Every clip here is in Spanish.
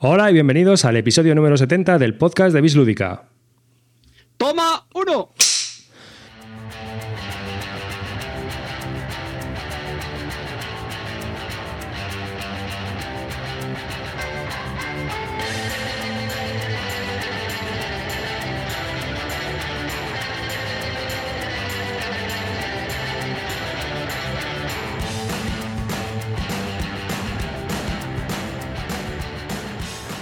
Hola y bienvenidos al episodio número 70 del podcast de Bislúdica. ¡Toma uno!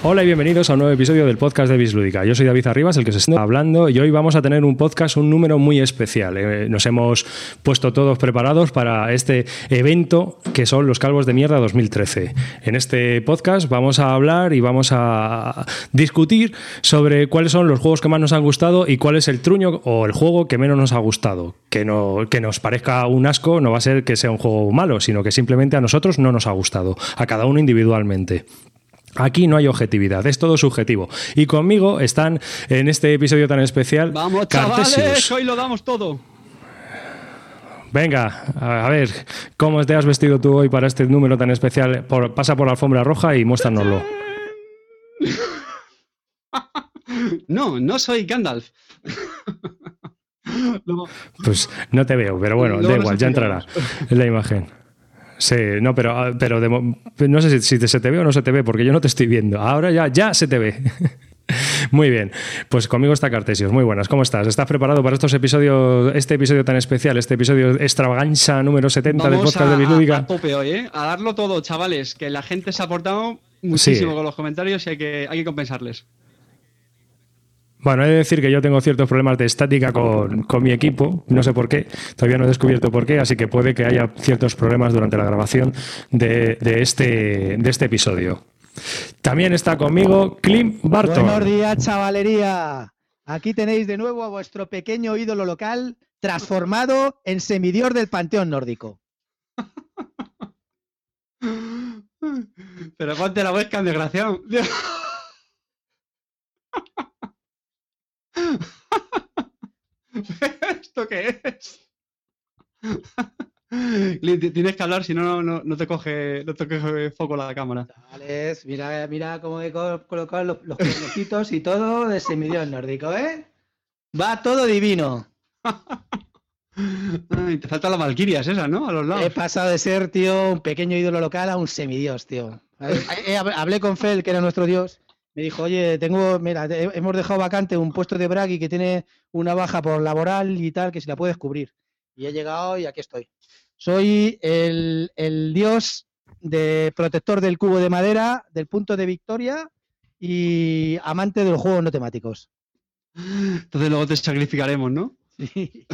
Hola y bienvenidos a un nuevo episodio del podcast de Bislúdica. Yo soy David Arribas, el que se está hablando, y hoy vamos a tener un podcast, un número muy especial. Eh, nos hemos puesto todos preparados para este evento que son los Calvos de Mierda 2013. En este podcast vamos a hablar y vamos a discutir sobre cuáles son los juegos que más nos han gustado y cuál es el truño o el juego que menos nos ha gustado. Que, no, que nos parezca un asco no va a ser que sea un juego malo, sino que simplemente a nosotros no nos ha gustado, a cada uno individualmente. Aquí no hay objetividad, es todo subjetivo. Y conmigo están en este episodio tan especial. Vamos, Cartesius. chavales, hoy lo damos todo. Venga, a ver, ¿cómo te has vestido tú hoy para este número tan especial? Por- pasa por la alfombra roja y muéstranoslo. No, no soy Gandalf. Pues no te veo, pero bueno, da igual, ya entrará en la imagen. Sí, no, pero, ah, pero de no sé si, si te- se te ve o no se te ve, porque yo no te estoy viendo. Ahora ya, ya se te ve. Muy bien, pues conmigo está Cartesios. Muy buenas, ¿cómo estás? ¿Estás preparado para estos episodios, este episodio tan especial, este episodio extravaganza número 70 del podcast a, de Bislúdica? a- a tope hoy, ¿eh? A darlo todo, chavales, que la gente se ha portado muchísimo Sí. con los comentarios y hay que, hay que compensarles. Bueno, he de decir que yo tengo ciertos problemas de estática con, con mi equipo, no sé por qué, todavía no he descubierto por qué, así que puede que haya ciertos problemas durante la grabación de, de este, de este episodio. También está conmigo Clint Barton. Buenos días, chavalería. Aquí tenéis de nuevo a vuestro pequeño ídolo local transformado en semidios del panteón nórdico. Pero ponte la webcam, desgraciado. ¿Esto qué es? Tienes que hablar, si no, no, te coge, no te coge foco la cámara. Chavales, mira, mira cómo he co- colocado los, los cuernecitos y todo de semidios nórdico, ¿eh? Va todo divino. Ay, te faltan las valquirias esas, ¿no? A los He lados. pasado de ser, tío, un pequeño ídolo local a un semidios, tío. Eh, Hablé con Fel, que era nuestro dios. Me dijo, oye, tengo, mira, hemos dejado vacante un puesto de Bragi que tiene una baja por laboral y tal, que si la puedes cubrir. Y he llegado y aquí estoy. Soy el, el dios de protector del cubo de madera, del punto de victoria y amante de los juegos no temáticos. Entonces luego te sacrificaremos, ¿no? Sí.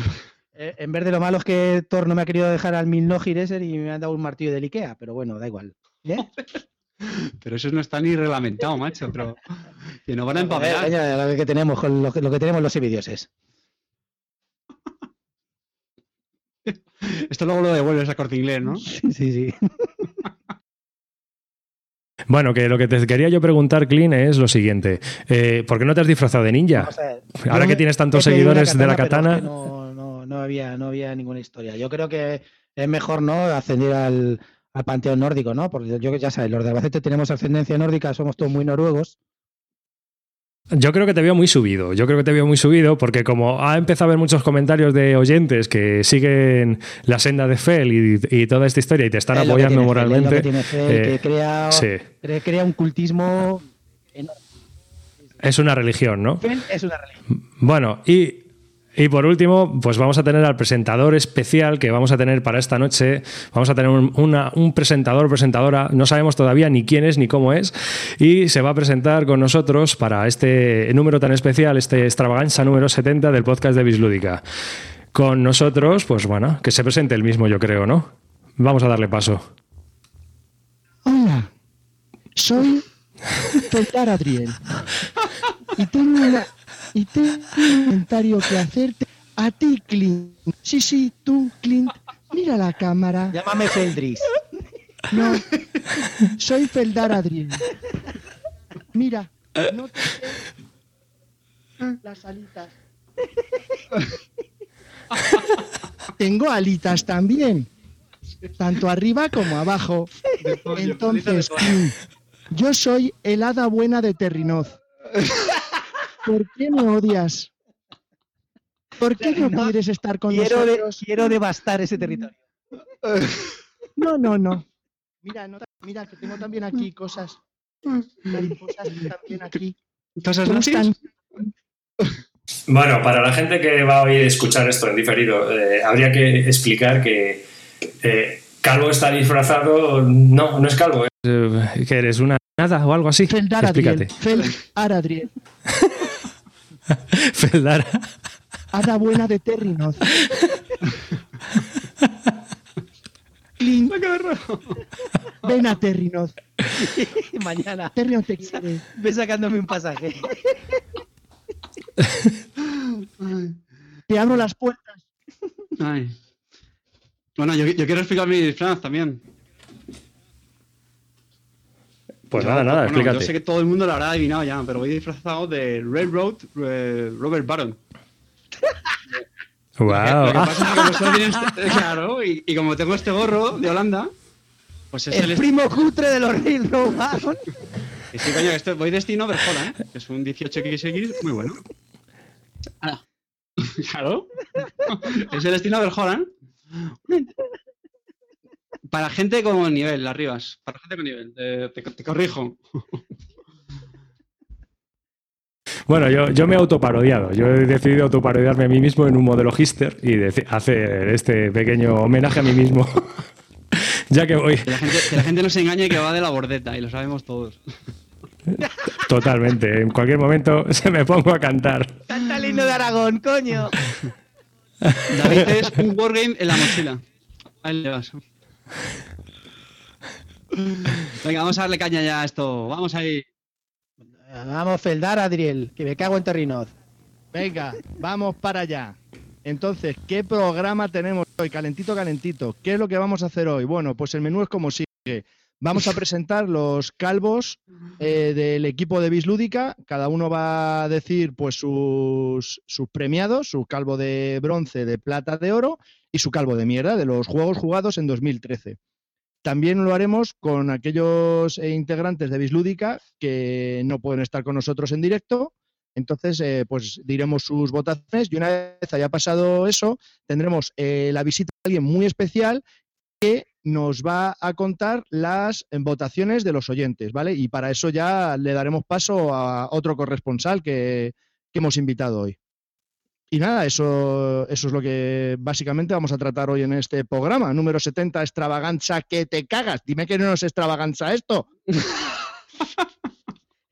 Eh, en vez de lo malo es que Thor no me ha querido dejar al Milnoji ese y me han dado un martillo del Ikea, pero bueno, da igual. ¿Eh? Pero eso no está ni reglamentado, macho. Pero que nos van a Eh, empapelar. lo que tenemos, con lo, que- lo que tenemos los semidioses. Esto luego lo devuelves a corte inglés, ¿no? Sí, sí, sí. Bueno, que lo que te quería yo preguntar, Clint, es lo siguiente. Eh, ¿Por qué no te has disfrazado de ninja? Ahora que tienes tantos seguidores de la es katana. que no, no, no había, no había ninguna historia. Yo creo que es mejor no ascender al, al panteón nórdico, ¿no? Porque yo ya sabes, los de Albacete tenemos ascendencia nórdica, somos todos muy noruegos. Yo creo que te veo muy subido. Yo creo que te veo muy subido porque como ha empezado a haber muchos comentarios de oyentes que siguen la senda de Fel y, y toda esta historia y te están Es que apoyando tiene Fel, es lo moralmente. que tiene Fel, eh, que crea, sí, cre- crea un cultismo enorme. es una religión, ¿no? Fel es una religión. Bueno, y, y por último, pues vamos a tener al presentador especial que vamos a tener para esta noche. Vamos a tener un, una- un presentador presentadora, no sabemos todavía ni quién es ni cómo es, y se va a presentar con nosotros para este número tan especial, este extravaganza número 70 del podcast de Bislúdica. Con nosotros, pues bueno, que se presente el mismo, yo creo, ¿no? Vamos a darle paso. Hola, soy Feldar Adriel y tengo, una- y tengo un comentario que hacerte a ti, Clint. Sí, sí, tú, Clint. Mira la cámara. Llámame Feldris. No, soy Feldar Adriel. Mira, no te las alitas. Tengo alitas también, tanto arriba como abajo. Entonces, Clint, Yo soy el hada buena de Terrinoz. ¿Por qué me odias? ¿Por qué no Terrinoz, quieres estar con Quiero, de- nosotros? quiero devastar ese territorio. No, no, no. Mira, no, mira, que tengo también aquí cosas. Mariposas también aquí. ¿Entonces ¿Cómo nazis? están? Bueno, para la gente que va a oír escuchar esto en diferido, eh, habría que explicar que eh, Calvo está disfrazado. No, no es Calvo. Eh, que eres una nada o algo así. Adriel. Explícate. Feldar Adriel. Feldar. Hada buena de. Clink, ven a Terrinoz. Mañana Terrinoz te quiere. ve sacándome un pasaje. Te abro las puertas. Ay. Bueno, yo, yo quiero explicar mi disfraz también. Pues Yo, nada, nada, bueno, explícate. Yo sé que todo el mundo lo habrá adivinado ya, pero voy disfrazado de Railroad eh, Robert Baron. Wow. Lo que pasa es que como estoy bien este- claro, y, y como tengo este gorro de Holanda, pues es el, El primo cutre de los Railroad Baron. Y sí, coño, esto- voy destino Verhola, que es un 18XX muy bueno. Ah, Claro. Es el destino Verhola. Para gente con nivel, las rivas. Para gente con nivel. Te, te- te corrijo. Bueno, yo, yo me he autoparodiado. Yo he decidido autoparodiarme a mí mismo en un modelo Hister y hacer este pequeño homenaje a mí mismo. ya que voy Que la, gente, que la gente no se engañe que va de la bordeta, y lo sabemos todos. totalmente. En cualquier momento se me pongo a cantar. Canta el himno de Aragón, coño. David es un wargame en la mochila. Ahí le vas. Venga, vamos a darle caña ya a esto. Vamos ahí. Vamos, Feldar Adriel, que me cago en Terrinoz. Venga, vamos para allá. Entonces, ¿qué programa tenemos hoy? Calentito, calentito. ¿Qué es lo que vamos a hacer hoy? Bueno, pues el menú es como sigue. Vamos a presentar los calvos eh, del equipo de Bislúdica. Cada uno va a decir pues sus, sus premiados, su calvo de bronce, de plata, de oro y su calvo de mierda de los juegos jugados en 2013. También lo haremos con aquellos eh, integrantes de Bislúdica que no pueden estar con nosotros en directo. Entonces, eh, pues diremos sus votaciones y una vez haya pasado eso, tendremos eh, la visita de alguien muy especial que nos va a contar las votaciones de los oyentes, ¿vale? Y para eso ya le daremos paso a otro corresponsal que, que hemos invitado hoy. Y nada, eso, eso es lo que básicamente vamos a tratar hoy en este programa. Número 70, extravaganza que te cagas. Dime que no es extravaganza esto.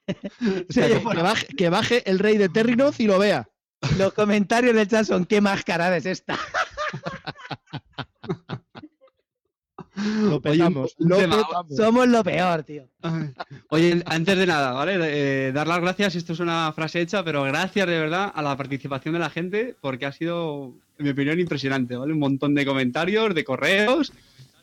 Espérate, que, baje, que baje el rey de Terrinoz y lo vea. Los comentarios del chat son qué mascarada es esta. Lo petamos. lo petamos. Somos lo peor, tío. Oye, antes de nada, ¿vale? Eh, dar las gracias, esto es una frase hecha, pero gracias de verdad a la participación de la gente, porque ha sido, en mi opinión, impresionante, ¿vale? Un montón de comentarios, de correos.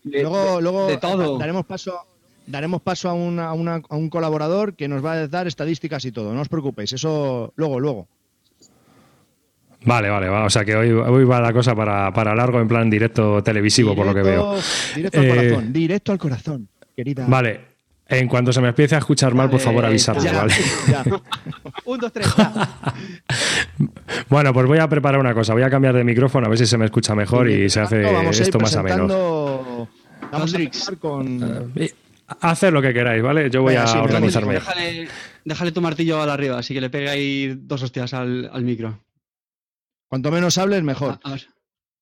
de- luego, luego de todo. daremos paso, daremos paso a, una- a una- a un colaborador que nos va a dar estadísticas y todo. No os preocupéis, eso luego, luego. Vale, vale, va. O sea que hoy, hoy va la cosa para, para largo en plan directo televisivo, por lo que veo. Directo al Eh, corazón, directo al corazón, querida. Vale. En cuanto se me empiece a escuchar mal, por favor ya. ¿vale? Ya. Un, dos, tres, ya. Bueno, pues voy a preparar una cosa. Voy a cambiar de micrófono a ver si se me escucha mejor y se hace Vamos a ir esto más ameno. Vamos a con. Eh, Haced lo que queráis, ¿vale? Yo voy Venga, a sí, organizarme. Déjale, déjale tu martillo al arriba, así que le pegue ahí dos hostias al, al micro. Cuanto menos hables, mejor. A- a ver.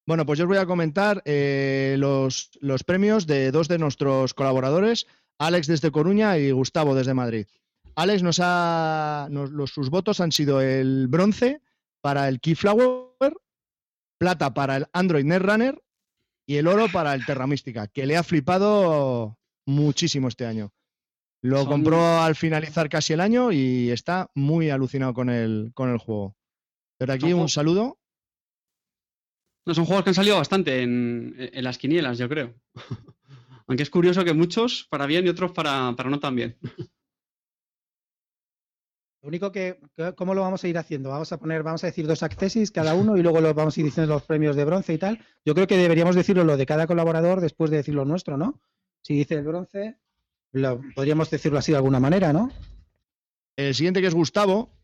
Bueno, pues yo os voy a comentar eh, los, los premios de dos de nuestros colaboradores, Alex desde Coruña y Gustavo desde Madrid. Alex nos ha. nos- los, sus votos han sido el bronce para el Keyflower, plata para el Android Netrunner y el oro para el Terra Mística, que le ha flipado muchísimo este año. Lo Son- compró al finalizar casi el año y está muy alucinado con el, con el juego. Pero aquí un saludo. No, son juegos que han salido bastante en, en las quinielas, yo creo. Aunque es curioso que muchos para bien y otros para, para no tan bien. Lo único que, que- ¿cómo lo vamos a ir haciendo? Vamos a poner, vamos a decir dos accessis cada uno y luego lo vamos a ir diciendo los premios de bronce y tal. Yo creo que deberíamos decirlo lo de cada colaborador después de decir lo nuestro, ¿no? Si dice el bronce, lo- podríamos decirlo así de alguna manera, ¿no? El siguiente, que es Gustavo,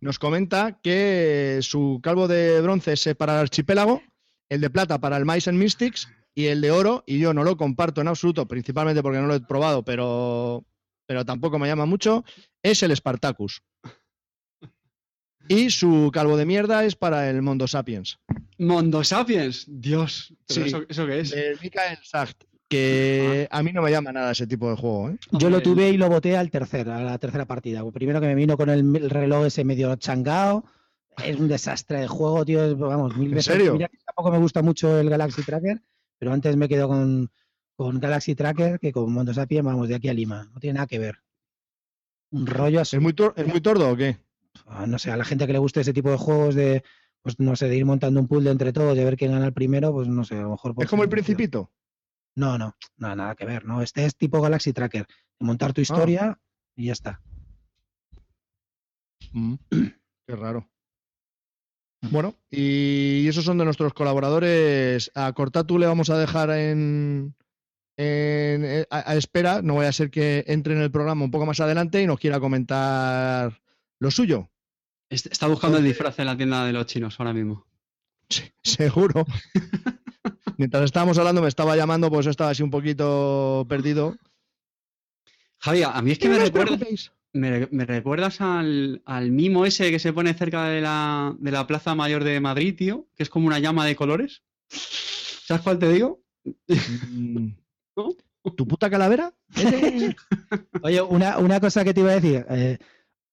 nos comenta que su calvo de bronce es para el archipiélago, el de plata para el Mice and Mystics y el de oro, y yo no lo comparto en absoluto, principalmente porque no lo he probado, pero, pero tampoco me llama mucho, es el Spartacus. Y su calvo de mierda es para el Mondo Sapiens. Mondo Sapiens. Dios. ¿pero Sí. eso, ¿Eso qué es? De Mikael Sacht, que a mí no me llama nada ese tipo de juego. ¿eh? Yo lo tuve y lo boté al tercer, a la tercera partida. Primero que me vino con el, el reloj ese medio changao. Es un desastre de juego, tío. es, Vamos, mil ¿En veces. serio? Mira que tampoco me gusta mucho el Galaxy Tracker, pero antes me quedo con, con Galaxy Tracker que con Mondo Sapiens, vamos, de aquí a Lima. No tiene nada que ver. Un rollo así. ¿Es muy, tor- ¿Es muy tordo o qué? Ah, no sé, a la gente que le guste ese tipo de juegos de, pues no sé, de ir montando un pool entre todos, de ver quién gana el primero, pues no sé, a lo mejor. pues, ¿Es como el Principito? No, no, no, nada que ver, no. Este es tipo Galaxy Tracker, montar tu historia y ya está. Mm, Qué raro. Bueno, y esos son de nuestros colaboradores. A Cortatu le vamos a dejar en, en- eh, a, a espera. No vaya a ser que entre en el programa un poco más adelante y nos quiera comentar lo suyo. Est- Está buscando el disfraz en la tienda de los chinos ahora mismo. Sí, seguro. Mientras estábamos hablando me estaba llamando, pues yo estaba así un poquito perdido. Javi, a mí es que me, os recuerda- preocupéis. me, me recuerdas al, al mimo ese que se pone cerca de la, de la Plaza Mayor de Madrid, tío, que es como una llama de colores. ¿Sabes cuál te digo? Mm, ¿No? ¿Tu puta calavera? Oye, una, una cosa que te iba a decir. eh,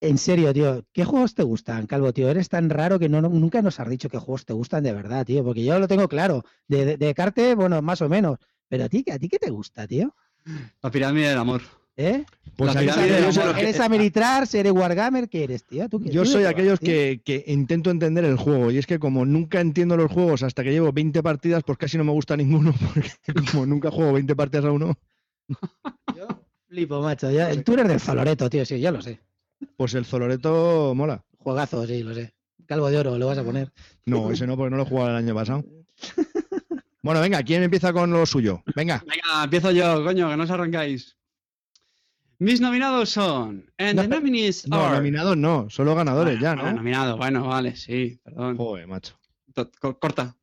en serio, tío, ¿qué juegos te gustan, Calvo, tío? Eres tan raro que no, no- nunca nos has dicho qué juegos te gustan de verdad, tío. Porque yo lo tengo claro. De, de, de Carte, bueno, más o menos. Pero a ti, ¿a ti qué te gusta, tío? La pirámide del amor. ¿Eh? Pues La ahí pirámide está, del yo amor. soy- que- ¿Eres Ameritrars? ¿Eres Wargamer? ¿Qué eres, tío? ¿Tú qué- Yo soy aquellos que, que intento entender el juego y es que como nunca entiendo los juegos hasta que llevo 20 partidas, pues casi no me gusta ninguno porque como nunca juego 20 partidas a uno, Yo flipo, macho. ya- tú eres del Zoloreto, tío, sí, ya lo sé. Pues el Zoloreto mola. Juegazo, sí, lo sé. Calvo de oro, lo vas a poner. No, ese no, porque no lo he jugado el año pasado. Bueno, venga, ¿quién empieza con lo suyo? Venga, Venga, empiezo yo, coño, que no os arrancáis. Mis nominados son. And the No, nominees no, are. nominados no, solo ganadores ya, Bueno, ¿no? nominado, bueno, vale, sí, perdón. Joder, macho. Corta.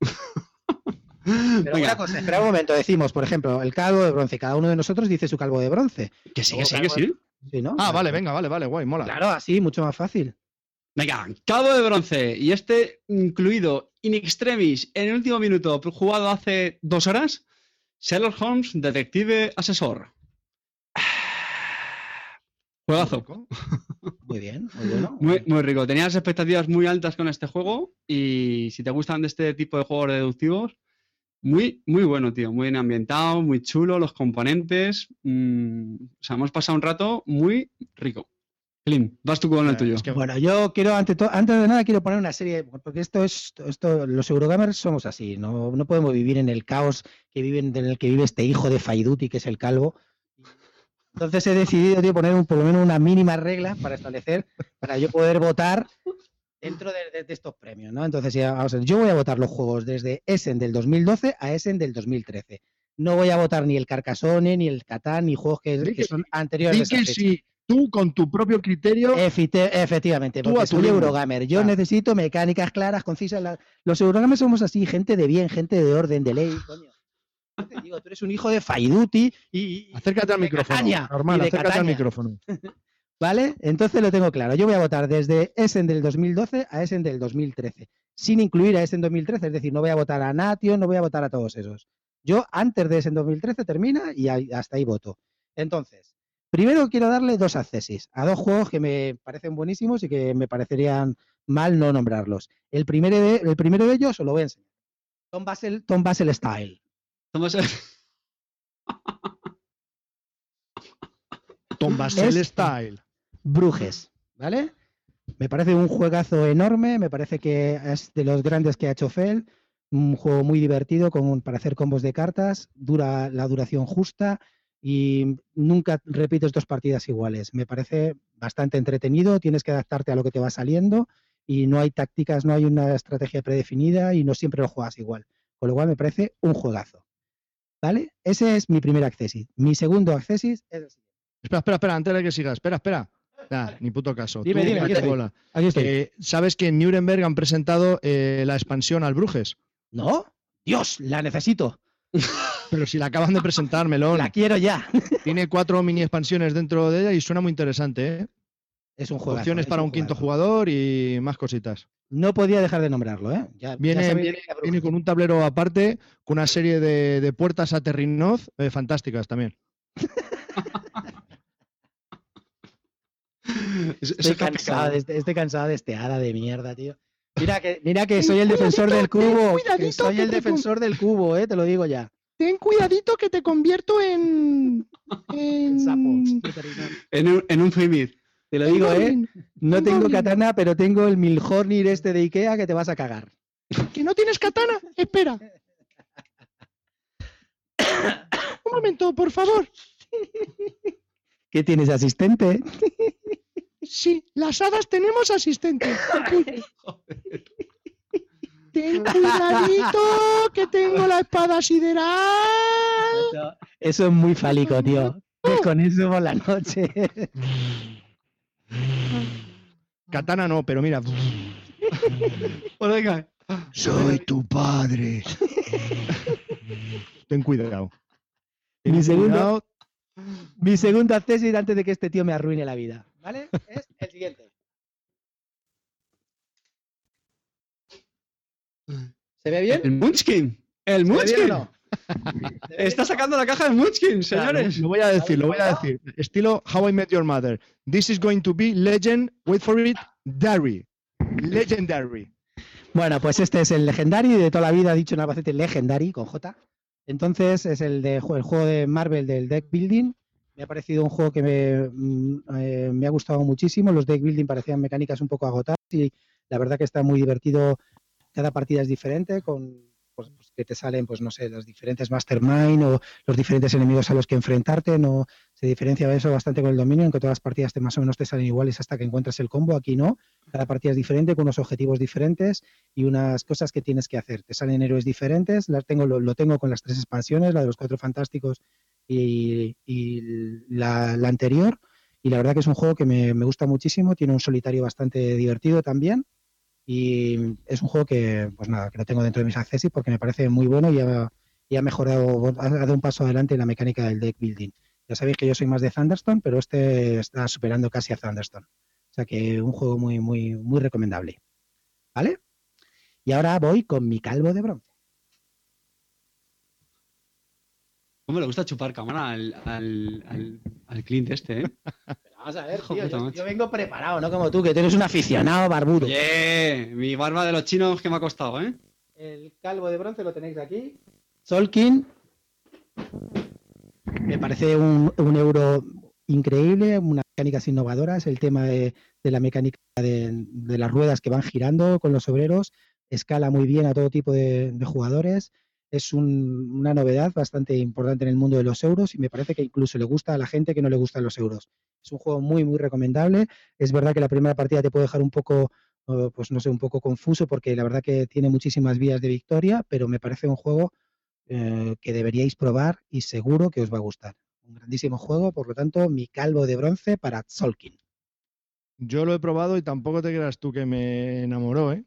Pero Venga, una cosa, espera un momento, decimos, por ejemplo, el calvo de bronce. Cada uno de nosotros dice su calvo de bronce. que sí, que sí, que sí. Sí, ¿no? Ah, vale, venga, vale, vale, guay, mola. Claro, así, mucho más fácil. Venga, calvo de bronce. Y este incluido in extremis en el último minuto, jugado hace dos horas. Sherlock Holmes, detective asesor. Juegazo. Muy bien, muy bueno. Muy, muy rico. Tenía las expectativas muy altas con este juego y si te gustan de este tipo de juegos deductivos, muy, muy bueno, tío. Muy bien ambientado, muy chulo, los componentes. mm, o sea, hemos pasado un rato muy rico. Klim, vas tú con el tuyo. es que- Bueno, yo quiero, ante antes de nada, quiero poner una serie, porque esto es, esto, los Eurogamers somos así, no, no podemos vivir en el caos que viven, en el que vive este hijo de Faiduti, que es el calvo. Entonces he decidido, tío, poner un, por lo menos una mínima regla para establecer, para yo poder votar dentro de, de- de estos premios, ¿no? Entonces, ya, vamos a ver, yo voy a votar los juegos desde Essen del 2012 a Essen del 2013. No voy a votar ni el Carcassonne, ni el Catán, ni juegos que, Di que que- son anteriores. A que fecha. si tú con tu propio criterio Efite- efectivamente, Tú porque a tu soy. Eurogamer. Yo Ah. necesito mecánicas claras, concisas. la- Los Eurogamers somos así, gente de bien, gente de orden, de ley, coño. Yo te digo, tú eres un hijo de Faiduti y, y- acércate al micrófono. Cataña, Normal, acércate al micrófono. ¿Vale? Entonces lo tengo claro. Yo voy a votar desde Essen del 2012 a Essen del 2013, sin incluir a Essen 2013. Es decir, no voy a votar a Nation, no voy a votar a todos esos. Yo antes de Essen 2013 termina y hasta ahí voto. Entonces, primero quiero darle dos accesis a dos juegos que me parecen buenísimos y que me parecerían mal no nombrarlos. El primero de, el primero de ellos os lo voy a enseñar. Tom Basel, Tom Basel Style. Tom Basel Es- Style. Brujes, ¿vale? Me parece un juegazo enorme, me parece que es de los grandes que ha hecho Fel, un juego muy divertido con, para hacer combos de cartas, dura la duración justa y nunca repites dos partidas iguales. Me parece bastante entretenido, tienes que adaptarte a lo que te va saliendo y no hay tácticas, no hay una estrategia predefinida y no siempre lo juegas igual. Con lo cual me parece un juegazo. ¿Vale? Ese es mi primer accesis. Mi segundo accesis es. Espera, espera, espera, antes de que siga. Espera, espera. Nah, ni puto caso. Dime, Tú, dime, aquí estoy. bola. Aquí estoy. Eh, ¿Sabes que en Nuremberg han presentado eh, la expansión al Brujes? ¿No? Dios, la necesito. Pero si la acaban de presentar, Melón. La quiero ya. Tiene cuatro mini expansiones dentro de ella y suena muy interesante, ¿eh? Es un juego. Opciones para un quinto jugador y más cositas. No podía dejar de nombrarlo, ¿eh? Ya- Viene, con un tablero aparte, con una serie de, de puertas a Terrinoz eh, fantásticas también. Eso- eso Estoy picado. de este, estoy cansado de este hada de mierda, tío. Mira que, mira que soy el defensor del cubo. Que soy que el defensor del cubo, eh, te lo digo ya. Ten cuidadito que te convierto en. en. Sapo. En un, en un Fimid. Te lo en digo, eh. No tengo goblin. katana, pero tengo el Milhornir este de Ikea que te vas a cagar. ¿Que no tienes katana? Espera. Un momento, por favor. ¿Qué tienes, asistente? Sí, las hadas tenemos asistente. Uy. Ten cuidadito que tengo la espada sideral. Eso es muy fálico, tío. Con eso por la noche. Katana no, pero mira. Pues venga. Soy tu padre. Ten cuidado. Ten Mi segundo- cuidado. Mi segunda tesis antes de que este tío me arruine la vida. ¿Vale? Es el siguiente. ¿Se ve bien? El Munchkin. El ¿Se ve bien Munchkin. Está sacando la caja del Munchkin, señores. Lo voy a decir, lo voy a decir. Estilo How I Met Your Mother. This is going to be legend. Wait for it. Dairy. Legendary. Bueno, pues este es el Legendary de toda la vida, dicho en Albacete Legendary con J. Entonces es el, de, el juego de Marvel del deck building. Me ha parecido un juego que me, mm, eh, me ha gustado muchísimo. Los deck building parecían mecánicas un poco agotadas y la verdad que está muy divertido. Cada partida es diferente con pues, pues, que te salen, pues no sé, los diferentes mastermind o los diferentes enemigos a los que enfrentarte. No se diferencia eso bastante con el dominio, en que todas las partidas te más o menos te salen iguales hasta que encuentras el combo. Aquí no. Cada partida es diferente, con unos objetivos diferentes y unas cosas que tienes que hacer. Te salen héroes diferentes, las tengo, lo tengo con las tres expansiones, la de los cuatro fantásticos y, y la, la anterior. Y la verdad que es un juego que me, gusta muchísimo, tiene un solitario bastante divertido también. Y es un juego que, pues nada, que lo tengo dentro de mis accessis porque me parece muy bueno y ha, y ha mejorado, ha dado un paso adelante en la mecánica del deck building. Ya sabéis que yo soy más de Thunderstone, pero este está superando casi a Thunderstone. O sea que un juego muy, muy, muy recomendable. ¿Vale? Y ahora voy con mi calvo de bronce. ¿Cómo le gusta chupar cámara al, al, al, al Clint este, eh? Vamos a ver, tío, tío, yo- vengo preparado, no como tú, que tienes un aficionado barbudo. Oye, mi barba de los chinos que me ha costado, ¿eh? El calvo de bronce lo tenéis aquí. Solkin. Me parece un, un euro increíble, unas mecánicas innovadoras, el tema de, de la mecánica de, de las ruedas que van girando con los obreros, escala muy bien a todo tipo de, de jugadores. Es un- una novedad bastante importante en el mundo de los euros y me parece que incluso le gusta a la gente que no le gustan los euros. Es un juego muy, muy recomendable. Es verdad que la primera partida te puede dejar un poco pues no sé, un poco confuso porque la verdad que tiene muchísimas vías de victoria, pero me parece un juego eh, que deberíais probar y seguro que os va a gustar. Un grandísimo juego, por lo tanto, mi calvo de bronce para Solkin. Yo lo he probado y tampoco te creas tú que me enamoró, ¿eh?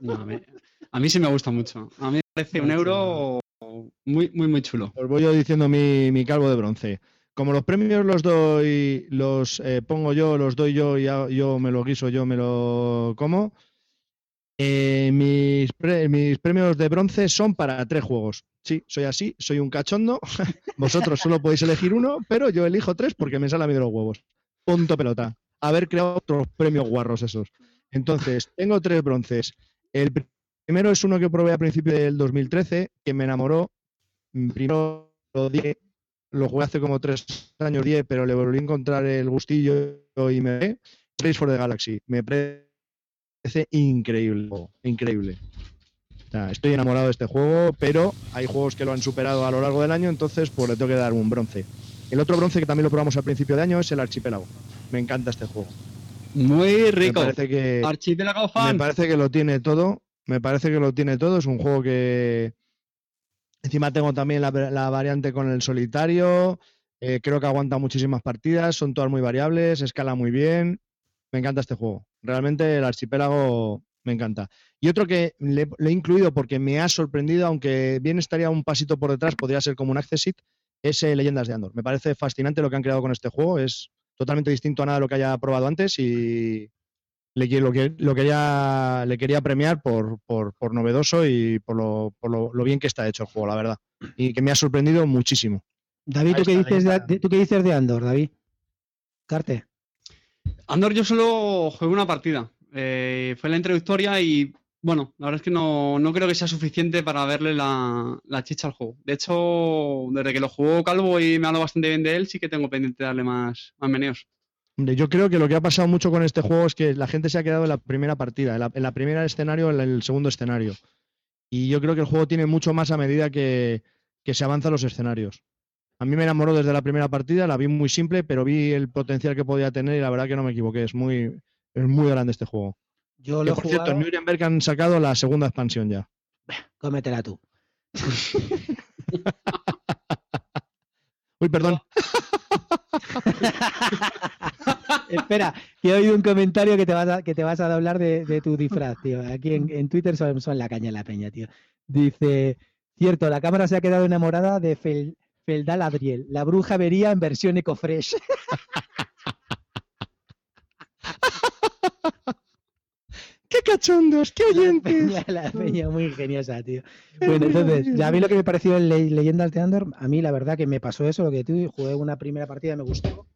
No, a, mí, a mí sí me gusta mucho. A mí me parece un euro muy, muy, muy chulo. Os voy yo diciendo mi, mi calvo de bronce. Como los premios los doy, los eh, pongo yo, los doy yo y yo me lo guiso, yo me lo como. eh, mis, pre- mis premios de bronce son para tres juegos. Sí, soy así, soy un cachondo. Vosotros solo podéis elegir uno, pero yo elijo tres porque me sale a mí de los huevos. Punto pelota. Haber creado otros premios guarros esos. Entonces, tengo tres bronces. El primero es uno que probé a principio del 2013, que me enamoró. Primero lo di, lo jugué hace como tres años, diez, pero le volví a encontrar el gustillo y me Race for the Galaxy. Me parece increíble. Increíble. O sea, estoy enamorado de este juego, pero hay juegos que lo han superado a lo largo del año, entonces pues le tengo que dar un bronce. El otro bronce que también lo probamos al principio de año es el Archipiélago. Me encanta este juego. Muy rico. Me parece que Archipiélago me fan. parece que lo tiene todo. Me parece que lo tiene todo. Es un juego que. Encima tengo también la, variante con el solitario. Eh, creo que aguanta muchísimas partidas, son todas muy variables, escala muy bien. Me encanta este juego. Realmente el archipiélago me encanta. Y otro que le, le he incluido porque me ha sorprendido, aunque bien estaría un pasito por detrás, podría ser como un Accessit, es eh, Leyendas de Andor. Me parece fascinante lo que han creado con este juego. Es totalmente distinto a nada de lo que haya probado antes y le, lo, que, lo quería, le quería premiar por, por, por novedoso y por, lo, por lo, lo bien que está hecho el juego, la verdad. Y que me ha sorprendido muchísimo. David, ¿tú qué, dices de, ¿tú qué dices de Andor, David? Carte. Andor yo solo jugué una partida. Eh, fue la introductoria y bueno, la verdad es que no, no creo que sea suficiente para verle la, la chicha al juego. De hecho, desde que lo jugó Calvo y me habló bastante bien de él, sí que tengo pendiente de darle más, más meneos. Hombre, yo creo que lo que ha pasado mucho con este juego es que la gente se ha quedado en la primera partida, en la, en la primera escenario, en el segundo escenario. Y yo creo que el juego tiene mucho más a medida que, que se avanzan los escenarios. A mí me enamoró desde la primera partida, la vi muy simple, pero vi el potencial que podía tener y la verdad que no me equivoqué. Es muy, es muy grande este juego. Yo Que, lo he por cierto, en Nuremberg han sacado la segunda expansión ya. Cómetela tú. Uy, perdón. Espera, que he oído un comentario que te vas a, que te vas a hablar de, de tu disfraz, tío. Aquí en, en Twitter son, son la caña la peña, tío. Dice, cierto, la cámara se ha quedado enamorada de Fel, Feldal Adriel, la bruja vería en versión ecofresh. ¡Qué cachondos! ¡Qué La oyentes! peña, la peña muy ingeniosa, tío. Bueno, entonces, ya a mí lo que me pareció en Le- Leyendas de Andor, a mí la verdad que me pasó eso, lo que tú, jugué una primera partida, me gustó,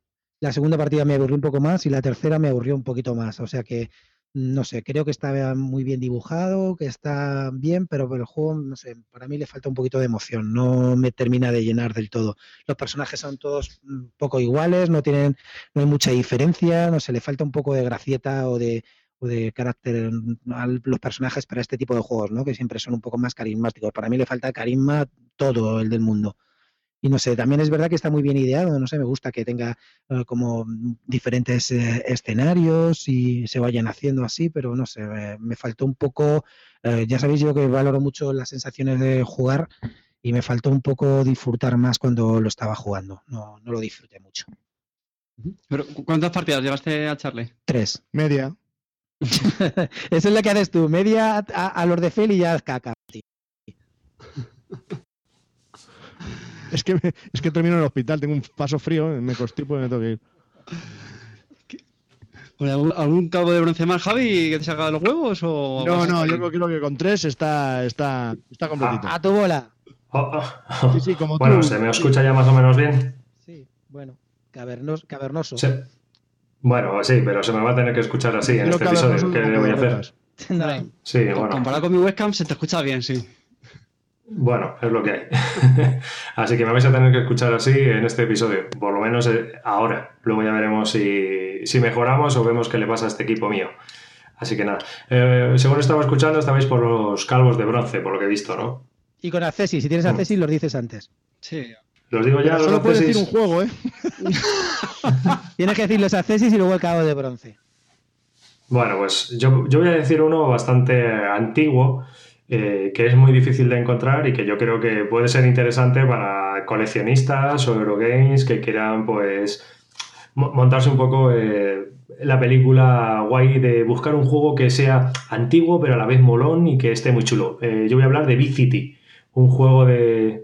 la segunda partida me aburrió un poco más y la tercera me aburrió un poquito más. O sea que, no sé, creo que está muy bien dibujado, que está bien, pero el juego, no sé, para mí le falta un poquito de emoción, no me termina de llenar del todo. Los personajes son todos un poco iguales, no tienen, no hay mucha diferencia, no sé, le falta un poco de gracieta o de, de carácter a los personajes para este tipo de juegos, ¿no? Que siempre son un poco más carismáticos. Para mí le falta carisma todo el del mundo. Y no sé, también es verdad que está muy bien ideado, no sé, me gusta que tenga eh, como diferentes eh, escenarios y se vayan haciendo así, pero no sé, me, me faltó un poco, eh, ya sabéis yo que valoro mucho las sensaciones de jugar y me faltó un poco disfrutar más cuando lo estaba jugando, no, no lo disfruté mucho. Pero, ¿cu- ¿Cuántas partidas llevaste a Charlie? Tres. Media. Eso es lo que haces tú, media a, a los de Fel y ya caca. tío. Es que, me- es que termino en el hospital, tengo un paso frío, me constipo y me tengo que ir. ¿Algún, algún cabo de bronce más, Javi, que te saca de los huevos? O No, no, yo creo que con tres está, está, está completito. A tu bola. Oh, oh. Sí, sí, como bueno, tú. ¿se me escucha ya más o menos bien? Sí, bueno, cavernos, cavernoso. Sí. Bueno, sí, pero se me va a tener que escuchar así en este que episodio. ¿Qué le voy a hacer? No, Sí, bueno. Comparado con mi webcam, se te escucha bien, sí. Bueno, es lo que hay. así que me vais a tener que escuchar así en este episodio, por lo menos eh, ahora. Luego ya veremos si, si mejoramos o vemos qué le pasa a este equipo mío. Así que nada, Eh, según estaba escuchando, estabais por los calvos de bronce, por lo que he visto, ¿no? Y con Accessis, si tienes Accessis, los dices antes. Sí. Los digo ya, los solo puedes decir un accesis. juego, ¿eh? Tienes que decir los Accessis y luego el cabo de bronce. Bueno, pues yo, yo voy a decir uno bastante antiguo, eh, que es muy difícil de encontrar y que yo creo que puede ser interesante para coleccionistas o Eurogames que quieran, pues, mo- montarse un poco eh, la película guay de buscar un juego que sea antiguo pero a la vez molón y que esté muy chulo. Eh, yo voy a hablar de Big City, un juego de...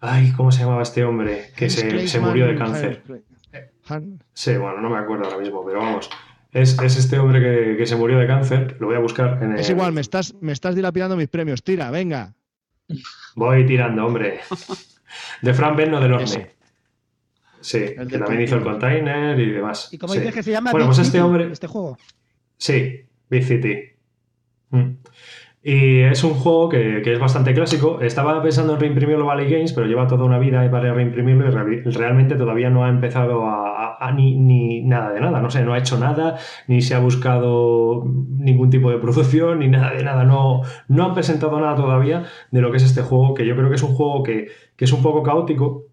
Ay, ¿cómo se llamaba este hombre? Que se, se murió de cáncer. Sí, bueno, no me acuerdo ahora mismo, pero vamos. Es, es este hombre que, que se murió de cáncer. Lo voy a buscar en el... Es igual, me estás, me estás dilapidando mis premios. Tira, venga. Voy tirando, hombre. De Fran Benno del Orne. Ese. Sí, El que también hizo el container. container y demás. ¿Y cómo Sí. dices que se llama? Bueno, Big pues este City, hombre- Este juego. Sí, Big City. Mm. Y es un juego que, que es bastante clásico. Estaba pensando en reimprimirlo Valley Games, pero lleva toda una vida para reimprimirlo y re- realmente todavía no ha empezado a, a- a ni, ni nada de nada. No sé, no ha hecho nada, ni se ha buscado ningún tipo de producción, ni nada de nada. No, no han presentado nada todavía de lo que es este juego, que yo creo que es un juego que, que es un poco caótico,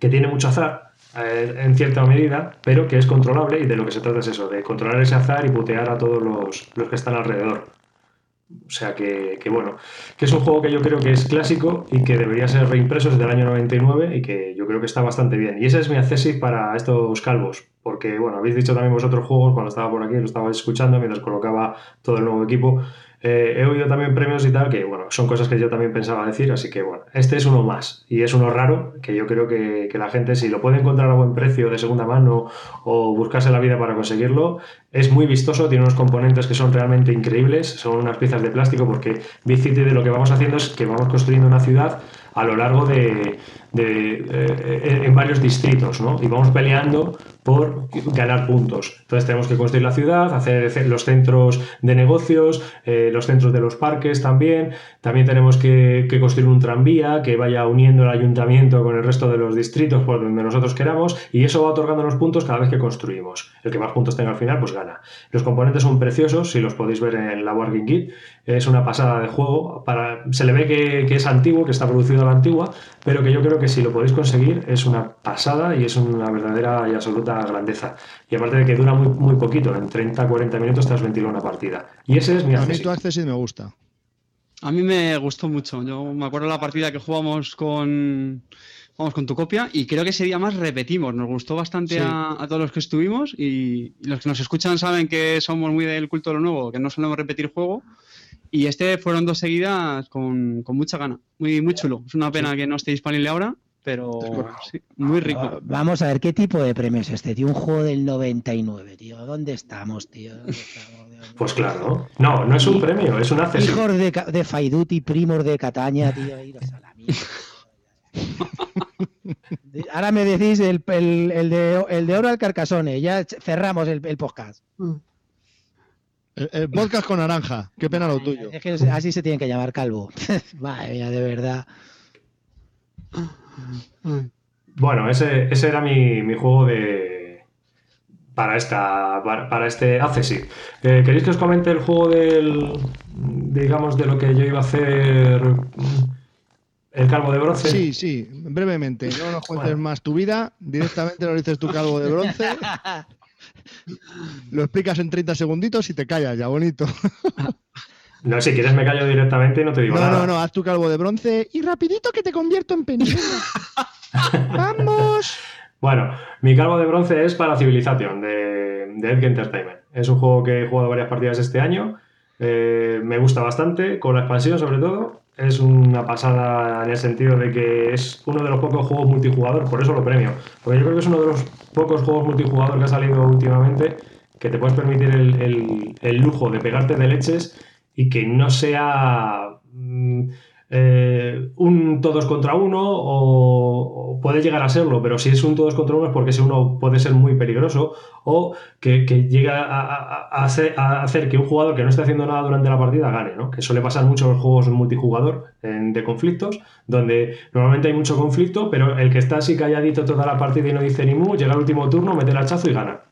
que tiene mucho azar eh, en cierta medida, pero que es controlable y de lo que se trata es eso, de controlar ese azar y putear a todos los, los que están alrededor. O sea que, que, bueno, que es un juego que yo creo que es clásico y que debería ser reimpreso desde el año 99 y que yo creo que está bastante bien. Y ese es mi accesis para estos calvos, porque bueno, habéis dicho también vosotros juegos cuando estaba por aquí, lo estaba escuchando mientras colocaba todo el nuevo equipo. Eh, he oído también premios y tal, que bueno, son cosas que yo también pensaba decir, así que bueno, este es uno más. Y es uno raro que yo creo que, que, la gente, si lo puede encontrar a buen precio de segunda mano o buscarse la vida para conseguirlo, es muy vistoso, tiene unos componentes que son realmente increíbles, son unas piezas de plástico porque Big de lo que vamos haciendo es que vamos construyendo una ciudad a lo largo de, de eh, en varios distritos, ¿no? Y vamos peleando por ganar puntos. Entonces tenemos que construir la ciudad, hacer los centros de negocios, eh, los centros de los parques también. También tenemos que, que, construir un tranvía que vaya uniendo el ayuntamiento con el resto de los distritos por donde nosotros queramos y eso va otorgando los puntos cada vez que construimos. El que más puntos tenga al final, pues gana. Los componentes son preciosos, si los podéis ver en la Working Kit. Es una pasada de juego. Para, se le ve que, que es antiguo, que está producido a la antigua, pero que yo creo que si lo podéis conseguir es una pasada y es una verdadera y absoluta grandeza. Y aparte de que dura muy, muy poquito, en 30-40 minutos te has ventilado una partida. Y ese es mi A mí tu me gusta. A mí me gustó mucho. Yo me acuerdo la partida que jugamos con, vamos con tu copia y creo que ese día más repetimos. Nos gustó bastante sí. a, a, todos los que estuvimos y los que nos escuchan saben que somos muy del culto de lo nuevo, que no solemos repetir juego. Y este fueron dos seguidas con, con mucha gana. Muy, muy chulo. Es una pena sí. que no esté disponible ahora, pero sí, muy rico. Vamos a ver, ¿qué tipo de premio es este, tío? Un juego del 99, tío. ¿Dónde estamos, tío? ¿Dónde estamos, pues claro. No, no es un premio, es un acceso. Hijos de, de Faiduti, primos de Cataña, tío. Iros a la mierda. Ahora me decís el, el, el, de, el de oro al Carcasone. Ya cerramos el, el podcast. El, el, podcast con naranja. Qué pena lo tuyo. Es que así se tiene que llamar calvo. Madre mía, de verdad. Bueno, ese, ese era mi, mi, juego de para esta para, para este Accessit. Eh, ¿Queréis que os comente el juego del digamos de lo que yo iba a hacer el calvo de bronce? Sí, sí, brevemente. No nos cuentes bueno. más tu vida, directamente lo dices tu calvo de bronce. Lo explicas en 30 segunditos y te callas ya, bonito. No, si quieres me callo directamente y no te digo no, nada. No, no, no, haz tu calvo de bronce y rapidito que te convierto en penino. ¡Vamos! Bueno, mi calvo de bronce es para Civilization, de, de Edge Entertainment. Es un juego que he jugado varias partidas este año. Eh, me gusta bastante, con la expansión sobre todo. Es una pasada en el sentido de que es uno de los pocos juegos multijugador, por eso lo premio. Porque yo creo que es uno de los pocos juegos multijugador que ha salido últimamente que te puedes permitir el, el, el lujo de pegarte de leches y que no sea mm, eh, un todos contra uno o, puede llegar a serlo, pero si es un todos contra uno es porque ese uno puede ser muy peligroso o que, llega a, hacer, que un jugador que no esté haciendo nada durante la partida gane, ¿no? que suele pasar mucho en los juegos multijugador de conflictos, donde normalmente hay mucho conflicto, pero el que está así calladito toda la partida y no dice ni mu, llega al último turno, mete el hachazo y gana.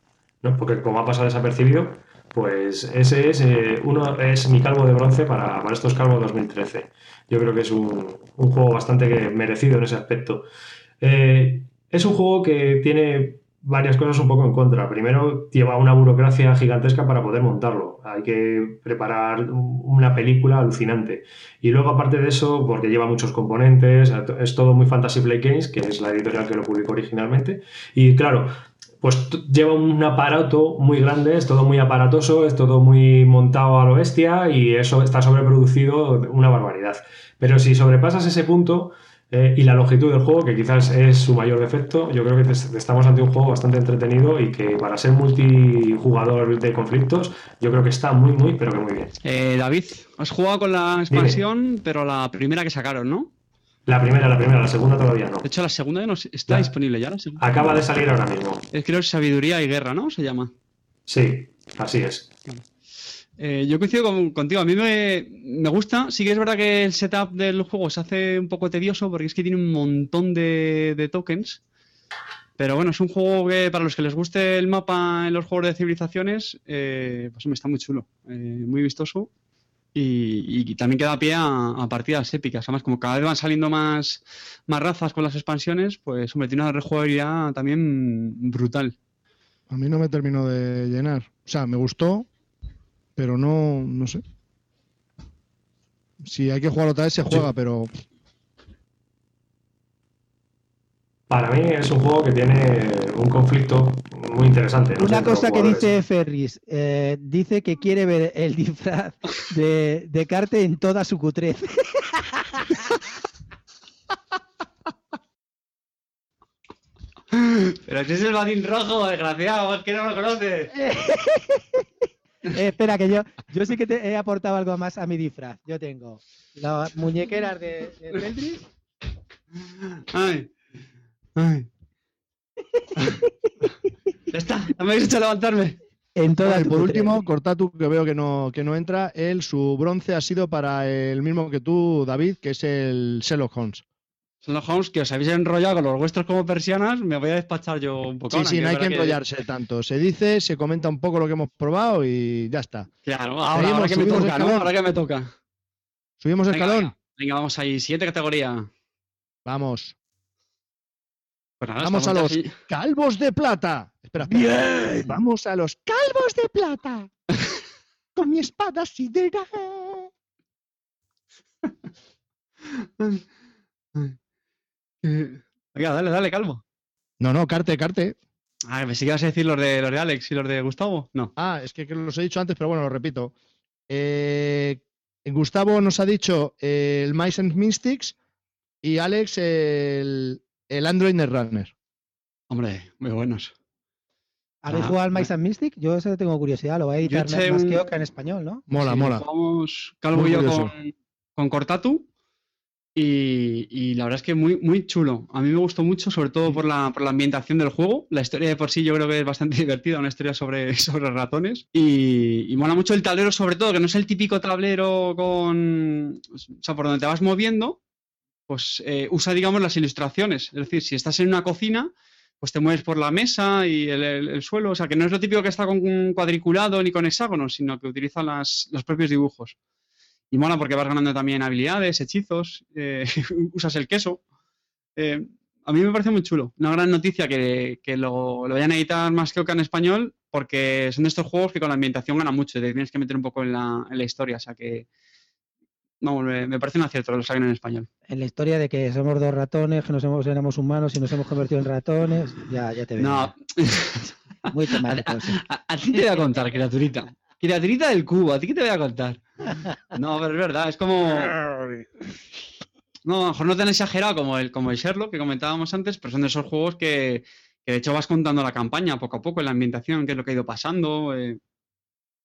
¿no? Porque como ha pasado desapercibido, pues ese es eh, uno es mi calvo de bronce para, para, estos calvos 2013. Yo creo que es un, un juego bastante merecido en ese aspecto. Eh, es un juego que tiene varias cosas un poco en contra. Primero, lleva una burocracia gigantesca para poder montarlo. Hay que preparar una película alucinante. Y luego, aparte de eso, porque lleva muchos componentes, es todo muy Fantasy Play Games, que es la editorial que lo publicó originalmente. Y claro, pues lleva un aparato muy grande, es todo muy aparatoso, es todo muy montado a lo bestia y eso está sobreproducido una barbaridad. Pero si sobrepasas ese punto eh, y la longitud del juego, que quizás es su mayor defecto, yo creo que estamos ante un juego bastante entretenido y que para ser multijugador de conflictos, yo creo que está muy, muy, pero que muy bien. Eh, David, has jugado con la expansión, Dime. pero la primera que sacaron, ¿no? La primera, la primera, la segunda todavía no. De hecho, la segunda ya no está disponible ya. La acaba de salir ahora mismo. Es creo Sabiduría y Guerra, ¿no? Se llama. Sí, así es. Eh, yo coincido con, contigo. A mí me, me, gusta. Sí que es verdad que el setup del juego se hace un poco tedioso porque es que tiene un montón de, de tokens. Pero bueno, es un juego que para los que les guste el mapa en los juegos de civilizaciones, eh, pues me está muy chulo, eh, muy vistoso y, y, también queda pie a, a, partidas épicas. Además, como cada vez van saliendo más, más razas con las expansiones, pues hombre, tiene una rejugabilidad también brutal. A mí no me terminó de llenar. O sea, me gustó, pero no, no sé. Si hay que jugar otra vez, se juega, pero Para mí es un juego que tiene un conflicto muy interesante. No Una cosa que dice Ferris, eh, dice que quiere ver el disfraz de, de Carte en toda su cutrez. Pero si es el batín rojo, desgraciado, es que no lo conoces. Eh, espera, que yo, yo sí que te he aportado algo más a mi disfraz. Yo tengo las muñequeras de, de. Ay. Ay. ya está, no me habéis hecho levantarme. En toda y tu por último, Cortatu, que veo que no, que no entra, él, su bronce ha sido para el mismo que tú, David, que es el Sherlock Holmes. Son los homes que os habéis enrollado con los vuestros como persianas, me voy a despachar yo un poco. Sí, sí, no hay que enrollarse tanto. Se dice, se comenta un poco lo que hemos probado y ya está. Claro, ahora, Seguimos, ahora que me toca, ¿no? Ahora que me toca. ¿Subimos Venga, escalón? Venga, Venga, vamos ahí. Siguiente categoría. Vamos. Pues Vamos a los calvos de plata. Espera, espera. Vamos a los calvos de plata. Con mi espada sidera. Venga, dale, dale, calvo. No, no, carte, carte. Ah, me ibas a decir los de, los de Alex y los de Gustavo. No. Ah, es que, que los he dicho antes, pero bueno, lo repito. Eh, Gustavo nos ha dicho eh, el Mice and Mystics y Alex el, el Android Netrunner. Hombre, muy buenos. ¿Habéis Ah, jugado al Mice and Mystic? Yo eso tengo curiosidad, lo voy a editar más un- que Oca en español, ¿no? Mola, Sí, mola. Jugamos Calvo y yo con, con Cortatu. Y, y la verdad es que muy, muy chulo. A mí me gustó mucho, sobre todo por la, por la ambientación del juego. La historia de por sí yo creo que es bastante divertida, una historia sobre, sobre ratones. Y, y mola mucho el tablero, sobre todo, que no es el típico tablero con. O sea, por donde te vas moviendo, pues eh, usa, digamos, las ilustraciones. Es decir, si estás en una cocina, pues te mueves por la mesa y el, el- el suelo. O sea, que no es lo típico que está con cuadriculado ni con hexágonos, sino que utiliza las- los propios dibujos. Y mola porque vas ganando también habilidades, hechizos, eh, usas el queso. Eh, a mí me parece muy chulo. Una gran noticia que, que lo, lo vayan a editar más que Oca en español, porque son de estos juegos que con la ambientación gana mucho. Te tienes que meter un poco en la, en la historia. O sea que. Vamos, me, me parece un acierto que lo saquen en español. En la historia de que somos dos ratones, que nos hemos, éramos humanos y nos hemos convertido en ratones. Ya, ya te veo. No, Muy temático. sí. A, a ti te voy a contar, criaturita. Criaturita del cubo, ¿a ti qué te voy a contar? No, pero es verdad, es como. No, a lo mejor no tan exagerado como el, como el Sherlock que comentábamos antes, pero son de esos juegos que, que de hecho vas contando la campaña poco a poco, en la ambientación, qué es lo que ha ido pasando. eh.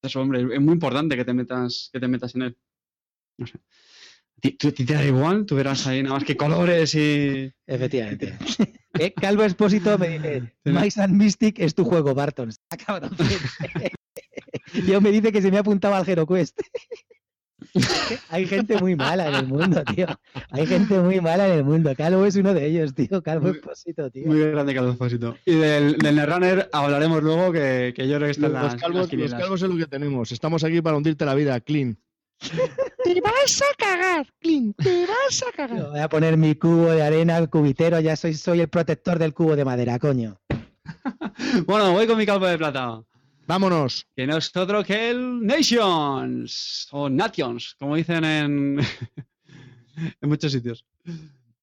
Eso, hombre, es muy importante que te metas, que te metas en él. No sé. ¿A ti, tú- te da igual? Tú verás ahí nada más que colores y. Efectivamente. Eh, Calvo Expósito me dice, Mice and Mystic es tu juego, Barton. Cabrón. Yo me dice que se me ha apuntado al Hero Quest. Hay gente muy mala en el mundo, tío. Hay gente muy mala en el mundo. Calvo es uno de ellos, tío. Calvo Expósito, tío. Muy grande cada depósito. Y del, del Netrunner hablaremos luego, que, que yo creo que está en Los, las, calvos, los calvos es lo que tenemos. Estamos aquí para hundirte la vida, clean. Te vas a cagar, Clint, te vas a cagar. Yo Voy a poner mi cubo de arena, cubitero. Ya soy, soy el protector del cubo de madera, coño. Bueno, voy con mi calvo de plata. Vámonos. Que no es otro que el Nations. O Nations, como dicen en, en muchos sitios.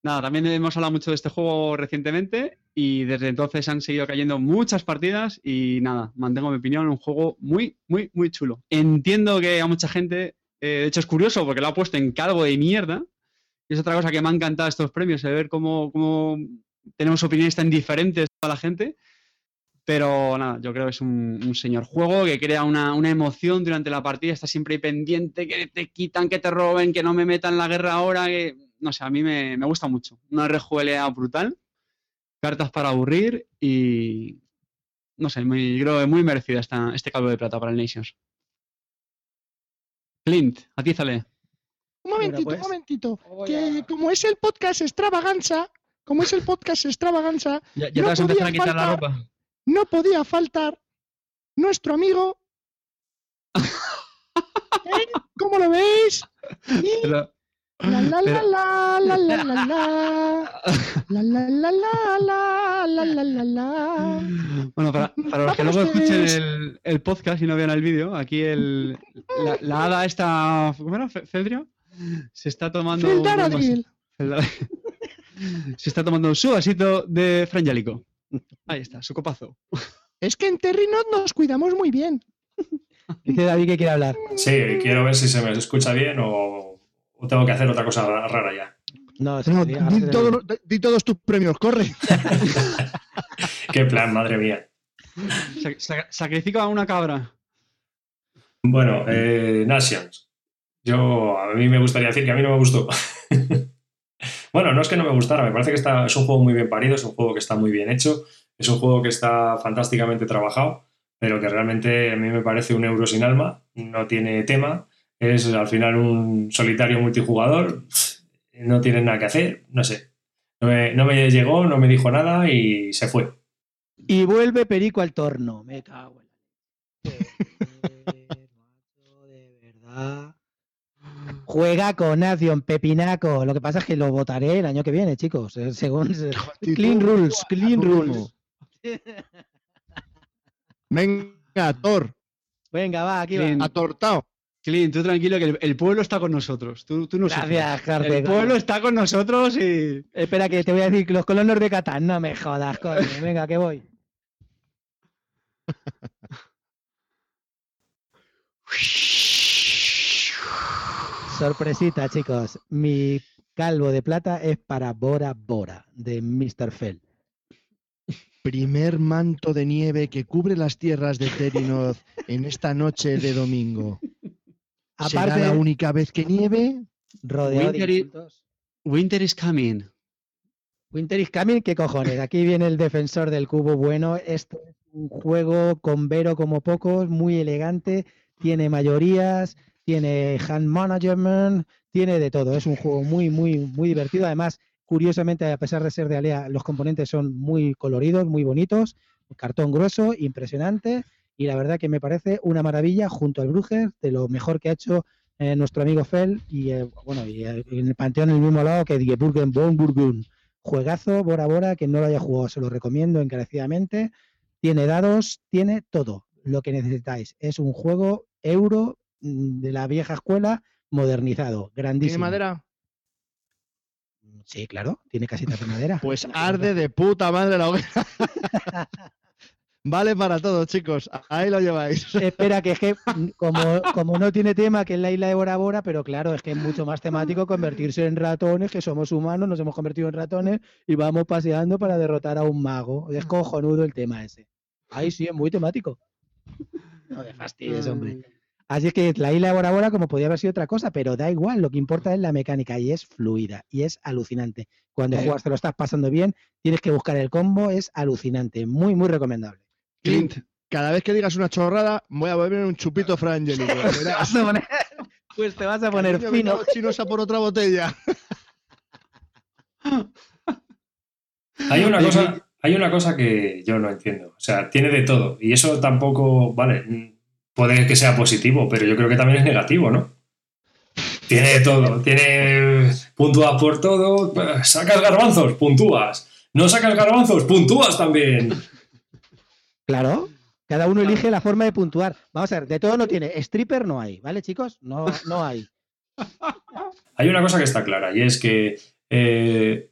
Nada, también hemos hablado mucho de este juego recientemente y desde entonces han seguido cayendo muchas partidas y nada, mantengo mi opinión, un juego muy, muy, muy chulo. Entiendo que a mucha gente, eh, de hecho es curioso porque lo ha puesto en calvo de mierda y es otra cosa que me ha encantado estos premios, el ver cómo, tenemos opiniones tan diferentes a la gente. Pero nada, yo creo que es un, señor juego que crea una, emoción durante la partida, está siempre pendiente, que te quitan, que te roben, que no me metan la guerra ahora, que no sé, a mí me, gusta mucho. Una RJLA brutal, cartas para aburrir y no sé, muy, creo que muy merecida este calvo de plata para el Nations. Clint, atízale. Un momentito, Bueno, pues. un momentito. Que como es el podcast extravaganza, como es el podcast extravaganza, Ya, ya te vas a empezar a quitar la ropa. no podía faltar nuestro amigo. ¿Eh? ¿Cómo lo veis? Y Pero- la la la la la la la la la la la la la la Bueno, para, para los que luego escuchen el, el podcast y no vean el vídeo, aquí el, la, la hada esta. ¿Cómo era? ¿Feldrio? Se está tomando. Un Se está tomando su vasito de frangélico. Ahí está, su copazo. Es que en Terrinot nos cuidamos muy bien. Dice David que quiere hablar. Sí, quiero ver si se me escucha bien o, o tengo que hacer otra cosa rara ya. No, No, di, todo- di todos tus premios, corre. Qué plan, madre mía. Sac- sac- Sacrifica a una cabra. Bueno, eh, Nations. Yo, a mí me gustaría decir que a mí no me gustó. bueno, no es que no me gustara, me parece que está, es un juego muy bien parido, es un juego que está muy bien hecho, es un juego que está fantásticamente trabajado, pero que realmente a mí me parece un euro sin alma, no tiene tema, es al final un solitario multijugador, no tiene nada que hacer, no sé. No me, no me llegó, no me dijo nada y se fue. Y vuelve Perico al torno. Me cago en la leche, macho, de verdad. Juega con Nación, Pepinaco. Lo que pasa es que lo votaré el año que viene, chicos. eh, Según Clean Rules, Clean Rules. Venga, Thor, Venga, va, aquí va. atortado. Clint, tú tranquilo, que el, el pueblo está con nosotros. Tú, tú no. Gracias. El pueblo está con nosotros y. Espera, que te voy a decir que los colonos de Catán. No me jodas, coño. Venga, que voy. Sorpresita, chicos. Mi calvo de plata es para Bora Bora, de Mr. Fell. Primer manto de nieve que cubre las tierras de Terinoth en esta noche de domingo. ¿Será Aparte, la única vez que nieve? rodeado de Winter i- insultos. Winter is coming. Winter is coming, ¿qué cojones? Aquí viene el defensor del cubo bueno. Esto es un juego con Vero como pocos, muy elegante, tiene mayorías, tiene hand management, tiene de todo. Es un juego muy, muy, muy divertido. Además, curiosamente, a pesar de ser de Alea, los componentes son muy coloridos, muy bonitos, cartón grueso, impresionante. Y la verdad que me parece una maravilla junto al Bruges, de lo mejor que ha hecho eh, nuestro amigo Fell y eh, bueno, y eh, en el panteón en el mismo lado que Die Burgen von Burgun. Juegazo, Bora Bora, que no lo haya jugado, se lo recomiendo encarecidamente. Tiene dados, tiene todo lo que necesitáis. Es un juego euro mm, de la vieja escuela modernizado, ¿Tiene grandísimo. madera? Sí, claro, tiene casitas de madera. Pues arde de puta madre la hoguera. vale para todos, chicos. Ahí lo lleváis. Espera, que es que mm, como, como no tiene tema, que es la isla de Bora Bora, pero claro, es que es mucho más temático convertirse en ratones, que somos humanos, nos hemos convertido en ratones y vamos paseando para derrotar a un mago. Es cojonudo el tema ese. Ahí sí, es muy temático. No te fastidies, hombre. Así es que la isla de Bora Bora, como podía haber sido otra cosa, pero da igual, lo que importa es la mecánica y es fluida y es alucinante. Cuando juegas te lo estás pasando bien, tienes que buscar el combo, es alucinante, muy, muy recomendable. Clint, Cada vez que digas una chorrada, voy a beber un chupito frangélico. Pues te vas a poner Coño, fino. vete a los chinos a por otra botella. Hay una cosa, hay una cosa que yo no entiendo. O sea, tiene de todo. Y eso tampoco, vale, puede que sea positivo, pero yo creo que también es negativo, ¿no? Tiene de todo. Tiene puntúas por todo. Sacas garbanzos, puntúas. No sacas garbanzos, puntúas también. Claro, cada uno elige la forma de puntuar. Vamos a ver, de todo no tiene. Stripper no hay, ¿vale, chicos? No, no hay. Hay una cosa que está clara y es que eh,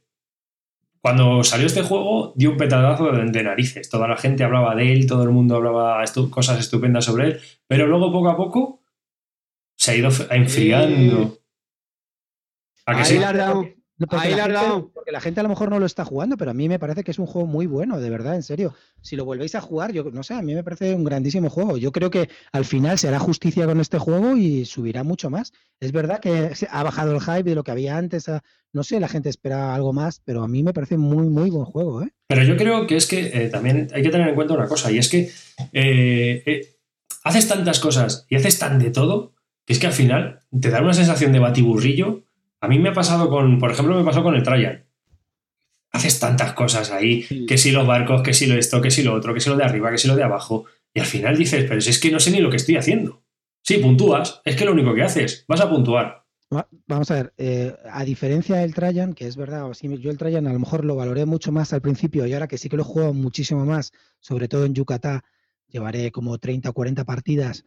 cuando salió este juego dio un petadazo de, de narices. Toda la gente hablaba de él, todo el mundo hablaba estu- cosas estupendas sobre él, pero luego poco a poco se ha ido enfriando. ¿A que Ahí sí? la. Porque Ahí la gente-. Porque la gente a lo mejor no lo está jugando, pero a mí me parece que es un juego muy bueno, de verdad, en serio. Si lo volvéis a jugar, yo no sé, a mí me parece un grandísimo juego. Yo creo que al final se hará justicia con este juego y subirá mucho más. Es verdad que se- ha bajado el hype de lo que había antes, a- no sé, la gente esperaba algo más, pero a mí me parece muy, muy buen juego, ¿eh? Pero yo creo que es que eh, también hay que tener en cuenta una cosa, y es que eh, eh, haces tantas cosas y haces tan de todo, que es que al final te da una sensación de batiburrillo. A mí me ha pasado con, por ejemplo, me pasó con el Trajan. Haces tantas cosas ahí, Sí. que si los barcos, que si lo esto, que si lo otro, que si lo de arriba, que si lo de abajo, y al final dices, pero si es que no sé ni lo que estoy haciendo. Sí, puntúas, es que lo único que haces, vas a puntuar. Va- Vamos a ver, eh, a diferencia del Trajan, que es verdad, yo el Trajan a lo mejor lo valoré mucho más al principio y ahora que sí que lo juego muchísimo más, sobre todo en Yucatán, llevaré como 30 o 40 partidas,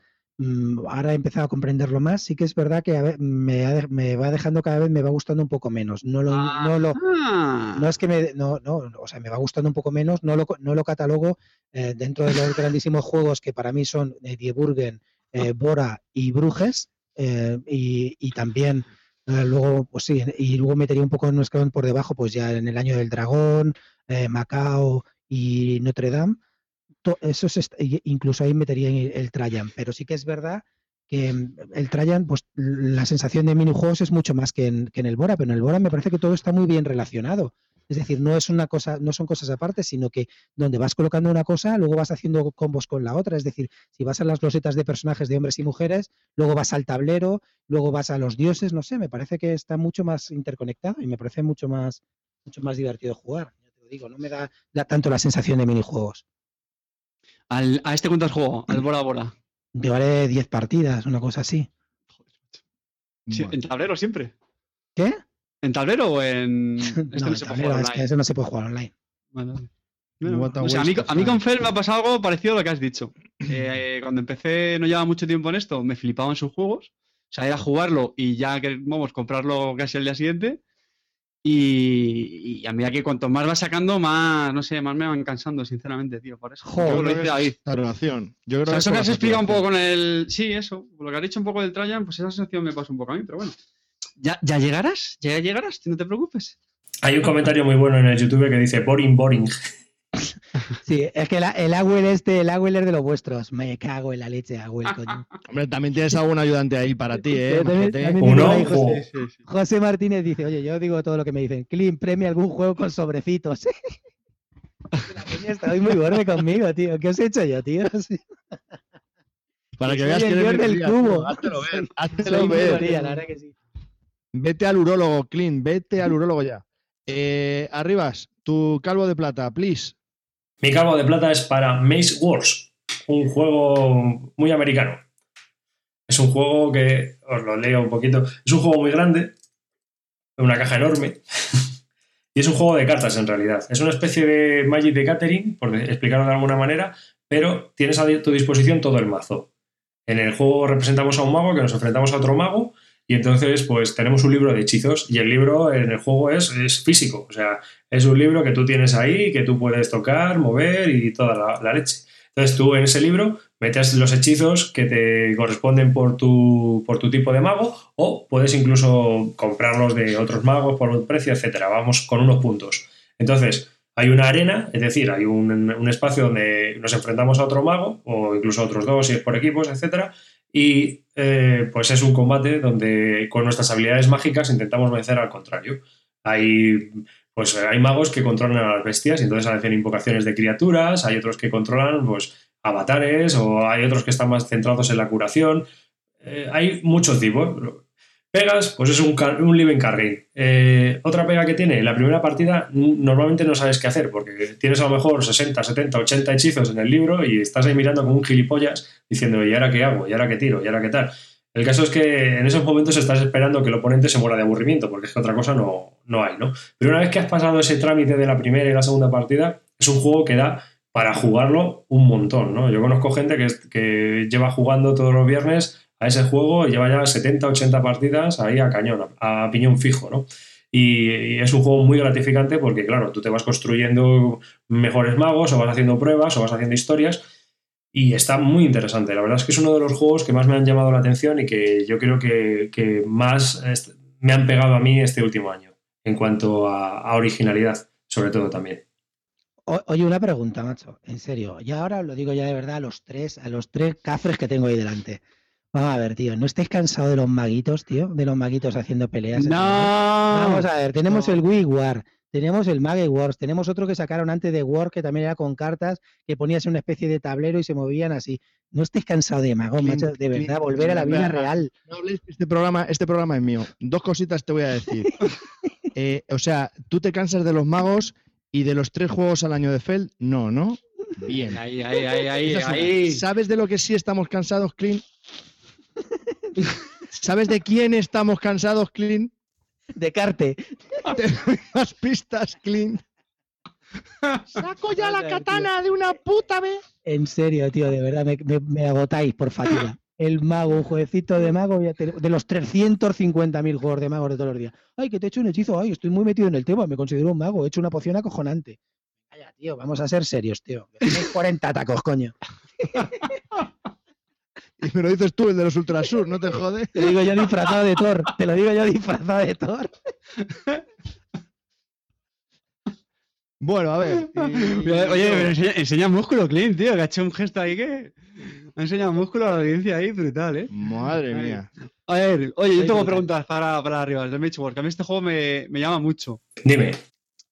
ahora he empezado a comprenderlo más. Sí que es verdad que a me, me va dejando cada vez, me va gustando un poco menos. No lo, no lo, Ah. no es que me, no, no, o sea, me va gustando un poco menos, no lo, no lo catalogo eh, dentro de los grandísimos juegos que para mí son eh, Die Burgen, eh, Bora y Bruges, eh, y, y también luego, pues sí, y luego metería un poco en escalón por debajo, pues ya en el año del dragón, Macao y Notre Dame, est- y- incluso ahí metería el, el Trajan, pero sí que es verdad que mm, el Trajan, pues la sensación de minijuegos es mucho más que en, que en el Bora, pero en el Bora me parece que todo está muy bien relacionado. Es decir, no es una cosa, no son cosas aparte, sino que donde vas colocando una cosa, luego vas haciendo combos con la otra. Es decir, si vas a las losetas de personajes de hombres y mujeres, luego vas al tablero, luego vas a los dioses, no sé, me parece que está mucho más interconectado y me parece mucho más, mucho más divertido jugar. Ya te lo digo, no me da, da tanto la sensación de minijuegos. Al- a este cuánto has jugado, al Bora Bora. Llevaré 10 partidas, una cosa así. Sí, Bueno. ¿En tablero siempre? ¿Qué? ¿En tablero o en.? Este no, no, en se puede tablero, jugar es que online. eso no se puede jugar online. Bueno, a o sea, a, mí, a mí con. Fer me ha pasado algo parecido a lo que has dicho. Eh, cuando empecé, no llevaba mucho tiempo en esto, me flipaban sus juegos. O sea, era jugarlo y ya que vamos, comprarlo casi al día siguiente. Y, y a medida que cuanto más vas sacando, más, no sé, más me van cansando, sinceramente, tío. Por eso. Joder, Yo lo dice David. es saturación. Yo O creo sea, que eso es que has la explicado un poco con el. Sí, eso. Lo que has dicho un poco del Trajan, pues esa sensación me pasa un poco a mí, pero bueno. Ya, ya llegarás, ya llegarás, no te preocupes. Hay un comentario muy bueno en el YouTube que dice boring, boring. Sí, es que la- el Agüel este, el Agüel es de los vuestros. Me cago en la leche, Agüel, coño. Hombre, también tienes algún ayudante ahí para ti, ¿eh? También- también Un digo ahí, ojo. José, Sí, sí. José Martínez dice, oye, yo digo todo lo que me dicen. Clean, premia algún juego con sobrecitos. La peña está hoy muy borde conmigo, tío. ¿Qué os he hecho yo, tío? Para que veas el que eres del cubo. tío. Háztelo ver, Soy háztelo ver. la verdad que sí. Vete al urólogo, Clint, vete al urólogo ya. Eh, Arribas, tu calvo de plata, please. Mi calvo de plata es para Maze Wars, un juego muy americano. Es un juego que, os lo leo un poquito, es un juego muy grande, una caja enorme, y es un juego de cartas en realidad. Es una especie de Magic de Catering, por explicarlo de alguna manera, pero tienes a tu disposición todo el mazo. En el juego representamos a un mago que nos enfrentamos a otro mago y entonces pues tenemos un libro de hechizos y el libro en el juego es, es físico, o sea, es un libro que tú tienes ahí, que tú puedes tocar, mover y toda la, leche. Entonces tú en ese libro metes los hechizos que te corresponden por tu, por tu tipo de mago o puedes incluso comprarlos de otros magos por un precio, etcétera. Vamos con unos puntos. Entonces hay una arena, es decir, hay un, un espacio donde nos enfrentamos a otro mago o incluso a otros dos si es por equipos, etcétera. Y eh, pues es un combate donde con nuestras habilidades mágicas intentamos vencer al contrario. Hay pues eh, hay magos que controlan a las bestias y entonces hacen invocaciones de criaturas, hay otros que controlan pues avatares o hay otros que están más centrados en la curación. Eh, hay muchos tipos. Pegas, pues es un, un living carrying. Eh, otra pega que tiene, la primera partida normalmente no sabes qué hacer porque tienes a lo mejor 60, 70, 80 hechizos en el libro y estás ahí mirando como un gilipollas diciendo, ¿y ahora qué hago? ¿Y ahora qué tiro? ¿Y ahora qué tal? El caso es que en esos momentos estás esperando que el oponente se muera de aburrimiento, porque es que otra cosa no, no hay, ¿no? Pero una vez que has pasado ese trámite de la primera y la segunda partida, es un juego que da para jugarlo un montón, ¿no? Yo conozco gente que, que lleva jugando todos los viernes a ese juego y lleva ya 70, 80 partidas ahí a cañón, a, piñón fijo, ¿no? Y, es un juego muy gratificante porque, claro, tú te vas construyendo mejores magos o vas haciendo pruebas o vas haciendo historias y está muy interesante. La verdad es que es uno de los juegos que más me han llamado la atención y que yo creo que, que más me han pegado a mí este último año en cuanto a, originalidad, sobre todo también. Oye, una pregunta, macho, en serio. Y ahora lo digo ya de verdad los tres, a los tres cafres que tengo ahí delante. Vamos a ver, tío, ¿no estáis cansados de los maguitos, tío? De los maguitos haciendo peleas. No. Vamos a ver, tenemos No. el Wii War, tenemos el Mage Wars, tenemos otro que sacaron antes de War, que también era con cartas, que ponías en una especie de tablero y se movían así. ¿No estáis cansados de magos, macho? De verdad, volver a la vida real. No hables, que este programa, este programa es mío. Dos cositas te voy a decir. Eh, o sea, tú te cansas de los magos y de los tres juegos al año de Fel, no, ¿no? Bien. Ahí, ahí, ahí, ahí. ¿Sabes de lo que sí estamos cansados, Clint? ¿Sabes de quién estamos cansados, Clint? De Carte. Más pistas, Clint. Saco ya la katana de una puta vez. En serio, tío, de verdad, me, me- me agotáis por fatiga. el mago, un jueguecito de mago, de los 350.000 juegos de magos de todos los días. Ay, que te he hecho un hechizo, ay, estoy muy metido en el tema, me considero un mago, he hecho una poción acojonante. Vaya, tío, vamos a ser serios, tío. Tenéis 40 tacos, coño. Y me lo dices tú, el de los Ultrasur, no te jode. Te lo digo yo disfrazado de Thor, te lo digo yo disfrazado de Thor. Bueno, a ver. y- Oye, pero enseña, enseña músculo, Clint, tío, que ha hecho un gesto ahí que. Ha enseñado músculo a la audiencia ahí, brutal, ¿eh? Madre mía. A ver, oye, yo tengo preguntas para, para arriba, de Mitch porque a mí este juego me, me llama mucho. Dime,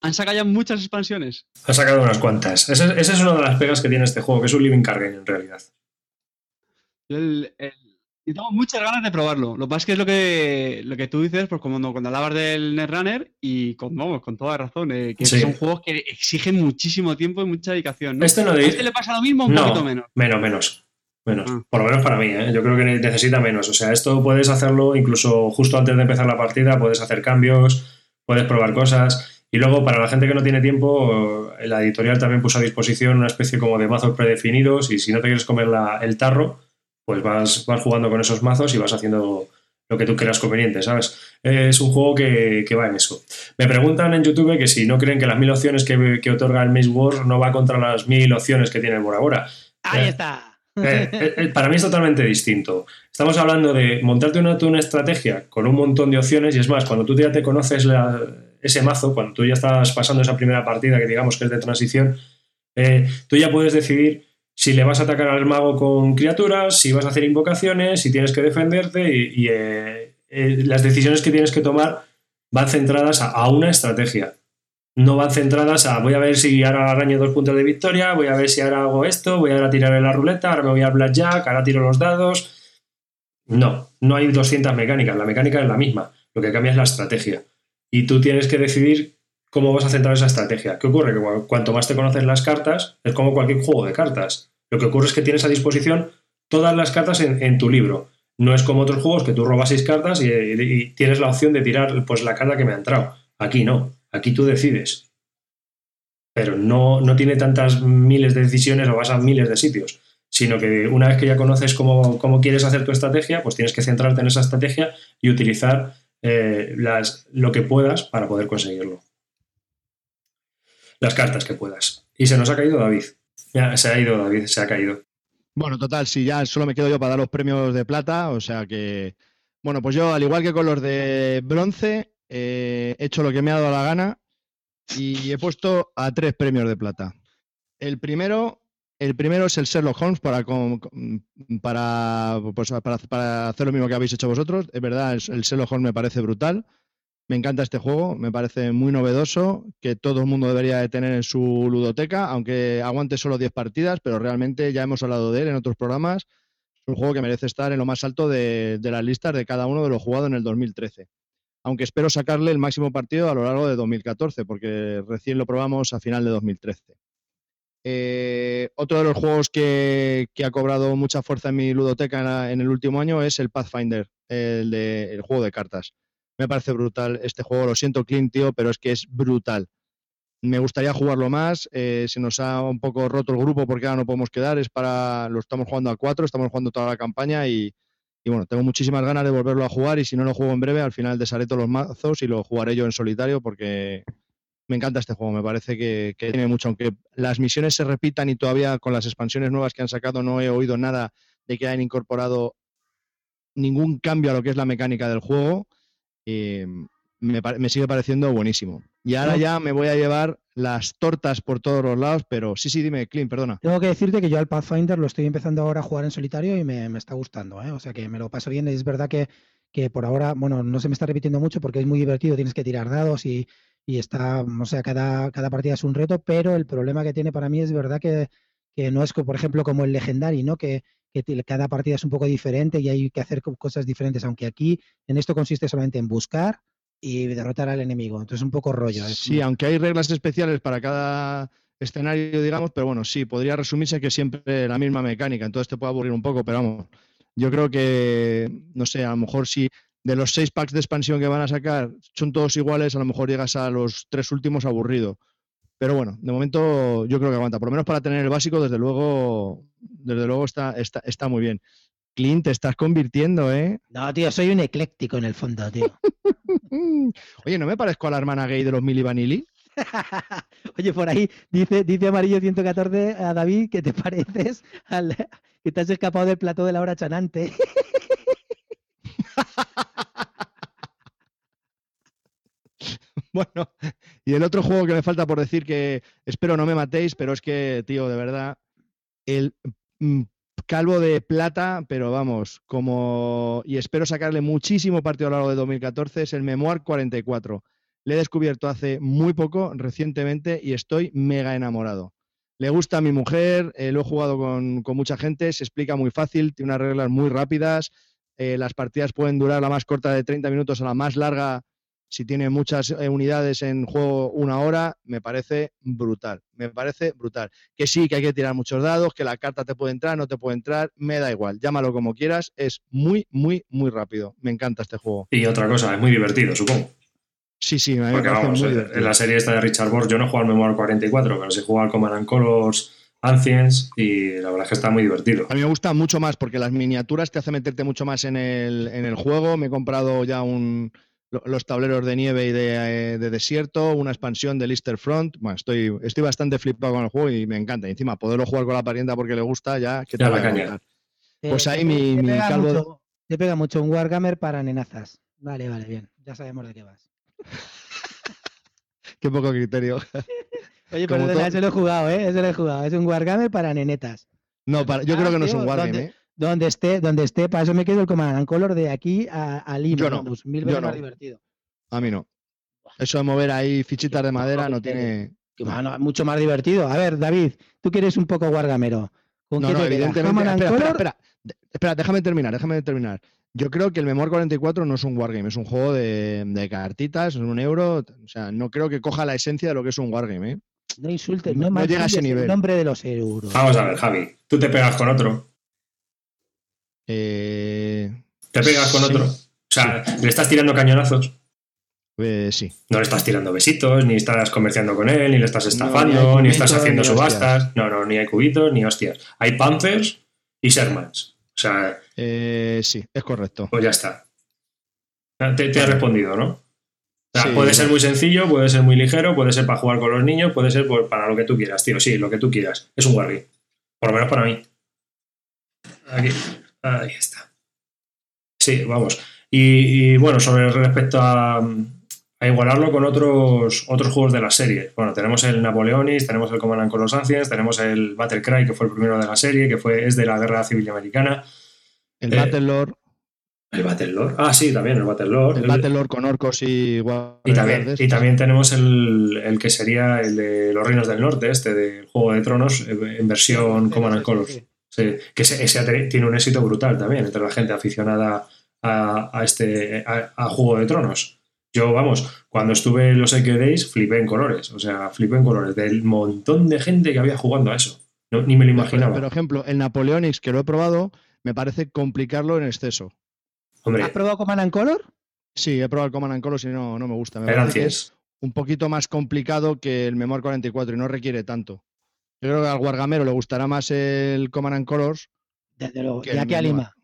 ¿Han sacado ya muchas expansiones? ha sacado unas cuantas. Esa esa es una de las pegas que tiene este juego, que es un living card game en realidad. Yo, el- el- yo tengo muchas ganas de probarlo. Lo que pasa es que es lo que, lo que tú dices, pues como cuando hablabas del Netrunner, y con, vamos, con toda razón, eh, que Sí. son juegos que exigen muchísimo tiempo y mucha dedicación. ¿no? Este no ¿A de- este le pasa lo mismo un No, poquito menos? Menos, menos. Menos. Ah. Por lo menos para mí, ¿eh? Yo creo que necesita menos. O sea, esto puedes hacerlo incluso justo antes de empezar la partida, puedes hacer cambios, puedes probar cosas. Y luego, para la gente que no tiene tiempo, la editorial también puso a disposición una especie como de mazos predefinidos. Y si no te quieres comer la- el tarro, pues vas, vas jugando con esos mazos y vas haciendo lo que tú creas conveniente, ¿sabes? Es un juego que, que va en eso. Me preguntan en YouTube que si no creen que las mil opciones que, que otorga el Maze War no va contra las mil opciones que tiene el Bora Bora. Ahí Eh, está. eh, eh, para mí es totalmente distinto. Estamos hablando de montarte una, una estrategia con un montón de opciones y es más, cuando tú ya te conoces la- ese mazo, cuando tú ya estás pasando esa primera partida que digamos que es de transición, tú ya puedes decidir si le vas a atacar al mago con criaturas, si vas a hacer invocaciones, si tienes que defenderte y, eh, eh, las decisiones que tienes que tomar van centradas a, una estrategia. No van centradas a voy a ver si ahora araño dos puntos de victoria, voy a ver si ahora hago esto, voy a tirar en la ruleta, ahora me voy a blackjack, ahora tiro los dados. No, no hay 200 mecánicas, la mecánica es la misma, lo que cambia es la estrategia. Y tú tienes que decidir cómo vas a centrar esa estrategia. ¿Qué ocurre? Que cu- cuanto más te conoces las cartas, es como cualquier juego de cartas. Lo que ocurre es que tienes a disposición todas las cartas en, tu libro. No es como otros juegos que tú robas seis cartas y, tienes la opción de tirar pues, la carta que me ha entrado. Aquí no, aquí tú decides. Pero no, no tiene tantas miles de decisiones o vas a miles de sitios, sino que una vez que ya conoces cómo, cómo quieres hacer tu estrategia, pues tienes que centrarte en esa estrategia y utilizar eh, lo que puedas para poder conseguirlo. Las cartas que puedas. Y se nos ha caído David. Ya, se ha ido David, se ha caído. Bueno, total, si ya solo me quedo yo para dar los premios de plata, o sea que, bueno, pues yo, al igual que con los de bronce, eh, he hecho lo que me ha dado la gana y he puesto a tres premios de plata. El primero, el primero es el Sherlock Holmes para, para, pues, para, para hacer lo mismo que habéis hecho vosotros. Es verdad, el Sherlock Holmes me parece brutal. Me encanta este juego, me parece muy novedoso, que todo el mundo debería de tener en su ludoteca, aunque aguante solo 10 partidas, pero realmente ya hemos hablado de él en otros programas. Es un juego que merece estar en lo más alto de, las listas de cada uno de los jugados en el 2013. Aunque espero sacarle el máximo partido a lo largo de 2014, porque recién lo probamos a final de 2013. Eh, otro de los juegos que, que ha cobrado mucha fuerza en mi ludoteca en el último año es el Pathfinder, el, de- el juego de cartas. Me parece brutal este juego, lo siento Clint, tío, pero es que es brutal. Me gustaría jugarlo más, eh, se nos ha un poco roto el grupo porque ahora no podemos quedar, es para, lo estamos jugando a cuatro, estamos jugando toda la campaña y, y bueno, tengo muchísimas ganas de volverlo a jugar y si no lo juego en breve, al final desharé todos los mazos y lo jugaré yo en solitario porque me encanta este juego, me parece que, que tiene mucho, aunque las misiones se repitan y todavía con las expansiones nuevas que han sacado no he oído nada de que hayan incorporado ningún cambio a lo que es la mecánica del juego, eh, me, sigue pareciendo buenísimo. Y ahora ya me voy a llevar las tortas por todos los lados, pero sí, sí, dime, Clint, perdona. Tengo que decirte que yo al Pathfinder lo estoy empezando ahora a jugar en solitario y me, me está gustando, ¿eh? O sea que me lo paso bien. Es verdad que, que por ahora, bueno, no se me está repitiendo mucho porque es muy divertido, tienes que tirar dados y, y está, o sea, cada, cada partida es un reto, pero el problema que tiene para mí es verdad que, que no es, por ejemplo, como el Legendary, ¿no? Que, que cada partida es un poco diferente y hay que hacer co- cosas diferentes, aunque aquí en esto consiste solamente en buscar y derrotar al enemigo. Entonces un poco rollo. es Sí, aunque hay reglas especiales para cada escenario, digamos, pero bueno, sí, podría resumirse que siempre la misma mecánica, entonces te puede aburrir un poco, pero vamos, yo creo que, no sé, a lo mejor si de los seis packs de expansión que van a sacar son todos iguales, a lo mejor llegas a los tres últimos aburrido. Pero bueno, de momento yo creo que aguanta, por lo menos para tener el básico, desde luego, desde luego está, está, está muy bien. Clint, te estás convirtiendo, ¿eh? No, tío, soy un ecléctico en el fondo, tío. Oye, ¿no me parezco a la hermana gay de los Mili Vanilli? Oye, por ahí dice, dice Amarillo 114 a David que te pareces al que te has escapado del plató de la hora chanante. Bueno, y el otro juego que me falta por decir que espero no me matéis, pero es que, tío, de verdad, el mm, calvo de plata, pero vamos, como. Y espero sacarle muchísimo partido a lo largo de 2014, es el Memoir 44. Le he descubierto hace muy poco, recientemente, y estoy mega enamorado. Le gusta a mi mujer, eh, lo he jugado con, mucha gente, se explica muy fácil, tiene unas reglas muy rápidas. eh, las partidas pueden durar la más corta de 30 minutos a la más larga si tiene muchas eh, unidades en juego una hora, me parece brutal. Me parece brutal. Que sí, que hay que tirar muchos dados, que la carta te puede entrar, no te puede entrar, me da igual. Llámalo como quieras, es muy, muy, muy rápido. Me encanta este juego. Y otra cosa, es muy divertido, supongo. Sí, sí, me Porque parece vamos, muy en la serie esta de Richard Borg, yo no he jugado al Memoir 44, pero sí he jugado al Command and Colors Ancients y la verdad es que está muy divertido. A mí me gusta mucho más porque las miniaturas te hacen meterte mucho más en el, en el juego. Me he comprado ya un, los tableros de nieve y de, eh, de desierto, una expansión del Easter Front. Bueno, estoy, estoy bastante flipado con el juego y me encanta. Y encima, poderlo jugar con la parienta porque le gusta, ya que te la caña. Pues ahí te- mi- te mi pega calvo- mucho- te pega mucho un Warhammer para nenazas. Vale, vale, bien. Ya sabemos de qué vas. Qué poco criterio. Oye, perdona, todo- ese lo he jugado, ¿eh? Ese lo he jugado. Es un Warhammer para nenetas. No, para- yo Ah, creo que no es un wargame, ¿dónde- ¿eh? Donde esté, donde esté, para eso me quedo el Command and Color de aquí a, a Lima. Yo no, vamos, mil yo veces no. más divertido. A mí no. Eso de mover ahí fichitas de madera no tiene. Que, mano, mucho más divertido. A ver, David, tú que eres un poco wargamero. ¿Con No, qué no, te evidentemente. ¿Command and Espera, espera, espera. Espera, déjame terminar, déjame terminar. Yo creo que el Memoir 44 no es un wargame, es un juego de, de cartitas, es un euro. O sea, no creo que coja la esencia de lo que es un wargame, ¿eh? No insultes, No- no, no llega a ese mancilles el nivel. nombre de los euros. Vamos a ver, Javi, tú te pegas con otro, Eh, te pegas con Sí. otro. O sea, le estás tirando cañonazos. eh, sí. No le estás tirando besitos, ni estás comerciando con él, ni le estás No, estafando, ni estás haciendo ni subastas. No, no, ni hay cubitos, ni hostias. Hay Panthers y Shermans. O sea, Eh, sí, es correcto. pues ya está. Te, te he respondido, ¿no? O sea, Sí. puede ser muy sencillo, puede ser muy ligero, puede ser para jugar con los niños, puede ser para lo que tú quieras, tío. Sí, lo que tú quieras. Es un wargame. Por lo menos para mí. Aquí. Ahí está. Sí, vamos. Y, y, bueno, sobre respecto a, a igualarlo con otros, otros juegos de la serie. Bueno, tenemos el Napoleonis, tenemos el Command and Colors Ancients, tenemos el Battlecry, que fue el primero de la serie, que fue, es de la Guerra Civil Americana. El Eh, Battlelord, El Battlelord. Ah, sí, también el Battlelord. el El- Battlelord con orcos y y también, y también tenemos el, el que sería el de los Reinos del Norte, este de Juego de Tronos, eh, en versión Command and Sí, Colors. sí, sí. Sí, que ese, tiene un éxito brutal también entre la gente aficionada a, a este a, a Juego de Tronos. Yo, vamos, cuando estuve en los X Days, flipé en colores. O sea, flipé en colores del montón de gente que había jugando a eso. No, ni me lo imaginaba. Pero, por ejemplo, el Napoleonics, que lo he probado, me parece complicarlo en exceso. Hombre, ¿Has probado Command and Color? Sí, he probado el Command and Colors y no, no me gusta. Me es 100. un poquito más complicado que el Memoir 44 y no requiere tanto. Yo creo que al Wargamero le gustará más el Command and Colors. Desde luego, Que de el aquí a. Lima.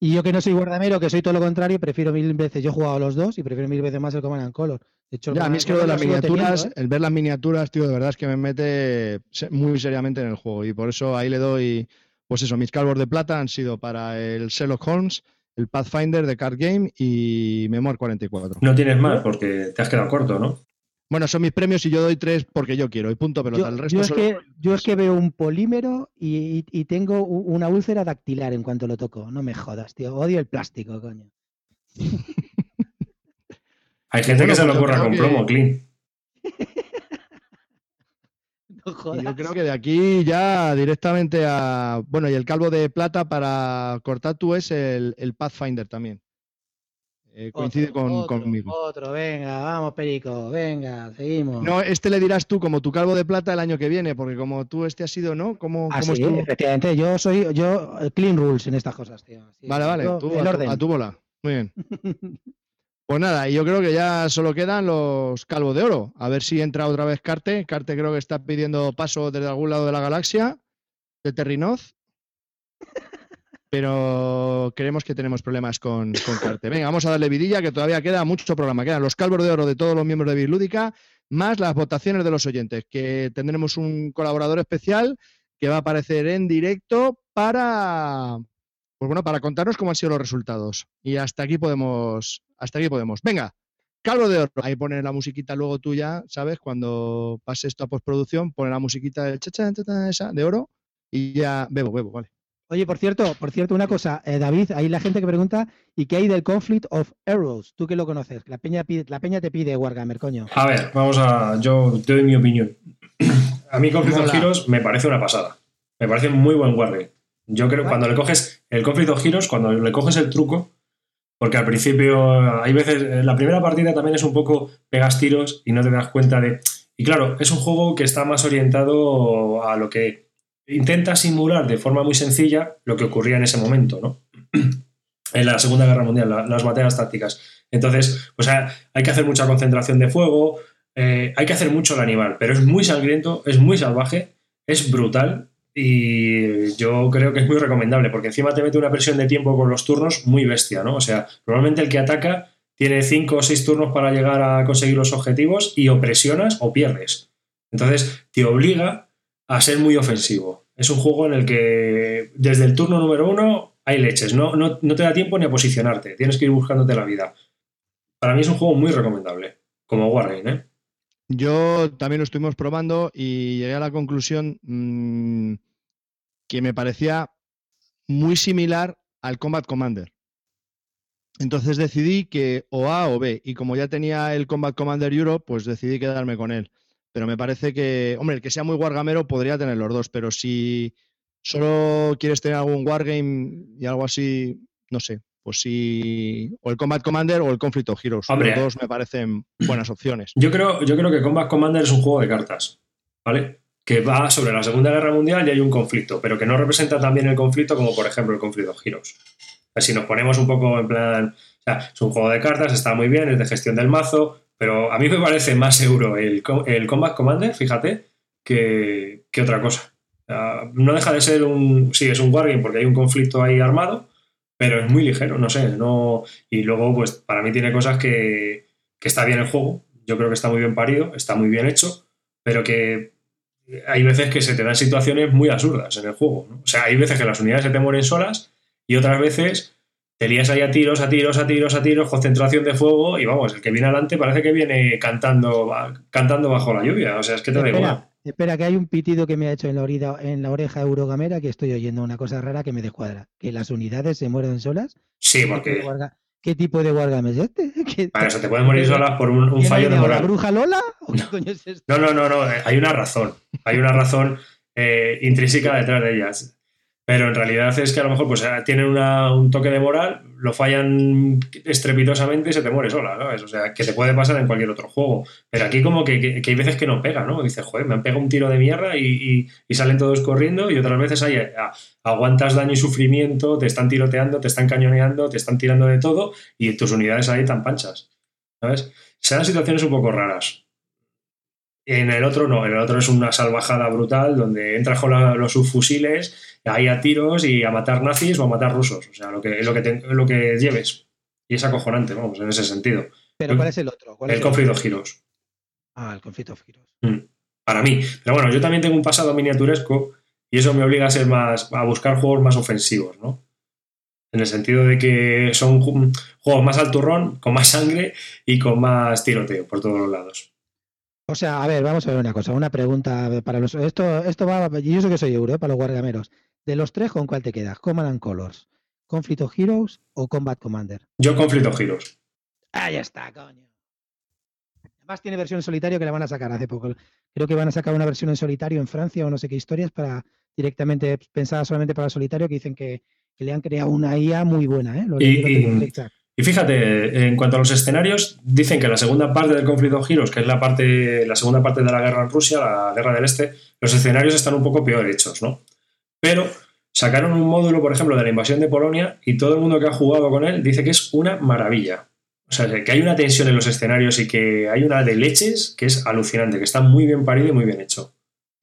Y yo que no soy guardamero, que soy todo lo contrario, prefiero mil veces, yo he jugado a los dos y prefiero mil veces más el Command and Color. De hecho, Ya, a mí es que lo de las miniaturas, teniendo, ¿eh? el ver las miniaturas, tío, de verdad es que me mete muy seriamente en el juego. Y por eso ahí le doy, pues eso, mis calvos de plata han sido para el Sherlock Holmes, el Pathfinder de Card Game y Memoir 44. no tienes más porque te has quedado corto, ¿no? Bueno, son mis premios y yo doy tres porque yo quiero y punto pelota. Yo, el yo resto es solo- que, yo es que veo un polímero y, tengo una úlcera dactilar en cuanto lo toco. No me jodas, tío. Odio el plástico, coño. Hay gente bueno, que se lo pues yo ocurra con que- promo, Clean. No Y jodas. yo creo que de aquí ya directamente a. Bueno, y el calvo de plata para cortar tú es el, el Pathfinder también. Eh, coincide Otro, con, otro, conmigo. Otro, venga, vamos, Perico, venga, seguimos. No, este le dirás tú como tu calvo de plata el año que viene, porque como tú este has sido, ¿no? ¿Cómo, Ah, cómo sí, efectivamente, yo soy yo eh, clean rules en estas cosas, tío. Sí, Vale, vale, yo- tú, el a, tu, orden. a tu bola. Muy bien. Pues nada, y yo creo que ya solo quedan los calvos de oro. A ver si entra otra vez Carte. Carte creo que está pidiendo paso desde algún lado de la galaxia, de Terrinoz. Pero creemos que tenemos problemas con, con Carte. Venga, vamos a darle vidilla, que todavía queda mucho programa. Quedan los calvos de oro de todos los miembros de Bislúdica, más las votaciones de los oyentes, que tendremos un colaborador especial que va a aparecer en directo para, pues bueno, para contarnos cómo han sido los resultados. Y hasta aquí podemos, hasta aquí podemos. Venga, calvo de oro. Ahí pone la musiquita luego tuya, ¿sabes? Cuando pase esto a postproducción, pone la musiquita del esa de oro y ya bebo, bebo, vale. Oye, por cierto, por cierto, una cosa, eh, David, hay la gente que pregunta, ¿y qué hay del Conflict of Arrows? Tú que lo conoces, la peña, pide, la peña te pide Wargammer, coño. A ver, vamos a. Yo te doy mi opinión. A mí Conflict of. Heroes me parece una pasada. Me parece muy buen wargame. Yo creo que cuando le coges el Conflict of Heroes, cuando le coges el truco, porque al principio hay veces, en la primera partida también es un poco pegas tiros y no te das cuenta de... Y claro, es un juego que está más orientado a lo que intenta simular de forma muy sencilla lo que ocurría en ese momento, ¿no? en la Segunda Guerra Mundial, la- las batallas tácticas. Entonces, pues hay hay que hacer mucha concentración de fuego, eh, hay que hacer mucho el animal, pero es muy sangriento, es muy salvaje, es brutal y yo creo que es muy recomendable porque encima te mete una presión de tiempo con los turnos muy bestia, ¿no? O sea, normalmente el que ataca tiene 5 o 6 turnos para llegar a conseguir los objetivos y o presionas o pierdes. Entonces, te obliga a ser muy ofensivo. Es un juego en el que desde el turno número uno hay leches, no, no, no te da tiempo ni a posicionarte, tienes que ir buscándote la vida. Para mí es un juego muy recomendable, como Wargame, ¿eh? Yo también lo estuvimos probando y llegué a la conclusión mm, que me parecía muy similar al Combat Commander. Entonces decidí que o A o B, y como ya tenía el Combat Commander Europe, pues decidí quedarme con él. Pero me parece que, hombre, el que sea muy wargamero podría tener los dos, pero si solo quieres tener algún wargame y algo así, no sé, pues si o el Combat Commander o el Conflict of Heroes. Hombre. los dos me parecen buenas opciones. Yo creo, yo creo que Combat Commander es un juego de cartas, ¿vale? Que va sobre la Segunda Guerra Mundial y hay un conflicto, pero que no representa tan bien el conflicto como, por ejemplo, el conflicto of Heroes. Si nos ponemos un poco en plan. O sea, es un juego de cartas, está muy bien, es de gestión del mazo, pero a mí me parece más seguro el, el Combat Commander, fíjate, que, que otra cosa. Sea, no deja de ser un. Sí, es un wargame porque hay un conflicto ahí armado, pero es muy ligero, no sé. No, y luego, pues para mí tiene cosas que, que está bien el juego. Yo creo que está muy bien parido, está muy bien hecho, pero que hay veces que se te dan situaciones muy absurdas en el juego. ¿no? O sea, hay veces que las unidades se te mueren solas y otras veces te lías ahí a tiros, a tiros, a tiros, a tiros, concentración de fuego y vamos, el que viene adelante parece que viene cantando, cantando bajo la lluvia. O sea, es que te da igual. Espera, que hay un pitido que me ha hecho en la, orida- en la oreja Eurogamera que estoy oyendo una cosa rara que me descuadra. Que las unidades se mueren solas. Sí, ¿Qué tipo de porque ¿Qué tipo de Wargame es este? ¿Qué- para eso te pueden morir solas por un, un ¿Quién ha fallo de ideado, ¿La moral. bruja Lola? ¿O qué coño es esto? No, no, no, no. eh, Hay una razón. Hay una razón eh, intrínseca detrás de ellas. Pero en realidad es que a lo mejor pues, eh, tienen una- un toque de moral, lo fallan estrepitosamente y se te muere sola, ¿sabes? O sea, que te puede pasar en cualquier otro juego. Pero aquí como que, que- hay veces que no pega, ¿no? Dices, joder, me han pegado un tiro de mierda y, y- salen todos corriendo y otras veces hay, aguantas daño y sufrimiento, te están tiroteando, te están cañoneando, te están tirando de todo y tus unidades ahí tan panchas, ¿sabes? Se dan situaciones un poco raras. En el otro no, en el otro es una salvajada brutal donde entras con la- los subfusiles, ahí a tiros y a matar nazis o a matar rusos. O sea, lo que, lo que, te- lo que lleves. Y es acojonante, vamos, en ese sentido. Pero ¿cuál es el otro? ¿Cuál es El conflicto giros. Ah, el Conflict of Heroes. Para mí. Pero bueno, yo también tengo un pasado miniaturesco y eso me obliga a ser más, a buscar juegos más ofensivos, ¿no? En el sentido de que son ju- juegos más al turrón, con más sangre y con más tiroteo por todos los lados. O sea, a ver, vamos a ver una cosa, una pregunta para los. Esto, esto va. Yo sé que soy euro, ¿eh? para los guardameros. De los tres, ¿con cuál te quedas? ¿Command and Colors, Conflict of Heroes o Combat Commander? Yo conflicto giros. Ah, ya está, coño. Además tiene versión en solitario que la van a sacar hace poco. Creo que van a sacar una versión en solitario en Francia o no sé qué historias para directamente pensada solamente para el solitario que dicen que, que le han creado una IA muy buena, ¿eh? Lo Y- y-. Y fíjate, en cuanto a los escenarios, dicen que la segunda parte del conflicto giros, que es la parte, la segunda parte de la guerra en Rusia, la guerra del Este, los escenarios están un poco peor hechos, ¿no? Pero sacaron un módulo, por ejemplo, de la invasión de Polonia y todo el mundo que ha jugado con él dice que es una maravilla. O sea, que hay una tensión en los escenarios y que hay una de leches que es alucinante, que está muy bien parido y muy bien hecho.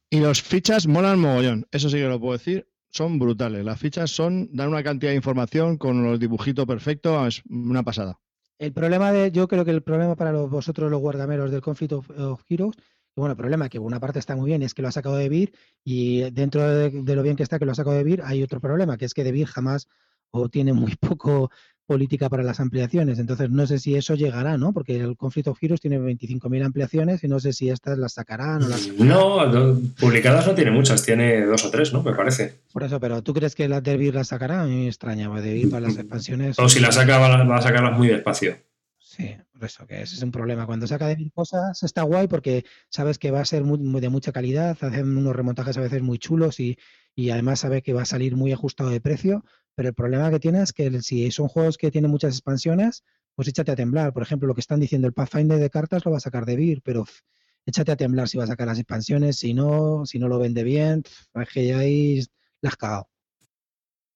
Y los fichas molan mogollón, eso sí que lo puedo decir. Son brutales. Las fichas son, dan una cantidad de información con los dibujitos perfectos, es una pasada. El problema de, yo creo que el problema para vosotros los guardameros del Conflict of, of Heroes, bueno, el problema que una parte está muy bien es que lo ha sacado de Vir y dentro de, de lo bien que está que lo ha sacado de Vir hay otro problema, que es que de Vir jamás o tiene muy poco política para las ampliaciones. Entonces no sé si eso llegará, ¿no? Porque el Conflict of Heroes tiene 25.000 ampliaciones y no sé si estas las sacarán o las sacarán. No, no, publicadas no tiene muchas, tiene dos o tres, ¿no? Me parece. Por eso, pero ¿tú crees que las de Vir las sacará? A mí me extraña, porque de Vir para las expansiones... O si la saca, va va a sacarlas muy despacio. Sí, por eso, que ese es un problema. Cuando saca de mil cosas está guay porque sabes que va a ser muy, muy de mucha calidad, hacen unos remontajes a veces muy chulos y, y además sabes que va a salir muy ajustado de precio, pero el problema que tiene es que si son juegos que tienen muchas expansiones, pues échate a temblar. Por ejemplo, lo que están diciendo el Pathfinder de cartas lo va a sacar de Vir, pero échate a temblar si va a sacar las expansiones, si no, si no lo vende bien, es que ya ahí la has cagado.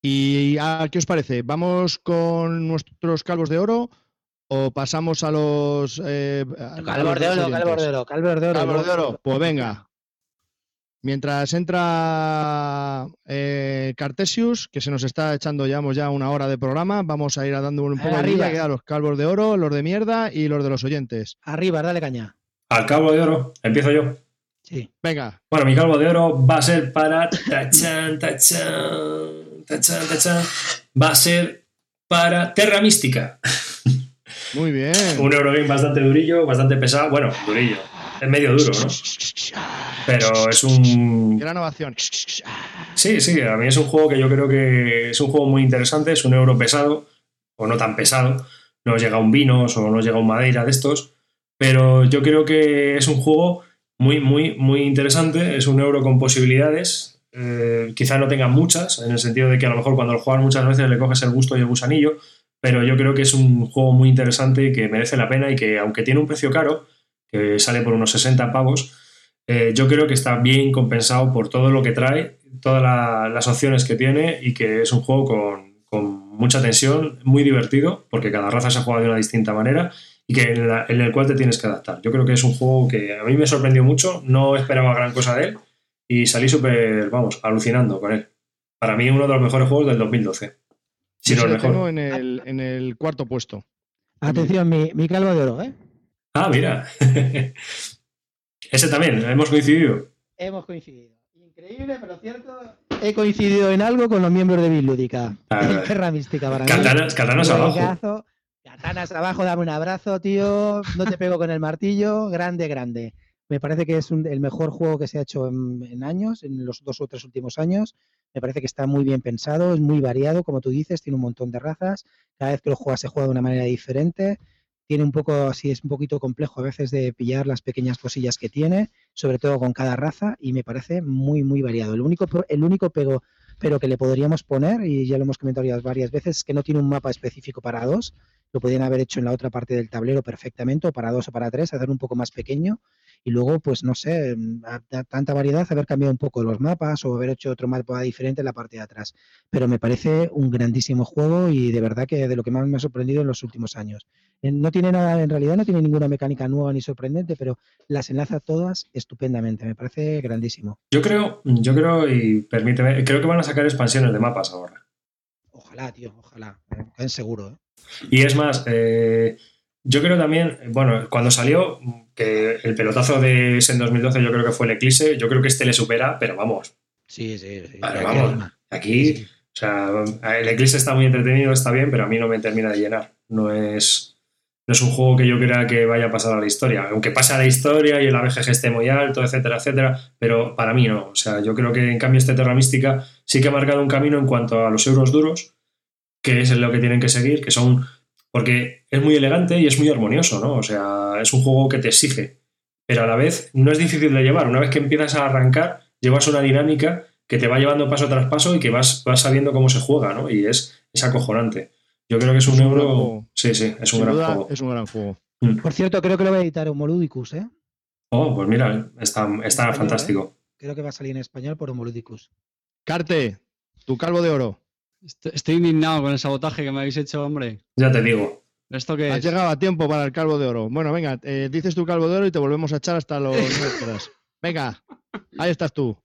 ¿Y a qué os parece? ¿Vamos con nuestros calvos de oro o pasamos a los. eh, Calvos de oro, calvos de oro, calvos de oro. Calvos de oro, pues venga. Mientras entra eh, Cartesius, que se nos está echando ya, ya una hora de programa, vamos a ir a dando un poco de Arriba. vida a los calvos de oro, los de mierda y los de los oyentes. Arriba, dale caña. Al calvo de oro, empiezo yo. Sí. Venga, Bueno, mi calvo de oro va a ser para. Tachan, tachan, tachan, tachan. Va a ser para Terra Mística. muy bien. Un Eurogame bastante durillo, bastante pesado. Bueno, durillo. Es medio duro, ¿no? Pero es un. Gran ovación. Sí, sí, a mí es un juego que yo creo que es un juego muy interesante. Es un euro pesado, o no tan pesado. No llega un vinos o no llega un madeira de estos. Pero yo creo que es un juego muy, muy, muy interesante. Es un euro con posibilidades. Eh, quizá no tenga muchas, en el sentido de que a lo mejor cuando lo juegas muchas veces le coges el gusto y el gusanillo. Pero yo creo que es un juego muy interesante y que merece la pena y que, aunque tiene un precio caro, que sale por unos 60 pavos, eh, yo creo que está bien compensado por todo lo que trae, todas la- las opciones que tiene y que es un juego con, con mucha tensión, muy divertido, porque cada raza se juega de una distinta manera y que en, la- en el cual te tienes que adaptar. Yo creo que es un juego que a mí me sorprendió mucho, no esperaba gran cosa de él y salí súper, vamos, alucinando con él. Para mí uno de los mejores juegos del 2012. Si no el lo mejor. tengo en el, en el cuarto puesto. Atención, mi, mi calvo de oro, ¿eh? Ah, mira. Ese también, hemos coincidido. Hemos coincidido. Increíble, pero cierto. He coincidido en algo con los miembros de Bilúdica. Ah, mística para mí. Katanas, katanas abajo. Katanas abajo, dame un abrazo, tío. No te pego con el martillo. Grande, grande. Me parece que es un- el mejor juego que se ha hecho en, en años, en los dos o tres últimos años. Me parece que está muy bien pensado, es muy variado, como tú dices, tiene un montón de razas. Cada vez que lo juegas se juega de una manera diferente. Tiene un poco, así es un poquito complejo a veces de pillar las pequeñas cosillas que tiene, sobre todo con cada raza, y me parece muy, muy variado. El único, el único pego, pero que le podríamos poner, y ya lo hemos comentado varias veces, es que no tiene un mapa específico para dos. Lo podrían haber hecho en la otra parte del tablero perfectamente, o para dos o para tres, hacer un poco más pequeño. Y luego, pues no sé, mm, a- a tanta variedad, haber cambiado un poco los mapas o haber hecho otro mapa diferente en la parte de atrás. Pero me parece un grandísimo juego y de verdad que de lo que más me ha sorprendido en los últimos años. Eh, No tiene nada, en realidad no tiene ninguna mecánica nueva ni sorprendente, pero las enlaza todas estupendamente. Me parece grandísimo. Yo creo, yo creo, y permíteme, creo que van a sacar expansiones de mapas ahora. Ojalá, tío, ojalá. Es seguro, ¿eh? Y es más, eh, yo creo también, bueno, cuando salió, que el pelotazo de ese en 2012 yo creo que fue el Eclipse, yo creo que este le supera, pero vamos, Sí, sí, sí. Aquí vamos. aquí, Sí. o sea, el Eclipse está muy entretenido, está bien, pero a mí no me termina de llenar. No es, no es un juego que yo crea que vaya a pasar a la historia, aunque pase a la historia y el ABGG esté muy alto, etcétera, etcétera, pero para mí no. O sea, yo creo que en cambio este Terra Mística sí que ha marcado un camino en cuanto a los euros duros, que es lo que tienen que seguir, que son porque es muy elegante y es muy armonioso, ¿no? O sea, es un juego que te exige, pero a la vez no es difícil de llevar. Una vez que empiezas a arrancar, llevas una dinámica que te va llevando paso tras paso y que vas, vas sabiendo cómo se juega, ¿no? Y es, es acojonante. Yo creo que es un Es un gran euro. Sí, sí, es un Sin gran duda, juego. es un gran juego. Por cierto, creo que lo va a editar Homoludicus, ¿eh? Oh, pues mira, está, está Español, fantástico. Creo que va a salir en español por Homoludicus. Carte, tu calvo de oro. Estoy, estoy indignado con el sabotaje que me habéis hecho, hombre. Ya te digo. ¿Esto qué Has es? llegado a tiempo para el calvo de oro. Bueno, venga, eh, dices tu calvo de oro y te volvemos a echar hasta los miércoles. Venga, ahí estás tú.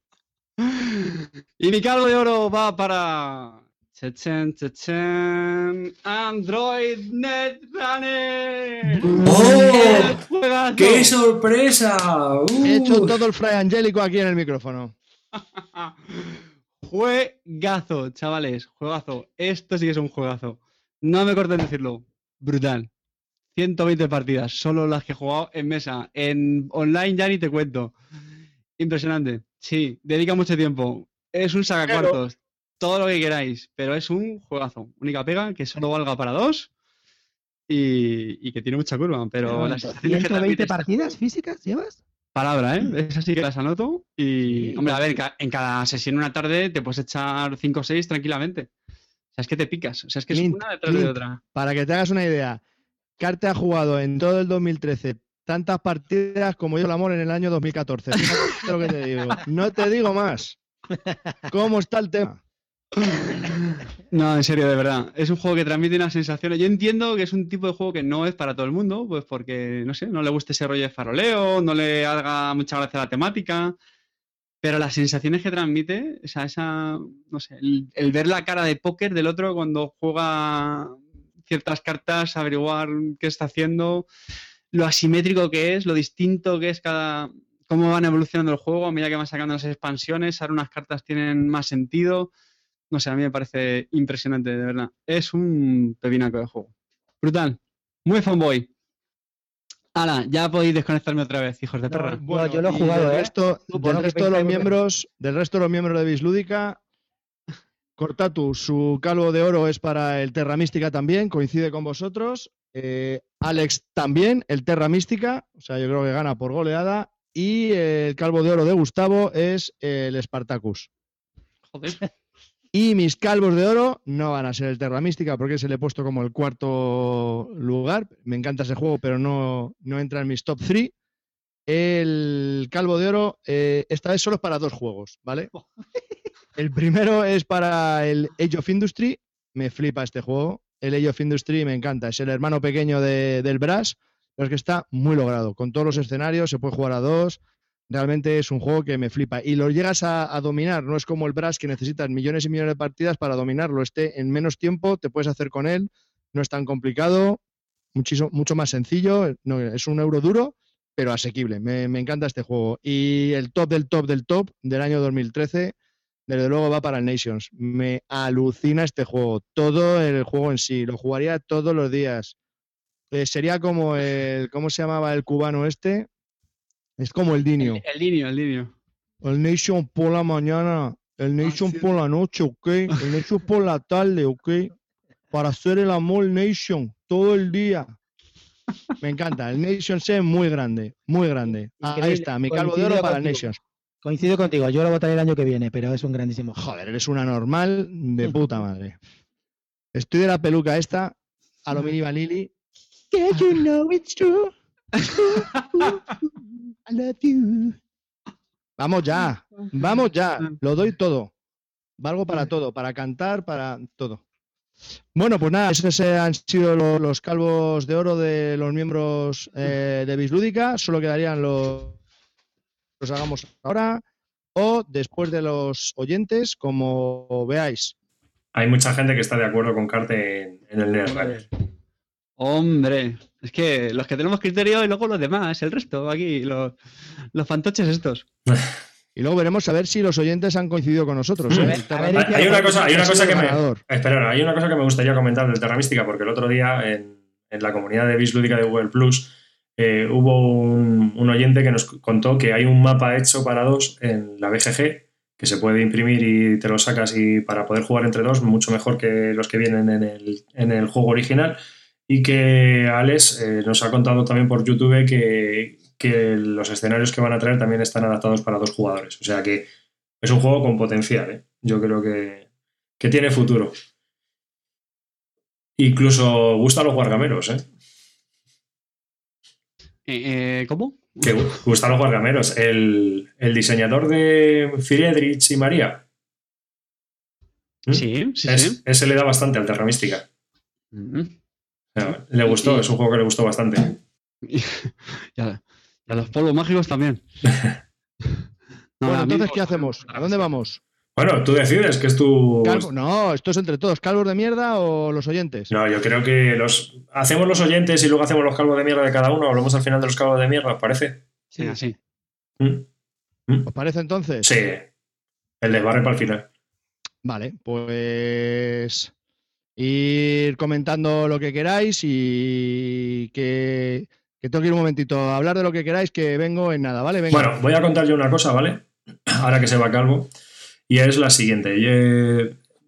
Y mi calvo de oro va para. Chechen, chechen. Android Netrunner. ¡Oh! ¡Qué sorpresa! Uh. He hecho todo el fray angélico aquí en el micrófono. Juegazo, chavales, juegazo. Esto sí que es un juegazo. No me corten decirlo. Brutal. 120 partidas, solo las que he jugado en mesa. En online ya ni te cuento. Impresionante. Sí, dedica mucho tiempo. Es un sacacuartos. Todo lo que queráis, pero es un juegazo. Única pega que solo valga para dos y, y que tiene mucha curva. Pero las sensaciones que 120 transmite este partidas físicas llevas? Palabra, ¿eh? Esas sí que las anoto. Y, hombre, a ver, en ca- en cada sesión una tarde te puedes echar 5 o 6 tranquilamente. O sea, es que te picas. O sea, es que es una detrás de otra. Para que te hagas una idea, Carte ha jugado en todo el 2013 tantas partidas como yo el amor en el año 2014. Fíjate lo que te digo. No te digo más. ¿Cómo está el tema? No, en serio, de verdad. Es un juego que transmite unas sensaciones. Yo entiendo que es un tipo de juego que no es para todo el mundo, pues porque, no sé, no le guste ese rollo de faroleo, no le haga mucha gracia la temática. Pero las sensaciones que transmite, o sea, esa, no sé, el, el ver la cara de póker del otro cuando juega ciertas cartas, averiguar qué está haciendo, lo asimétrico que es, lo distinto que es cada, cómo van evolucionando el juego a medida que van sacando las expansiones, ahora unas cartas tienen más sentido. No sé, a mí me parece impresionante, de verdad. Es un pepinaco de juego. Brutal. Muy fanboy. Hala, ya podéis desconectarme otra vez, hijos de perra. Bueno, yo lo he jugado, del ¿eh? resto, del de los miembros, del resto de los miembros de Bislúdica, Cortatu, su calvo de oro es para el Terra Mística también, coincide con vosotros. Eh, Alex también, el Terra Mística, o sea, yo creo que gana por goleada. Y el calvo de oro de Gustavo es el Spartacus. Joder. Y mis calvos de oro no van a ser el Terra Mística porque se le he puesto como el cuarto lugar. Me encanta ese juego, pero no, no entra en mis top 3. El calvo de oro, eh, esta vez solo es para dos juegos, ¿vale? El primero es para el Age of Industry. Me flipa este juego. El Age of Industry me encanta. Es el hermano pequeño de- del Brass, pero es que está muy logrado. Con todos los escenarios, se puede jugar a dos. Realmente es un juego que me flipa. Y lo llegas a, dominar. No es como el Brass que necesitas millones y millones de partidas para dominarlo. Este en menos tiempo te puedes hacer con él. No es tan complicado. Muchísimo, mucho más sencillo. Es un euro duro, pero asequible. Me, me encanta este juego. Y el top del top del top del año 2013, desde luego va para el Nations. Me alucina este juego. Todo el juego en sí. Lo jugaría todos los días. Eh, sería como el. ¿Cómo se llamaba el cubano este? Es como el Dinio. El, el niño, el niño. El Nation por la mañana, el Nation sí. por la noche, ¿ok? El Nation por la tarde, ¿ok? Para hacer el amor Nation todo el día. Me encanta. El Nation es muy grande, muy grande. Ah, Ahí está, mi calvo de oro para el. Nations. Coincido contigo, yo lo votaré el año que viene, pero es un grandísimo. Joder, eres una normal de puta madre. Estoy de la peluca esta, a lo mini Vanilli. Yeah, you know it's true. I love you. Vamos ya, vamos ya, lo doy todo. Valgo para todo, para cantar, para todo. Bueno, pues nada, esos han sido lo- los, calvos de oro de los miembros eh, de Bislúdica. Solo quedarían los, los hagamos ahora o después de los oyentes, como veáis. Hay mucha gente que está de acuerdo con Carte en, en el Netrunner. Hombre, es que los que tenemos criterio y luego los demás, el resto, aquí, los, los fantoches estos. Y luego veremos a ver si los oyentes han coincidido con nosotros. ¿eh? A ver, El a Terra ver, Mística hay una cosa, hay una cosa que me. Espera, hay una cosa que me gustaría comentar del Terra Mística, porque el otro día en, en la comunidad de Bislúdica de Google Plus eh, hubo un, un oyente que nos contó que hay un mapa hecho para dos en la BGG que se puede imprimir y te lo sacas y para poder jugar entre dos, mucho mejor que los que vienen en el, en el juego original. Y que Alex eh, nos ha contado también por YouTube que, que los escenarios que van a traer también están adaptados para dos jugadores. O sea que es un juego con potencial. ¿eh? Yo creo que, que tiene futuro. Incluso gusta a los guargameros, ¿eh? Eh, eh, ¿Cómo? Que gu- gusta a los guargameros. El, el diseñador de Friedrich y María. ¿Mm? Sí, sí, es- sí. Ese le da bastante al Terra Mística. Mm. Le gustó, Y- es un juego que le gustó bastante. Y, y a, y a los polvos mágicos también. No, bueno, entonces. ¿qué hacemos? ¿A dónde vamos? Bueno, tú decides que es tu. Calvo- No, esto es entre todos. ¿Calvos de mierda o los oyentes? No, yo creo que los hacemos los oyentes y luego hacemos los calvos de mierda de cada uno. Hablamos al final de los calvos de mierda, ¿os parece? Sí. ¿Mm? ¿Os parece entonces? Sí. El desbarre para el final. Vale, pues ir comentando lo que queráis y que, tengo que ir un momentito a hablar de lo que queráis, que vengo en nada, ¿vale? Bueno, voy a contar yo una cosa, ¿vale? Ahora que se va calvo. Y es la siguiente.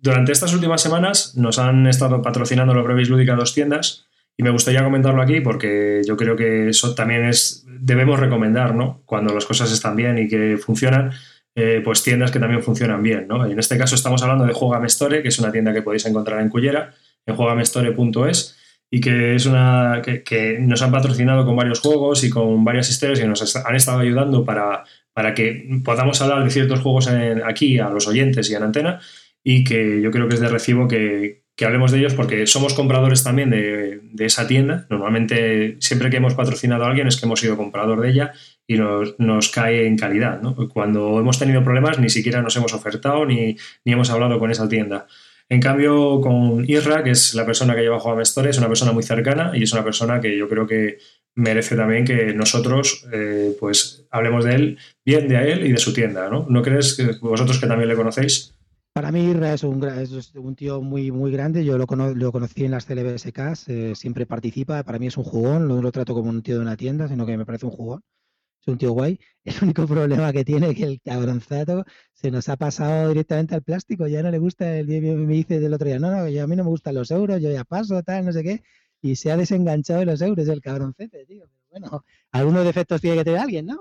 Durante estas últimas semanas nos han estado patrocinando los Brevis Lúdica dos tiendas y me gustaría comentarlo aquí porque yo creo que eso también es, debemos recomendar, ¿no? Cuando las cosas están bien y que funcionan, eh, pues tiendas que también funcionan bien, ¿no? En este caso estamos hablando de Juegame Store, que es una tienda que podéis encontrar en Cullera, en juegamestore.es y que es una que, que nos han patrocinado con varios juegos y con varias historias y nos han estado ayudando para, para que podamos hablar de ciertos juegos en- aquí a los oyentes y en antena y que yo creo que es de recibo que, que hablemos de ellos porque somos compradores también de, esa tienda. Normalmente siempre que hemos patrocinado a alguien es que hemos sido comprador de ella y nos, nos cae en calidad. Cuando hemos tenido problemas ni siquiera nos hemos ofertado ni, ni hemos hablado con esa tienda. En cambio, con Isra, que es la persona que lleva Juega Store, es una persona muy cercana y es una persona que yo creo que merece también que nosotros eh, pues hablemos de él, bien de él y de su tienda, ¿no? ¿No crees que vosotros que también le conocéis? Para mí, Irra es un, es un tío muy, muy grande. Yo lo, cono- lo conocí en las CLBSKs, eh, siempre participa. Para mí es un jugón, no lo trato como un tío de una tienda, sino que me parece un jugón. Es un tío guay. El único problema que tiene es que el cabronzato se nos ha pasado directamente al plástico. Ya no le gusta. El, día- me dice del otro día, no, no, yo, a mí no me gustan los euros, yo ya paso, tal, no sé qué. Y se ha desenganchado de los euros, el cabroncete, tío. Pero bueno, algunos defectos tiene que tener alguien, ¿no?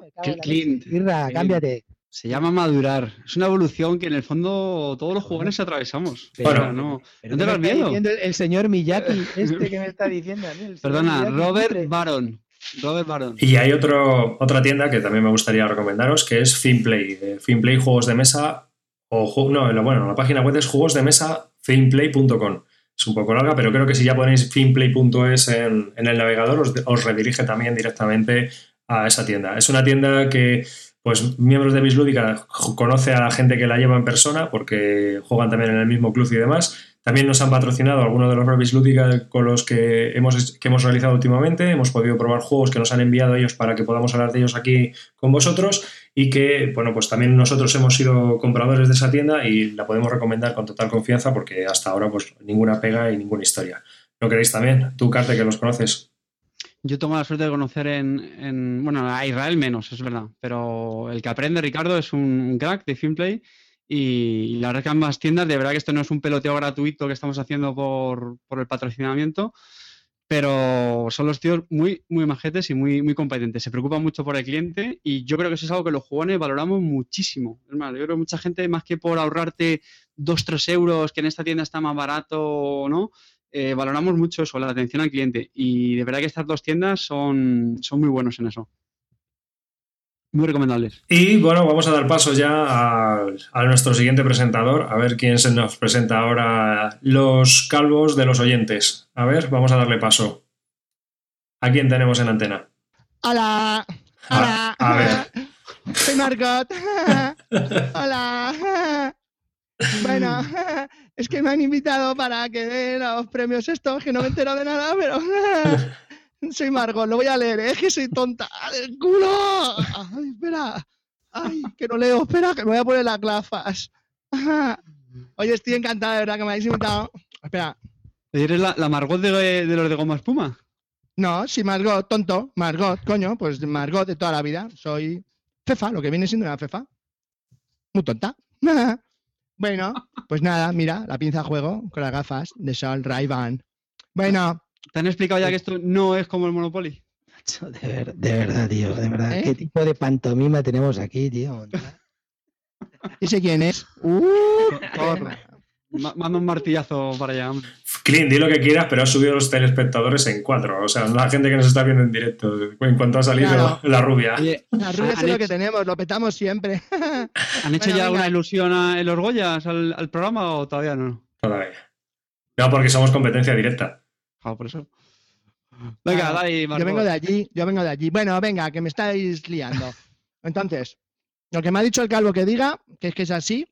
Irra, cámbiate. Se llama madurar. Es una evolución que en el fondo todos los jugadores atravesamos. Pero- Pero no, Pero no ¿qué tengas me está miedo. el, el señor Miyaki, este que me está diciendo a mí. Perdona, Miyaki, Robert. Baron. Robert Baron. Y hay otro, otra tienda que también me gustaría recomendaros, que es Finplay. Eh, Finplay Juegos de Mesa, o no, bueno, la página web es juegos de mesa finplay.com. Es un poco larga, pero creo que si ya ponéis finplay.es en, en el navegador, os, os redirige también directamente a esa tienda. Es una tienda que, pues, miembros de Bislúdica conoce a la gente que la lleva en persona, porque juegan también en el mismo club y demás. También nos han patrocinado algunos de los Brevis Lúdica con los que hemos, que hemos realizado últimamente. Hemos podido probar juegos que nos han enviado ellos para que podamos hablar de ellos aquí con vosotros y que, bueno, pues también nosotros hemos sido compradores de esa tienda y la podemos recomendar con total confianza porque hasta ahora, pues, ninguna pega y ninguna historia. ¿Lo queréis también? Tú, Carte, que los conoces. Yo tengo la suerte de conocer en, en- bueno, a Israel menos, es verdad, pero el que aprende, Ricardo, es un crack de Finplay y la verdad que ambas tiendas, de verdad que esto no es un peloteo gratuito que estamos haciendo por, por el patrocinamiento, pero son los tíos muy, muy majetes y muy, muy competentes. Se preocupan mucho por el cliente y yo creo que eso es algo que los jugones valoramos muchísimo. Es más, yo creo que mucha gente, más que por ahorrarte 2-3 euros, que en esta tienda está más barato, ¿no? Eh, valoramos mucho eso, la atención al cliente. Y de verdad que estas dos tiendas son, son muy buenos en eso. Muy recomendables. Y bueno, vamos a dar paso ya a, a nuestro siguiente presentador, a ver quién se nos presenta ahora los calvos de los oyentes. A ver, vamos a darle paso. ¿A quién tenemos en antena? ¡Hola! ¡Hola! A- a ver. Soy Margot. ¡Hola! Bueno, es que me han invitado para que dé los premios estos, que no me entero de nada, pero soy Margot, lo voy a leer, ¿eh? es que soy tonta del culo. Ay, espera. Ay, que no leo, espera, que me voy a poner las gafas. Oye, estoy encantada, de verdad, que me habéis invitado. Espera. ¿Eres la, la Margot de, de los de Goma Espuma? No, sí, Margot, tonto. Margot, coño, pues Margot de toda la vida. Soy Fefa, lo que viene siendo una Fefa. Muy tonta. Bueno, pues nada, mira, la pinza a juego con las gafas de sol Ray-Ban. Bueno, ¿Te han explicado ya que esto no es como el Monopoly? De, ver- de verdad, tío, de verdad. ¿Eh? ¿Qué tipo de pantomima tenemos aquí, tío? ¿ese quién es? Uh. Ma- Manda un martillazo para allá. Clint, di lo que quieras, pero has subido los telespectadores en cuatro. O sea, la gente que nos está viendo en directo, en cuanto ha salido Claro. la rubia. Oye, la rubia es ¿han, lo que tenemos, lo petamos siempre. han hecho Bueno, ya alguna ilusión a- en los Goyas al, al programa o todavía no? Todavía. No, porque somos competencia directa. Ah, por eso. Venga, Claro, dale, Yo vengo de allí, yo vengo de allí. Bueno, venga, que me estáis liando. Entonces, Lo que me ha dicho el calvo que diga, que es que es así.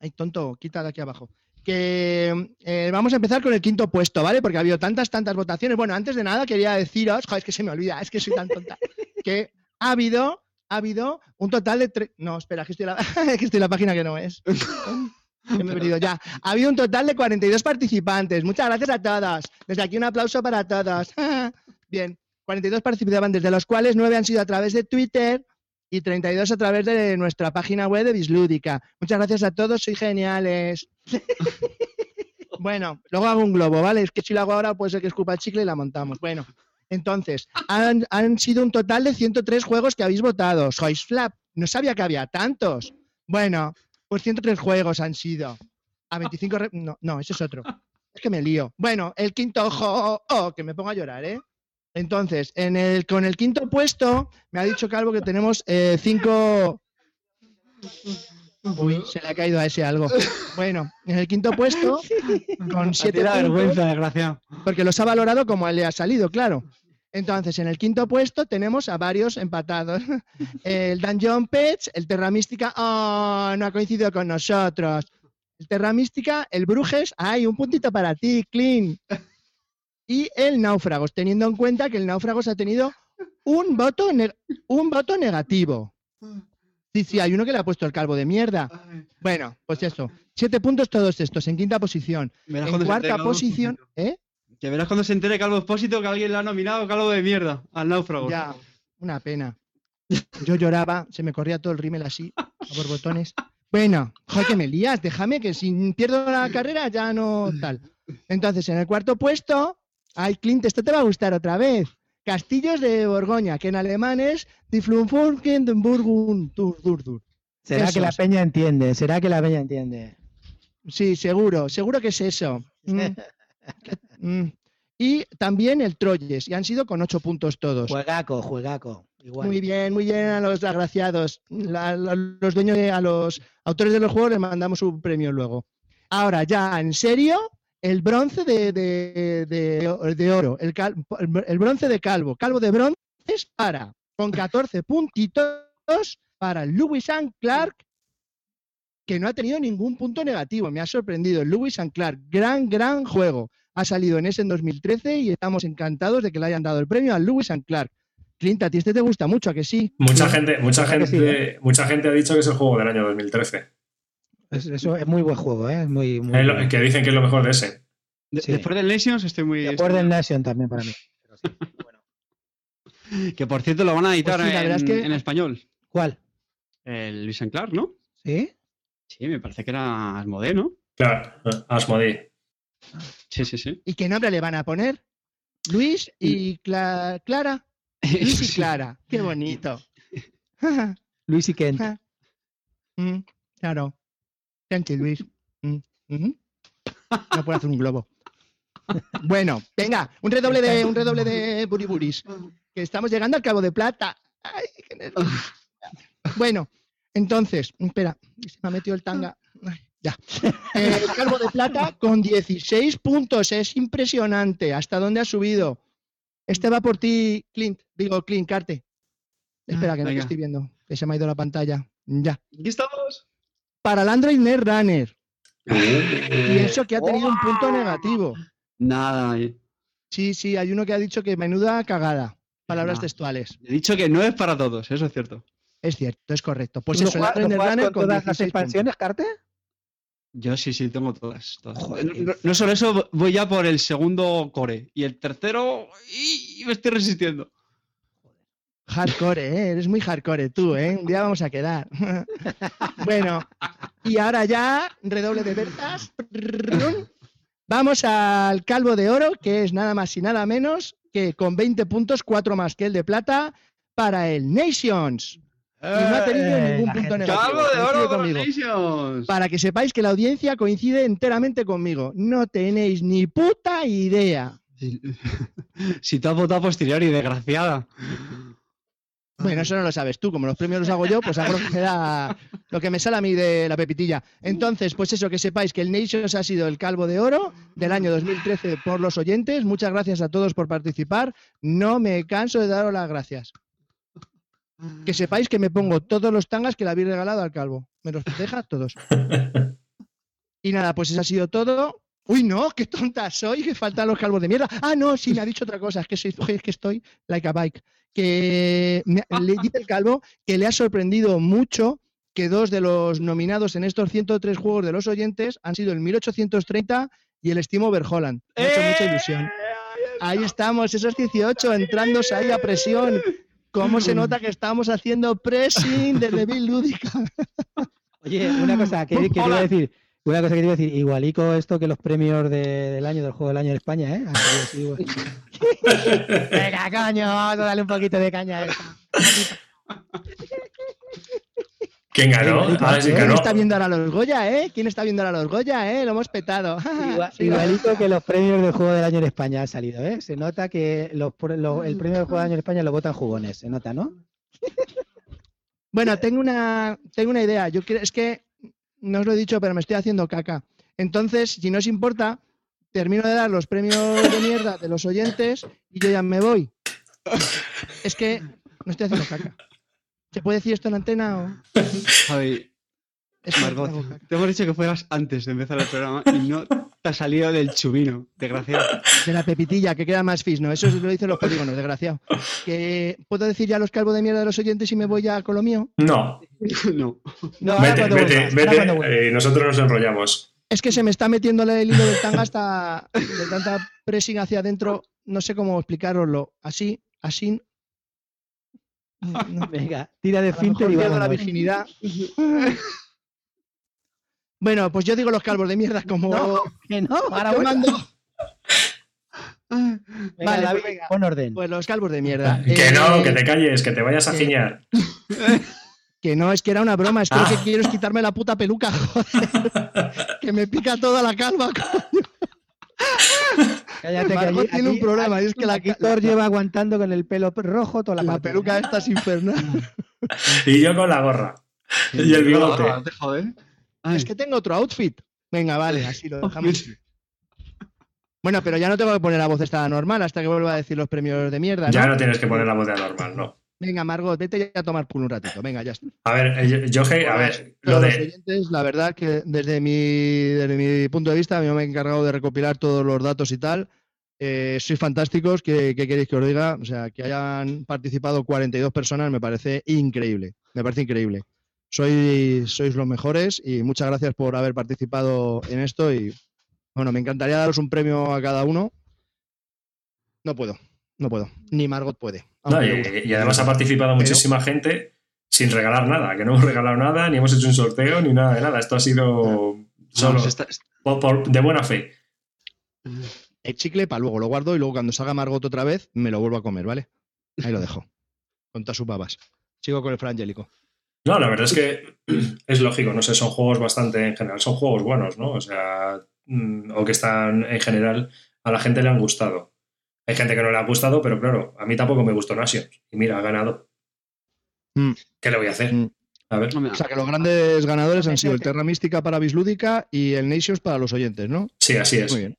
Ay, tonto, quita de aquí abajo. Que eh, vamos a empezar con el quinto puesto, ¿vale? Porque ha habido tantas, tantas votaciones. Bueno, antes de nada quería deciros, joder, es que se me olvida, es que soy tan tonta, que ha habido, ha habido un total de tres. No, espera, que estoy, en la... que estoy en la página que no es. Que me he perdido ya. Ha habido un total de 42 participantes. Muchas gracias a todas. Desde aquí un aplauso para todas. Bien, 42 participantes, de los cuales 9 han sido a través de Twitter y 32 a través de nuestra página web de Bislúdica. Muchas gracias a todos, sois geniales. bueno, luego hago un globo, ¿vale? Es que si lo hago ahora puede ser que escupa el chicle y la montamos. Bueno, entonces, han, han sido un total de 103 juegos que habéis votado. Sois flap. No sabía que había tantos. Bueno, pues 103 juegos han sido. A 25... re- No, no, ese es otro. Es que me lío. Bueno, el quinto ojo, oh, que me pongo a llorar, ¿eh? Entonces, en el, con el quinto puesto, me ha dicho Calvo que tenemos eh, cinco. Uy, se le ha caído a ese algo. Bueno, en el quinto puesto, con siete da puntos, vergüenza, desgraciado. porque los ha valorado como le ha salido, claro. Entonces, en el quinto puesto tenemos a varios empatados. El Dungeon Pets, el Terra Mística, oh, no ha coincidido con nosotros. El Terra Mística, el Brujes, hay un puntito para ti, Clean. Y el Náufragos, teniendo en cuenta que el Náufragos ha tenido un voto, un voto negativo. Sí, sí, hay uno que le ha puesto el calvo de mierda. Bueno, pues eso. Siete puntos todos estos, en quinta posición. En cuarta posición. ¿eh? Que verás cuando se entere Calvo Expósito que alguien le ha nominado Calvo de mierda al náufrago. Ya, una pena. Yo lloraba, se me corría todo el rímel así, a borbotones. Bueno, joder, que me lías, déjame que si pierdo la carrera ya no tal. Entonces, en el cuarto puesto, hay Clint, esto te va a gustar otra vez. Castillos de Borgoña, que en alemán es Die Dur. Será que la peña entiende, será que la peña entiende. Sí, seguro, seguro que es eso. Mm, mm. Y también el Troyes, y han sido con ocho puntos todos. Juegaco, juegaco. Igual. Muy bien, muy bien a los agraciados. La- la- los dueños, de, a los autores de los juegos les mandamos un premio luego. Ahora, ya, en serio, el bronce de, de- de- de oro, el, cal- el bronce de calvo, calvo de bronce es para, con 14 puntitos, para Lewis and Clark, que no ha tenido ningún punto negativo. Me ha sorprendido. Lewis and Clark, gran, gran juego. Ha salido en ese en 2013 y estamos encantados de que le hayan dado el premio a Lewis and Clark. Clint, a ti este te gusta mucho, ¿a que sí? Mucha gente, mucha gente, sí, mucha gente ha dicho que es el juego del año 2013. Es- Eso es muy buen juego, ¿eh? Es muy, muy lo- que dicen que es lo mejor de ese. De- Sí. Después del Nations estoy muy... Acuerden muy- Nation también para mí. Pero sí, bueno. Que por cierto lo van a editar Pues sí, la en, verdad es que- en español. ¿Cuál? El Luis Clark, ¿no? ¿Sí? Sí, me parece que era Asmodee, ¿no? Claro, Asmodee. Sí, sí, sí. ¿Y qué nombre le van a poner? Luis y Cla- Clara. Luis y. Clara. Qué bonito. Luis y Kent. Mm, claro. You, Luis. Mm. No puedo hacer un globo. Bueno, venga, un redoble de un redoble de buriburis. Que estamos llegando al cabo de plata. Ay, qué nervios. Bueno, entonces, espera, se me ha metido el tanga. Ay, ya. Eh, El calvo de plata con 16 puntos. Es impresionante. ¿Hasta dónde ha subido? Este va por ti, Clint. Digo, Clint, Carte. Espera, que no te estoy viendo. Que se me ha ido la pantalla. Ya. Aquí estamos. Para el Android Netrunner. Y eso que ha tenido un punto negativo. Nada. He Sí, sí, hay uno que ha dicho que menuda cagada. Palabras textuales. dicho que no es para todos, eso es cierto. Es cierto, es correcto. Pues ¿Tú lo eso, el juegas- juegas Netrunner con con todas las 16 puntos. expansiones, Carte? Yo sí, sí, tengo todas. todas. Joder, no, qué no- no solo eso, voy ya por el segundo core. Y el tercero, y me estoy resistiendo. Hardcore, ¿eh? Eres muy hardcore tú, ¿eh? Un día vamos a quedar. bueno, y ahora ya, redoble de Bertas. Vamos al Calvo de Oro, que es nada más y nada menos que con 20 puntos, 4 más que el de plata, para el Nations. Y no ha tenido Eh, ningún la punto gente. negativo. ¡Calvo de oro para conmigo. Nations! Para que sepáis que la audiencia coincide enteramente conmigo. No tenéis ni puta idea. Si te has votado posterior y desgraciada. Bueno, eso no lo sabes tú. Como los premios los hago yo, pues hago lo que, me da- lo que me sale a mí de la pepitilla. Entonces, pues eso, que sepáis que el Nations ha sido el calvo de oro del año 2013 por los oyentes. Muchas gracias a todos por participar. No me canso de daros las gracias. Que sepáis que me pongo todos los tangas que le habéis regalado al calvo. Me los deja todos. Y nada, pues eso ha sido todo. Uy, no, qué tonta soy, que faltan los calvos de mierda. Ah, no, sí, me ha dicho otra cosa, es que, soy, es que estoy like a bike. Que me- le dice el calvo que le ha sorprendido mucho que dos de los nominados en estos 103 juegos de los oyentes han sido el 1830 y el Steam Overholland. Me ha hecho mucha ilusión. Ahí estamos, esos 18 entrándose ahí a presión. ¿Cómo se nota que estamos haciendo pressing desde Bill Lúdica? Oye, una cosa que, que te iba Hola. a decir. Una cosa que te iba a decir, igualico esto que los premios de- del año, del juego del año en España, ¿eh? Así, igual. Venga, coño, vamos a darle un poquito de caña a esto. ¿Quién ganó? Ah, sí. ¿Quién ganó. está viendo ahora los Goya, eh? ¿Quién está viendo ahora los Goya, eh? Lo hemos petado. Igual- igualito que los premios del juego del año en España han salido, ¿eh? Se nota que los, pre- lo- el premio del juego del año en España lo votan jugones, se nota, ¿no? Bueno, tengo una, tengo una idea. Yo quiero, es que no os lo he dicho, pero me estoy haciendo caca. Entonces, si no os importa, termino de dar los premios de mierda de los oyentes y yo ya me voy. Es que no estoy haciendo caca. ¿Se puede decir esto en antena o...? Javi, Es Margot, te hemos dicho que fueras antes de empezar el programa y no te has salido del chubino, desgraciado. De la pepitilla, que queda más fisno. Eso lo dicen los polígonos, desgraciado. Que ¿Puedo decir ya los calvos de mierda de los oyentes y me voy ya con lo mío? No, No. No, ahora vete, cuando vete, vuelvas, ahora vete. eh, nosotros nos enrollamos. Es que se me está metiendo el hilo del tanga hasta de tanta pressing hacia adentro. No sé cómo explicaroslo. Así, así. No, Venga, tira de mejor y pierdo la virginidad. Bueno, pues yo digo los calvos de mierda como. No, que no, ahora vuelva. mando. Venga, Vale, David, venga. pon orden. Pues los calvos de mierda. Que Eh, no, que te calles, que te vayas a giñar. Que no, es que era una broma. Es que Ah. lo que quiero es quitarme la puta peluca, joder. que me pica toda la calva. coño. Cállate, que aquí- tiene un aquí- problema, y es que la, Aquí Thor lleva aguantando con el pelo rojo toda la, la peluca esta es infernal. Y yo con la gorra. Y el bigote. Ay, Es que tengo otro outfit. Venga, vale, así lo dejamos. Bueno, pero ya no tengo que poner la voz esta normal hasta que vuelva a decir los premios de mierda. ¿no? Ya no tienes que poner la voz de anormal, no. Venga, Margot, vete ya a tomar culo un ratito. Venga, ya está. A ver, eh, yo, a ver, lo Todos los de. oyentes, la verdad que desde mi, desde mi punto de vista, yo me he encargado de recopilar todos los datos y tal. Eh, sois fantásticos, ¿qué, qué queréis que os diga? O sea, que hayan participado 42 personas me parece increíble. Me parece increíble. Sois, sois los mejores y muchas gracias por haber participado en esto. Y bueno, me encantaría daros un premio a cada uno. No puedo, no puedo. Ni Margot puede. No, y, además ha participado muchísima gente sin regalar nada, que no hemos regalado nada, ni hemos hecho un sorteo, ni nada de nada. Esto ha sido solo está- por- por- de buena fe. el chicle para luego, lo guardo y luego cuando salga Margot otra vez me lo vuelvo a comer, ¿vale? Ahí lo dejo. Con todas sus babas. Sigo con el frangélico. No, la verdad es que es lógico, no sé, son juegos bastante, en general, son juegos buenos, ¿no? O sea, mm, o que están, en general, a la gente le han gustado. Hay gente que no le ha gustado, pero claro, a mí tampoco me gustó Nations. Y mira, ha ganado. Mm. ¿Qué le voy a hacer? Mm. A ver. O sea que los grandes ganadores han sido el Terra Mística para Bislúdica y el Nations para los oyentes, ¿no? Sí, así es. Muy bien.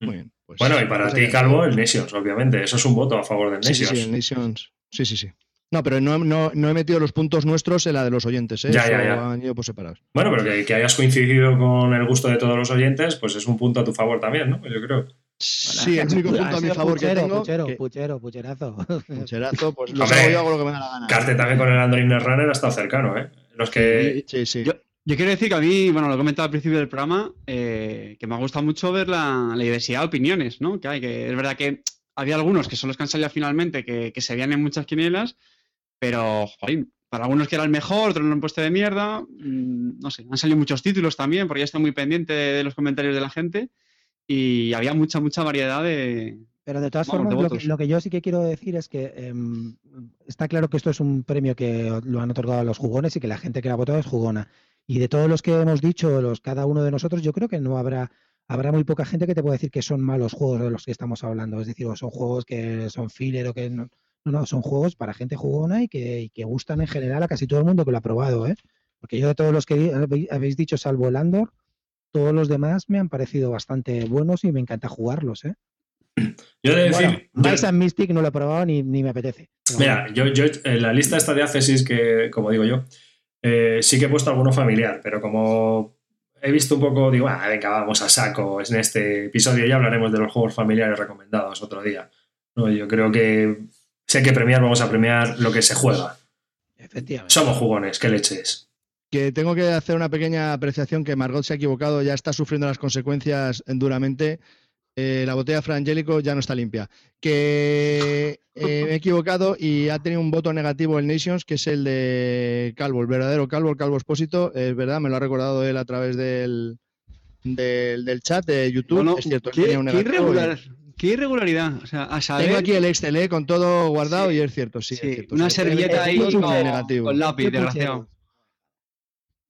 Muy bien. Pues- Bueno, y para pues ti. Calvo, el Nations, obviamente. Eso es un voto a favor del Sí, Nations. sí, sí, el Nations. Sí, sí, sí. No, pero no, no, no he metido los puntos nuestros en la de los oyentes, ¿eh? Ya, ya, ya. Han ido por separados. Bueno, pero que, que hayas coincidido con el gusto de todos los oyentes, pues es un punto a tu favor también, ¿no? Yo creo. Sí, el único punto a mi favor puchero, que tengo. Puchero, que- puchero, pucherazo. Pucherazo, pues lo hago yo hago lo que me da la gana. Carte también con el Android Runner ha estado cercano, ¿eh? Los que. Sí, sí. Yo, yo quiero decir que a mí, bueno, lo he comentado al principio del programa, eh, que me ha gustado mucho ver la, la diversidad de opiniones, ¿no? Que hay, que es verdad que había algunos que son los que han salido finalmente, que, que se veían en muchas quinielas, pero, joder, para algunos que era el mejor, otros lo han puesto de mierda, mm, no sé, han salido muchos títulos también, porque ya estoy muy pendiente de, los comentarios de la gente, y había mucha, mucha variedad de... Pero de todas Vamos, formas, de lo que, votos. lo que yo sí que quiero decir es que em, está claro que esto es un premio que lo han otorgado a los jugones y que la gente que la ha votado es jugona. Y de todos los que hemos dicho, los cada uno de nosotros, yo creo que no habrá habrá muy poca gente que te pueda decir que son malos juegos de los que estamos hablando. Es decir, o son juegos que son filler o que no. No, no, son juegos para gente jugona y que, y que gustan en general a casi todo el mundo que lo ha probado, ¿eh? Porque yo de todos los que habéis- dicho, salvo el Andor, todos los demás me han parecido bastante buenos y me encanta jugarlos, ¿eh? Yo de decir. Bueno, yo- Mystic no lo he probado ni, ni me apetece. Mira, yo, yo en la lista esta de Accessis que, como digo yo, eh, sí que he puesto alguno familiar, pero como he visto un poco, digo, ah, venga, vamos a saco en este episodio ya hablaremos de los juegos familiares recomendados otro día. No, yo creo que si hay que premiar, vamos a premiar lo que se juega. Efectivamente. Somos jugones, qué leches. Que tengo que hacer una pequeña apreciación que Margot se ha equivocado, ya está sufriendo las consecuencias duramente. Eh, la botella Frangélico ya no está limpia. Que eh, me he equivocado y ha tenido un voto negativo el Nations, que es el de Calvo, el verdadero Calvo, el Calvo Expósito. Es verdad, me lo ha recordado él a través del, del, del chat de YouTube. Es cierto, él qué, tenía un negativo irregular- qué irregularidad. O sea, a saber. Tengo aquí el Excel eh, con todo guardado Sí. y es cierto, sí. es sí, cierto, una sí. servilleta ahí con, con lápiz, desgraciado.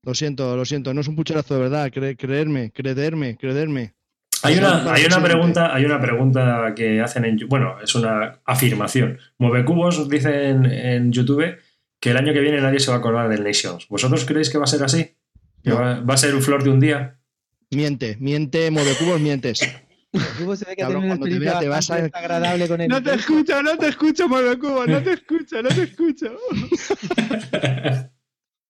Lo siento, lo siento, no es un pucherazo de verdad, cre- creerme, creerme, creerme. Hay una, hay una pregunta, hay una pregunta que hacen en bueno, es una afirmación. Movecubos dicen en YouTube que el año que viene nadie se va a acordar del Nations. ¿Vosotros creéis que va a ser así? ¿Que No. va, va a ser un flor de un día? Miente, miente, mueve cubos, mientes. Cubo se ve que Cabrón, tiene una cuando te experiencia vea te vas a- bastante agradable con el No te escucho, no te escucho, Cuba, no te escucho, no te escucho.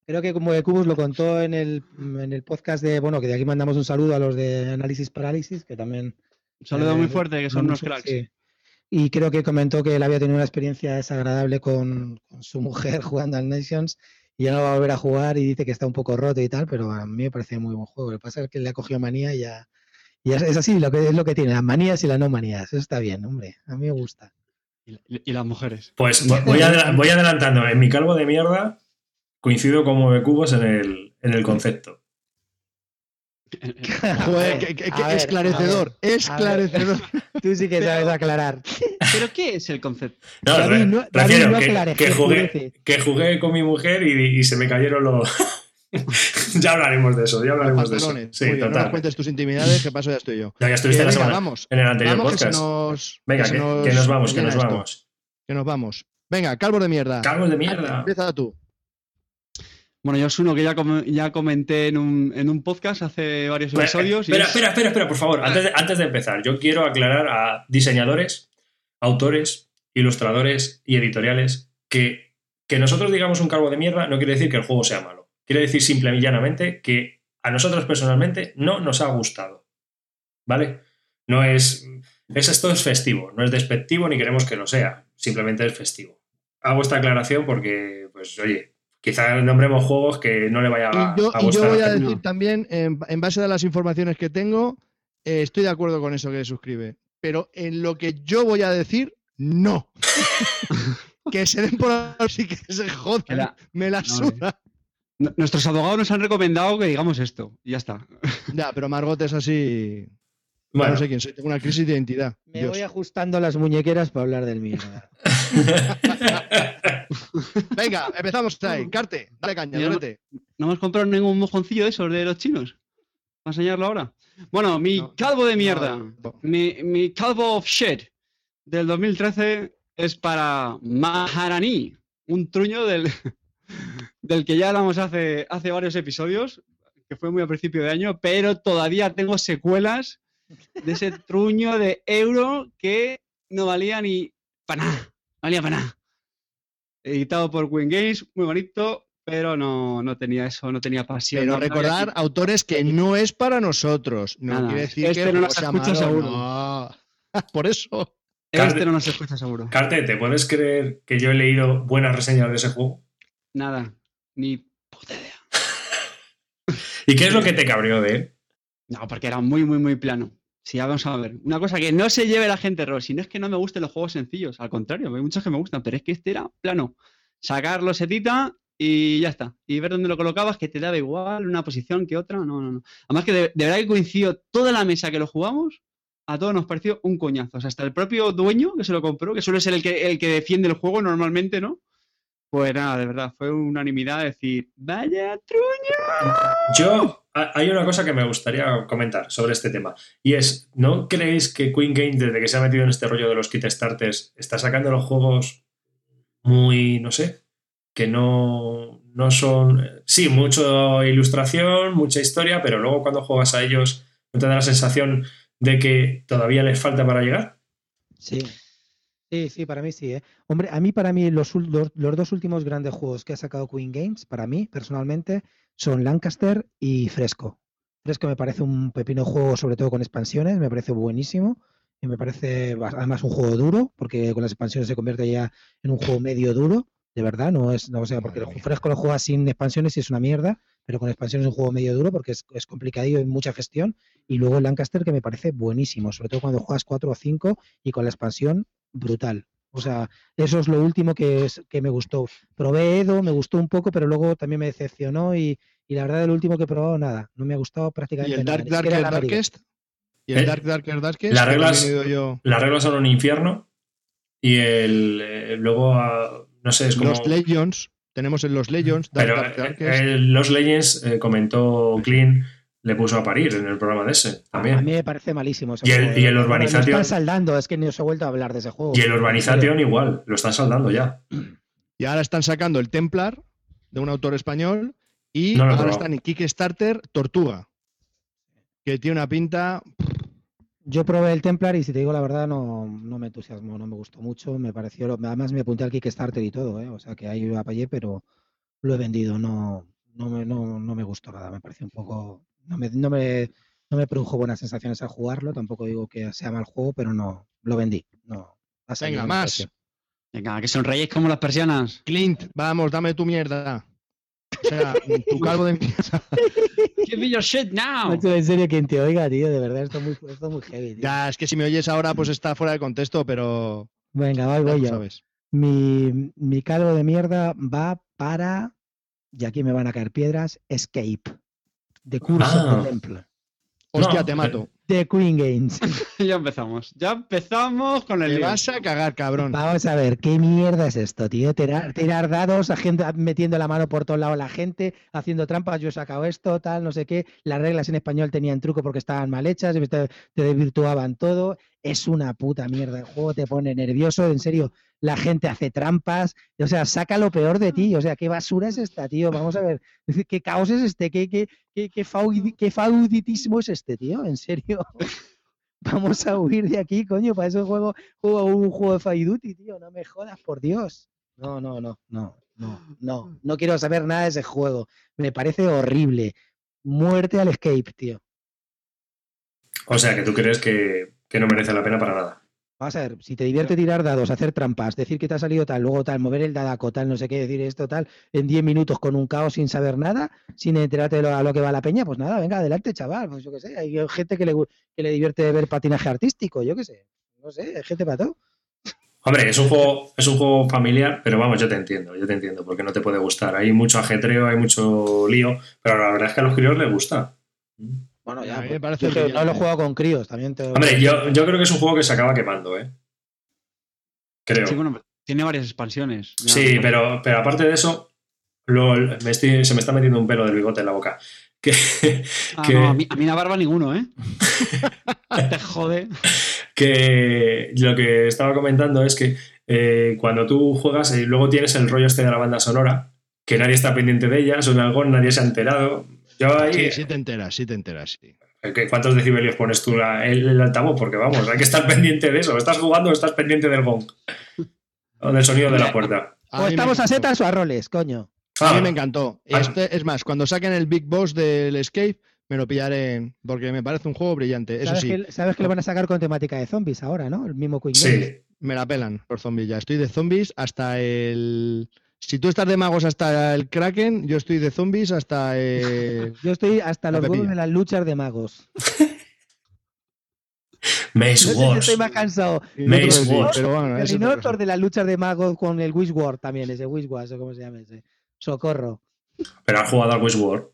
Creo que como de Cubos lo contó en el, en el podcast de, bueno, que de aquí mandamos un saludo a los de Análisis Parálisis, que también... Un saludo eh, muy fuerte, que son unos cracks. sí. Y creo que comentó que él había tenido una experiencia desagradable con, con su mujer jugando al Nations y ya no va a volver a jugar y dice que está un poco roto y tal, pero a mí me parecía muy buen juego. Lo que pasa es que le ha cogido manía y ya... Y es, es así, lo que es lo que tiene, las manías y las no manías. Eso está bien, hombre. A mí me gusta. Y, y las mujeres. Pues vo- voy, adela- voy adelantando. En mi calvo de mierda coincido con Movecubos en el, en el concepto. Joder, que, que- que A ver, esclarecedor, esclarecedor. Tú sí que sabes aclarar. ¿Pero qué es el concepto? No, David, no- David, refiero no que, aclares, que que jugué, que jugué con mi mujer y, y se me cayeron los... ya hablaremos de eso, ya hablaremos de eso. Sí, bien, no nos total. cuentes tus intimidades, que paso ya estoy yo. Ya, ya estuviste Que la venga, semana- vamos, en el anterior vamos que podcast. nos, Venga, que, que nos vamos, que nos esto, vamos. que nos vamos. Venga, calvo de mierda. Calvos de mierda. Empieza tú. Bueno, yo es uno que ya, com- ya comenté en un, en un podcast hace varios Espera, episodios. y espera, es- espera, espera, espera, por favor. Antes de, antes de empezar, yo quiero aclarar a diseñadores, autores, ilustradores y editoriales que, que nosotros digamos un calvo de mierda no quiere decir que el juego sea malo. Quiere decir simple y llanamente que a nosotros personalmente no nos ha gustado. ¿Vale? No es. es esto es festivo, no es despectivo ni queremos que lo sea. Simplemente es festivo. Hago esta aclaración porque, pues, oye, quizá nombremos juegos que no le vaya a, Y yo, a y yo gustar. voy a decir No. también, en, en base a las informaciones que tengo, eh, estoy de acuerdo con eso que suscribe. Pero en lo que yo voy a decir, no. que se den por ahí sí que se jodan. Me la No, suda. Nuestros abogados nos han recomendado que digamos esto. Y ya está. Ya, pero Margot es así. Bueno, No sé quién soy. Tengo una crisis de identidad. Me Dios. voy ajustando las muñequeras para hablar del mierda. Venga, empezamos ahí. Carte, dale caña, dolete. ¿No hemos comprado ningún mojoncillo de esos de los chinos? ¿Para enseñarlo ahora? Bueno, mi No, calvo de mierda. No, Mi, mi calvo of shit del 2013 es para Maharani, un truño del, del que ya hablamos hace, hace varios episodios, que fue muy a principio de año, pero todavía tengo secuelas de ese truño de euro que no valía ni para nada, valía para nada. Editado por Queen Games, muy bonito, pero no, no tenía eso, no tenía pasión. Pero no- no había recordar autores que no es para nosotros. No Nada, quiere decir este que no nos escucha seguro. no. Por eso. Este no nos escucha seguro. Carte, ¿te puedes creer que yo he leído buenas reseñas de ese juego? Nada, ni puta idea. ¿Y qué es lo que te cabreó de él? No, porque era muy, muy, muy plano. Sí, ya vamos a ver. Una cosa que no se lleve la gente error, si no es que no me gusten los juegos sencillos, al contrario, hay muchos que me gustan, pero es que este era plano. Sacarlo setita y ya está. Y ver dónde lo colocabas, que te daba igual una posición que otra. No, no, no. Además que de, de verdad que coincidió toda la mesa que lo jugamos, a todos nos pareció un coñazo. O sea, hasta el propio dueño que se lo compró, que suele ser el que, el que defiende el juego normalmente, ¿no? Pues nada, de verdad, fue unanimidad decir, vaya truño. Yo, ha- hay una cosa que me gustaría comentar sobre este tema. Y es, ¿no creéis que Queen Game, desde que se ha metido en este rollo de los kit starters, está sacando los juegos muy, no sé, que no, no son... Sí, mucha ilustración, mucha historia, pero luego cuando juegas a ellos, ¿no te da la sensación de que todavía les falta para llegar? Sí. Sí, sí, para mí sí. ¿eh? Hombre, a mí, para mí, los, los, los dos últimos grandes juegos que ha sacado Queen Games, para mí, personalmente, son Lancaster y Fresco. Fresco me parece un pepino juego, sobre todo con expansiones, me parece buenísimo. Y me parece además un juego duro, porque con las expansiones se convierte ya en un juego medio duro, de verdad, no es, no, o sea, porque el. Fresco lo juegas sin expansiones y es una mierda, pero con expansiones es un juego medio duro porque es, es complicadillo y mucha gestión. Y luego el Lancaster que me parece buenísimo, sobre todo cuando juegas 4 o 5 y con la expansión brutal. O sea, eso es lo último que, es- que me gustó. Probé Edo, me gustó un poco, pero luego también me decepcionó y, y la verdad el último que he probado nada, no me ha gustado Y prácticamente el nada. Dark siquiera Darker el. Darkest. Y el Eh, Dark Darker Darkest. las que reglas- yo. Las reglas son un infierno y el eh, luego, ah, no sé, es como... Los Legends. Tenemos en los Legends. Dark Pero Dark eh, Darkest. eh, los Legends eh, comentó Clean, le puso a parir en el programa de ese A mí también. me parece malísimo. ese Y el- juego, y el. Bueno, Urbanization- Lo están saldando, es que no se ha vuelto a hablar de ese juego. Y el Urbanization igual, lo están saldando ya. Y ahora están sacando el Templar de un autor español. Y No he ahora probado. están en Kickstarter Tortuga. Que tiene una pinta. Yo probé el Templar y si te digo la verdad no, no me entusiasmó, no me gustó mucho, me pareció, lo- además me apunté al Kickstarter y todo, ¿eh? o sea que ahí iba para allí, pero lo he vendido, no, no, me, no, no me gustó nada, me pareció un poco, no me, no me, no me produjo buenas sensaciones al jugarlo, tampoco digo que sea mal juego, pero no, lo vendí, no. Venga, más. precio. Venga, que sonreíis como las persianas. Clint, vamos, dame tu mierda. O sea, tu calvo de mierda. Give me your shit now. Macho, en serio, quien te oiga, tío, de verdad, esto es muy, esto es muy heavy, tío. Ya, es que si me oyes ahora, pues está fuera de contexto, pero. Venga, voy, ya voy yo. sabes. Mi, mi calvo de mierda va para, y aquí me van a caer piedras, Escape, de Curse of Ah. the Temple, Hostia, No, te mato. de Queen Games. ya empezamos. Ya empezamos con el Te lío. vas a cagar, cabrón. Vamos a ver, ¿qué mierda es esto, tío? Tirar, tirar dados, a gente metiendo la mano por todos lados, la gente haciendo trampas, yo he sacado esto, tal, no sé qué. Las reglas en español tenían truco porque estaban mal hechas, te desvirtuaban todo. Es una puta mierda. El juego te pone nervioso, en serio. La gente hace trampas, o sea, saca lo peor de ti. O sea, ¿qué basura es esta, tío? Vamos a ver, ¿qué caos es este? ¿Qué, qué, qué, qué, faudi- qué fauditismo es este, tío? En serio. Vamos a huir de aquí, coño. Para eso juego, juego un juego de Fire Duty, tío. No me jodas, por Dios. No, no, no, no, no, no. No quiero saber nada de ese juego. Me parece horrible. Muerte al escape, tío. O sea, que tú crees que, que no merece la pena para nada. Vamos a ver, si te divierte tirar dados, hacer trampas, decir que te ha salido tal, luego tal, mover el dadaco, tal, no sé qué, decir esto, tal, en 10 minutos con un caos sin saber nada, sin enterarte de lo, a lo que va la peña, pues nada, venga, adelante, chaval. Pues yo qué sé, hay gente que le, que le divierte ver patinaje artístico, yo qué sé. No sé, hay gente para todo. Hombre, es un juego, es un juego familiar, pero vamos, yo te entiendo, yo te entiendo, porque no te puede gustar. Hay mucho ajetreo, hay mucho lío, pero la verdad es que a los críos les gusta. Bueno, A ya, mí me pues, parece yo que no lo he jugado con críos, también te... Hombre, yo, yo creo que es un juego que se acaba quemando, ¿eh? Creo. Sí, bueno, tiene varias expansiones. Ya. Sí, pero, pero aparte de eso, lo- me estoy- se me está metiendo un pelo del bigote en la boca. Que, Ah, que- no, a, mí, a mí la barba ninguno, ¿eh? Te jode. que lo que estaba comentando es que eh, cuando tú juegas y luego tienes el rollo este de la banda sonora, que nadie está pendiente de ella, suena algo, nadie se ha enterado. Yo ahí, Sí, sí te enteras, sí te enteras, sí. ¿qué- ¿cuántos decibelios pones tú la- el, el altavoz? Porque vamos, hay que estar pendiente de eso. ¿Estás jugando o estás pendiente del gong? O del sonido de la puerta. O estamos a setas o a roles, coño. A Ah, mí me encantó. Ah. Este, es más, cuando saquen el Big Boss del Escape, me lo pillaré porque me parece un juego brillante. Eso ¿Sabes, sí, que, sabes que lo van a sacar con temática de zombies ahora, ¿no? El mismo Queen Games. sí. me la pelan los zombies ya. Estoy de zombies hasta el. Si tú estás de magos hasta el Kraken, yo estoy de zombies hasta el. Yo estoy hasta La los huevos de las luchas de magos. Maze No sé si Wars. estoy más cansado. Maze Wars. Pero bueno, El cosa. de las luchas de magos con el Wishward también, ese Wishward, o cómo se llama ese. Socorro. Pero has jugado al Wishward.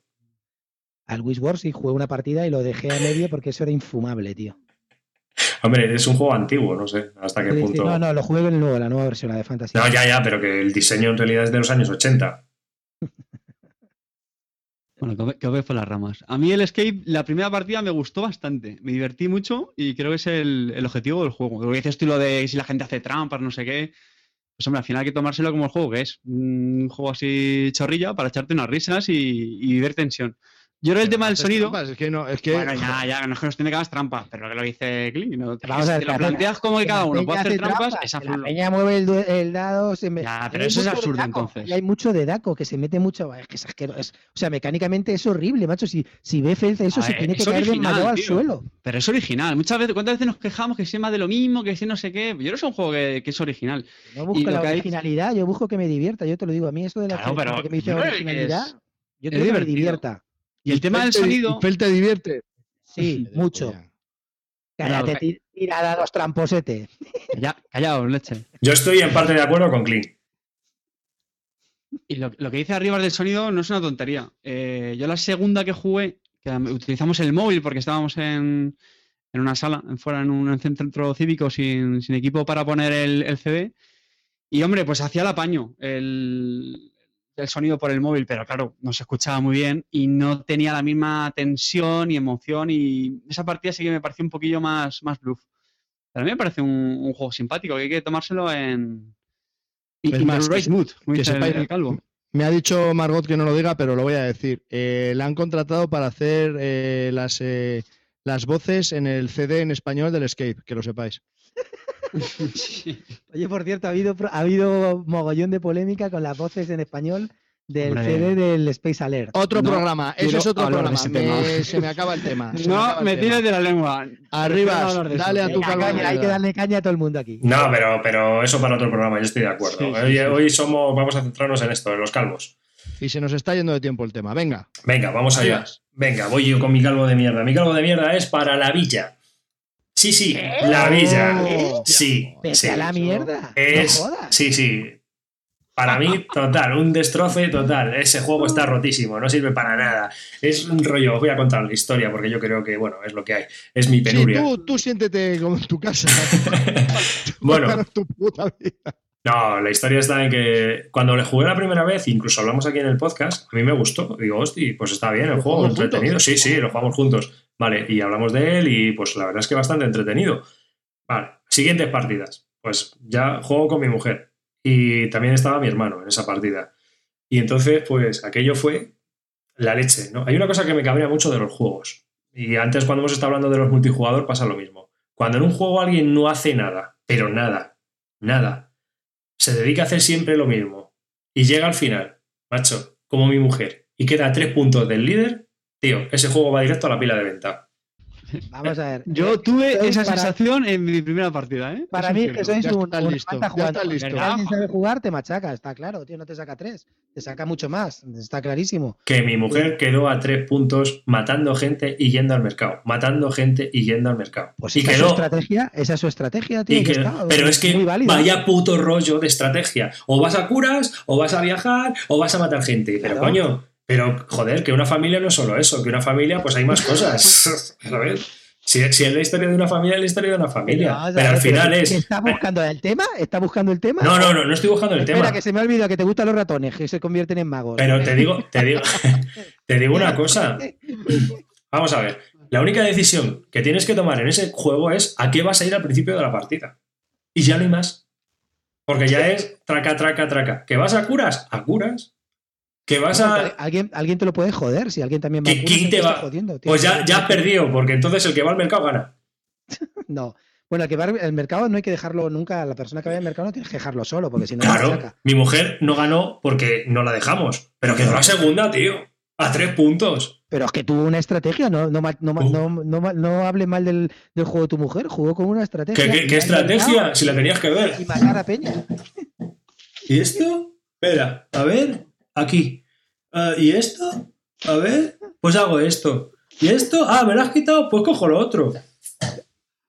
Al Wishward sí jugué una partida y lo dejé a medio porque eso era infumable, tío. Hombre, es un juego antiguo, no sé hasta qué Sí, sí, punto. No, no, lo jugué en el nuevo, la nueva versión, la de Fantasy. No, ya, ya, pero que el diseño en realidad es de los años 80. Bueno, que, os- por las ramas. A mí el Escape, la primera partida me gustó bastante. Me divertí mucho y creo que es el, el objetivo del juego. Lo que dices tú lo de si la gente hace trampas, no sé qué. Pues hombre, al final hay que tomárselo como el juego que es. Un juego así chorrilla para echarte unas risas y, y ver tensión. Yo creo el tema del sonido. trampas, Es que no, es que. Bueno, ya, ya, no es que nos tiene que hacer trampas, pero lo que lo dice Clint. ¿no? Vamos a ver, si lo que planteas como que que cada uno puede hacer hace trampas, trampas, es absurdo. La peña mueve el, dado. Se me... Ya, pero hay eso es mucho de absurdo, daco, entonces. Y hay mucho de Daco que se mete mucho. Es que es asqueroso. es- o sea, mecánicamente es horrible, macho. Si, si ve Felce eso, A se ver, tiene que caer original, desmayado al tío. suelo. Pero es original. Muchas veces, ¿cuántas veces nos quejamos que sea más de lo mismo, que si no sé qué? Yo creo que es un juego que, que es original. No busco lo la hay- originalidad, yo busco que me divierta. Yo te lo digo, a mí eso de la Claro, pero que me dice yo creo que originalidad, yo quiero que me divierta. Y el tema del te- sonido. Fel te divierte. Sí, mucho. Cállate, tira dados tramposete. Ya, callaos, leche. Yo estoy en parte de acuerdo con Clint. Y lo, lo que dice arriba del sonido no es una tontería. Eh, yo la segunda que jugué, que utilizamos el móvil porque estábamos en, en una sala, en fuera en un centro cívico sin, sin equipo para poner el, el CD. Y hombre, pues hacía el apaño el, el sonido por el móvil, pero claro, no se escuchaba muy bien y no tenía la misma tensión y emoción. Y esa partida sí que me pareció un poquillo más, más bluff. Pero a mí me parece un, un juego simpático que hay que tomárselo en. Es the más, right mood, el calvo. Me ha dicho Margot que no lo diga, pero lo voy a decir. Eh, la han contratado para hacer eh, las, eh, las voces en el CD en español del Escape, que lo sepáis. Sí. Oye, por cierto, ha habido, ha habido mogollón de polémica con las voces en español del Hombre. CD del Space Alert. Otro No programa, quiero es otro programa. Me- se me acaba el tema. me No me tema. tires de la lengua. Arriba, eso. dale a tu caña, hay que darle caña a todo el mundo aquí. No, pero, pero eso para otro programa, yo estoy de acuerdo. Sí, sí, hoy, sí. hoy somos, vamos a centrarnos en esto, en los calvos. Y se nos está yendo de tiempo el tema. Venga, Venga, vamos allá. Venga, voy yo con mi calvo de mierda. Mi calvo de mierda es para la villa. Sí, sí, la villa. Oh. Sí, Vete sí. a la mierda. Es, No jodas. sí, sí. Para mí, total, un destroce total. Ese juego está rotísimo, no sirve para nada. Es un rollo, os voy a contar la historia porque yo creo que, bueno, es lo que hay. Es mi sí, penuria. tú, tú siéntete como en tu casa. bueno, Cuéntanos tu puta vida. no, la historia está en que cuando le jugué la primera vez, incluso hablamos aquí en el podcast, a mí me gustó. Digo, hostia, pues está bien el ¿Lo juego, entretenido. juntos? Sí, sí, lo jugamos juntos. Vale, y hablamos de él y pues la verdad es que bastante entretenido. Vale, siguientes partidas. Pues ya juego con mi mujer y también estaba mi hermano en esa partida. Y entonces, pues aquello fue la leche, ¿no? Hay una cosa que me cabrea mucho de los juegos. Y antes cuando hemos estado hablando de los multijugador pasa lo mismo. Cuando en un juego alguien no hace nada, pero nada, nada, se dedica a hacer siempre lo mismo y llega al final, macho, como mi mujer, y queda a tres puntos del líder, tío, ese juego va directo a la pila de venta. Vamos a ver. Yo Eh, tuve esa para- sensación en mi primera partida, ¿eh? Para mí es que sois un, estás un listo, ya. Si alguien sabe jugar, te machaca, está claro, tío, no te saca tres, te saca mucho más, está clarísimo. Que mi mujer quedó a tres puntos matando gente y yendo al mercado, matando gente y yendo al mercado. Pues y esa es su quedó, estrategia, esa es su estrategia, tío. y que- está, pero es que vaya puto rollo de estrategia. O vas a curas, o vas a viajar, o vas a matar gente. Pero Claro. coño, pero joder, que una familia no es solo eso, que una familia pues hay más cosas. ¿Sabes? Si, si es la historia de una familia, es la historia de una familia. Pero al final ¿qué- es... qué ¿Está buscando el tema? ¿Está buscando el tema? No, no, no, no estoy buscando el Espera, tema. que se me ha olvidado que te gustan los ratones, que se convierten en magos. Pero te digo, te digo, te digo una cosa. Vamos a ver. La única decisión que tienes que tomar en ese juego es a qué vas a ir al principio de la partida. Y ya no hay más. Porque ya es traca, traca, traca. ¿Que vas a curas? A curas. ¿Que vas a...? ¿Alguien, alguien te lo puede joder, si alguien también va ¿Qui- a ¿Quién te va? jodiendo, tío. Pues ya, ya has perdido, porque entonces el que va al mercado gana. No. Bueno, el que va al mercado no hay que dejarlo nunca, la persona que vaya al mercado no tienes que dejarlo solo, porque si no, Claro, saca. mi mujer no ganó porque no la dejamos. Pero quedó la segunda, tío. A tres puntos. Pero es que tuvo una estrategia, no, no, no, Uh. no, no, hable mal del, del juego de tu mujer, jugó con una estrategia. ¿Qué, qué- estrategia? Si la tenías que ver. Y matar a Peña. ¿Y esto? Espera, a ver, aquí. Ah, ¿Y esto? A ver, pues hago esto. ¿Y esto? Ah, me lo has quitado, pues cojo lo otro.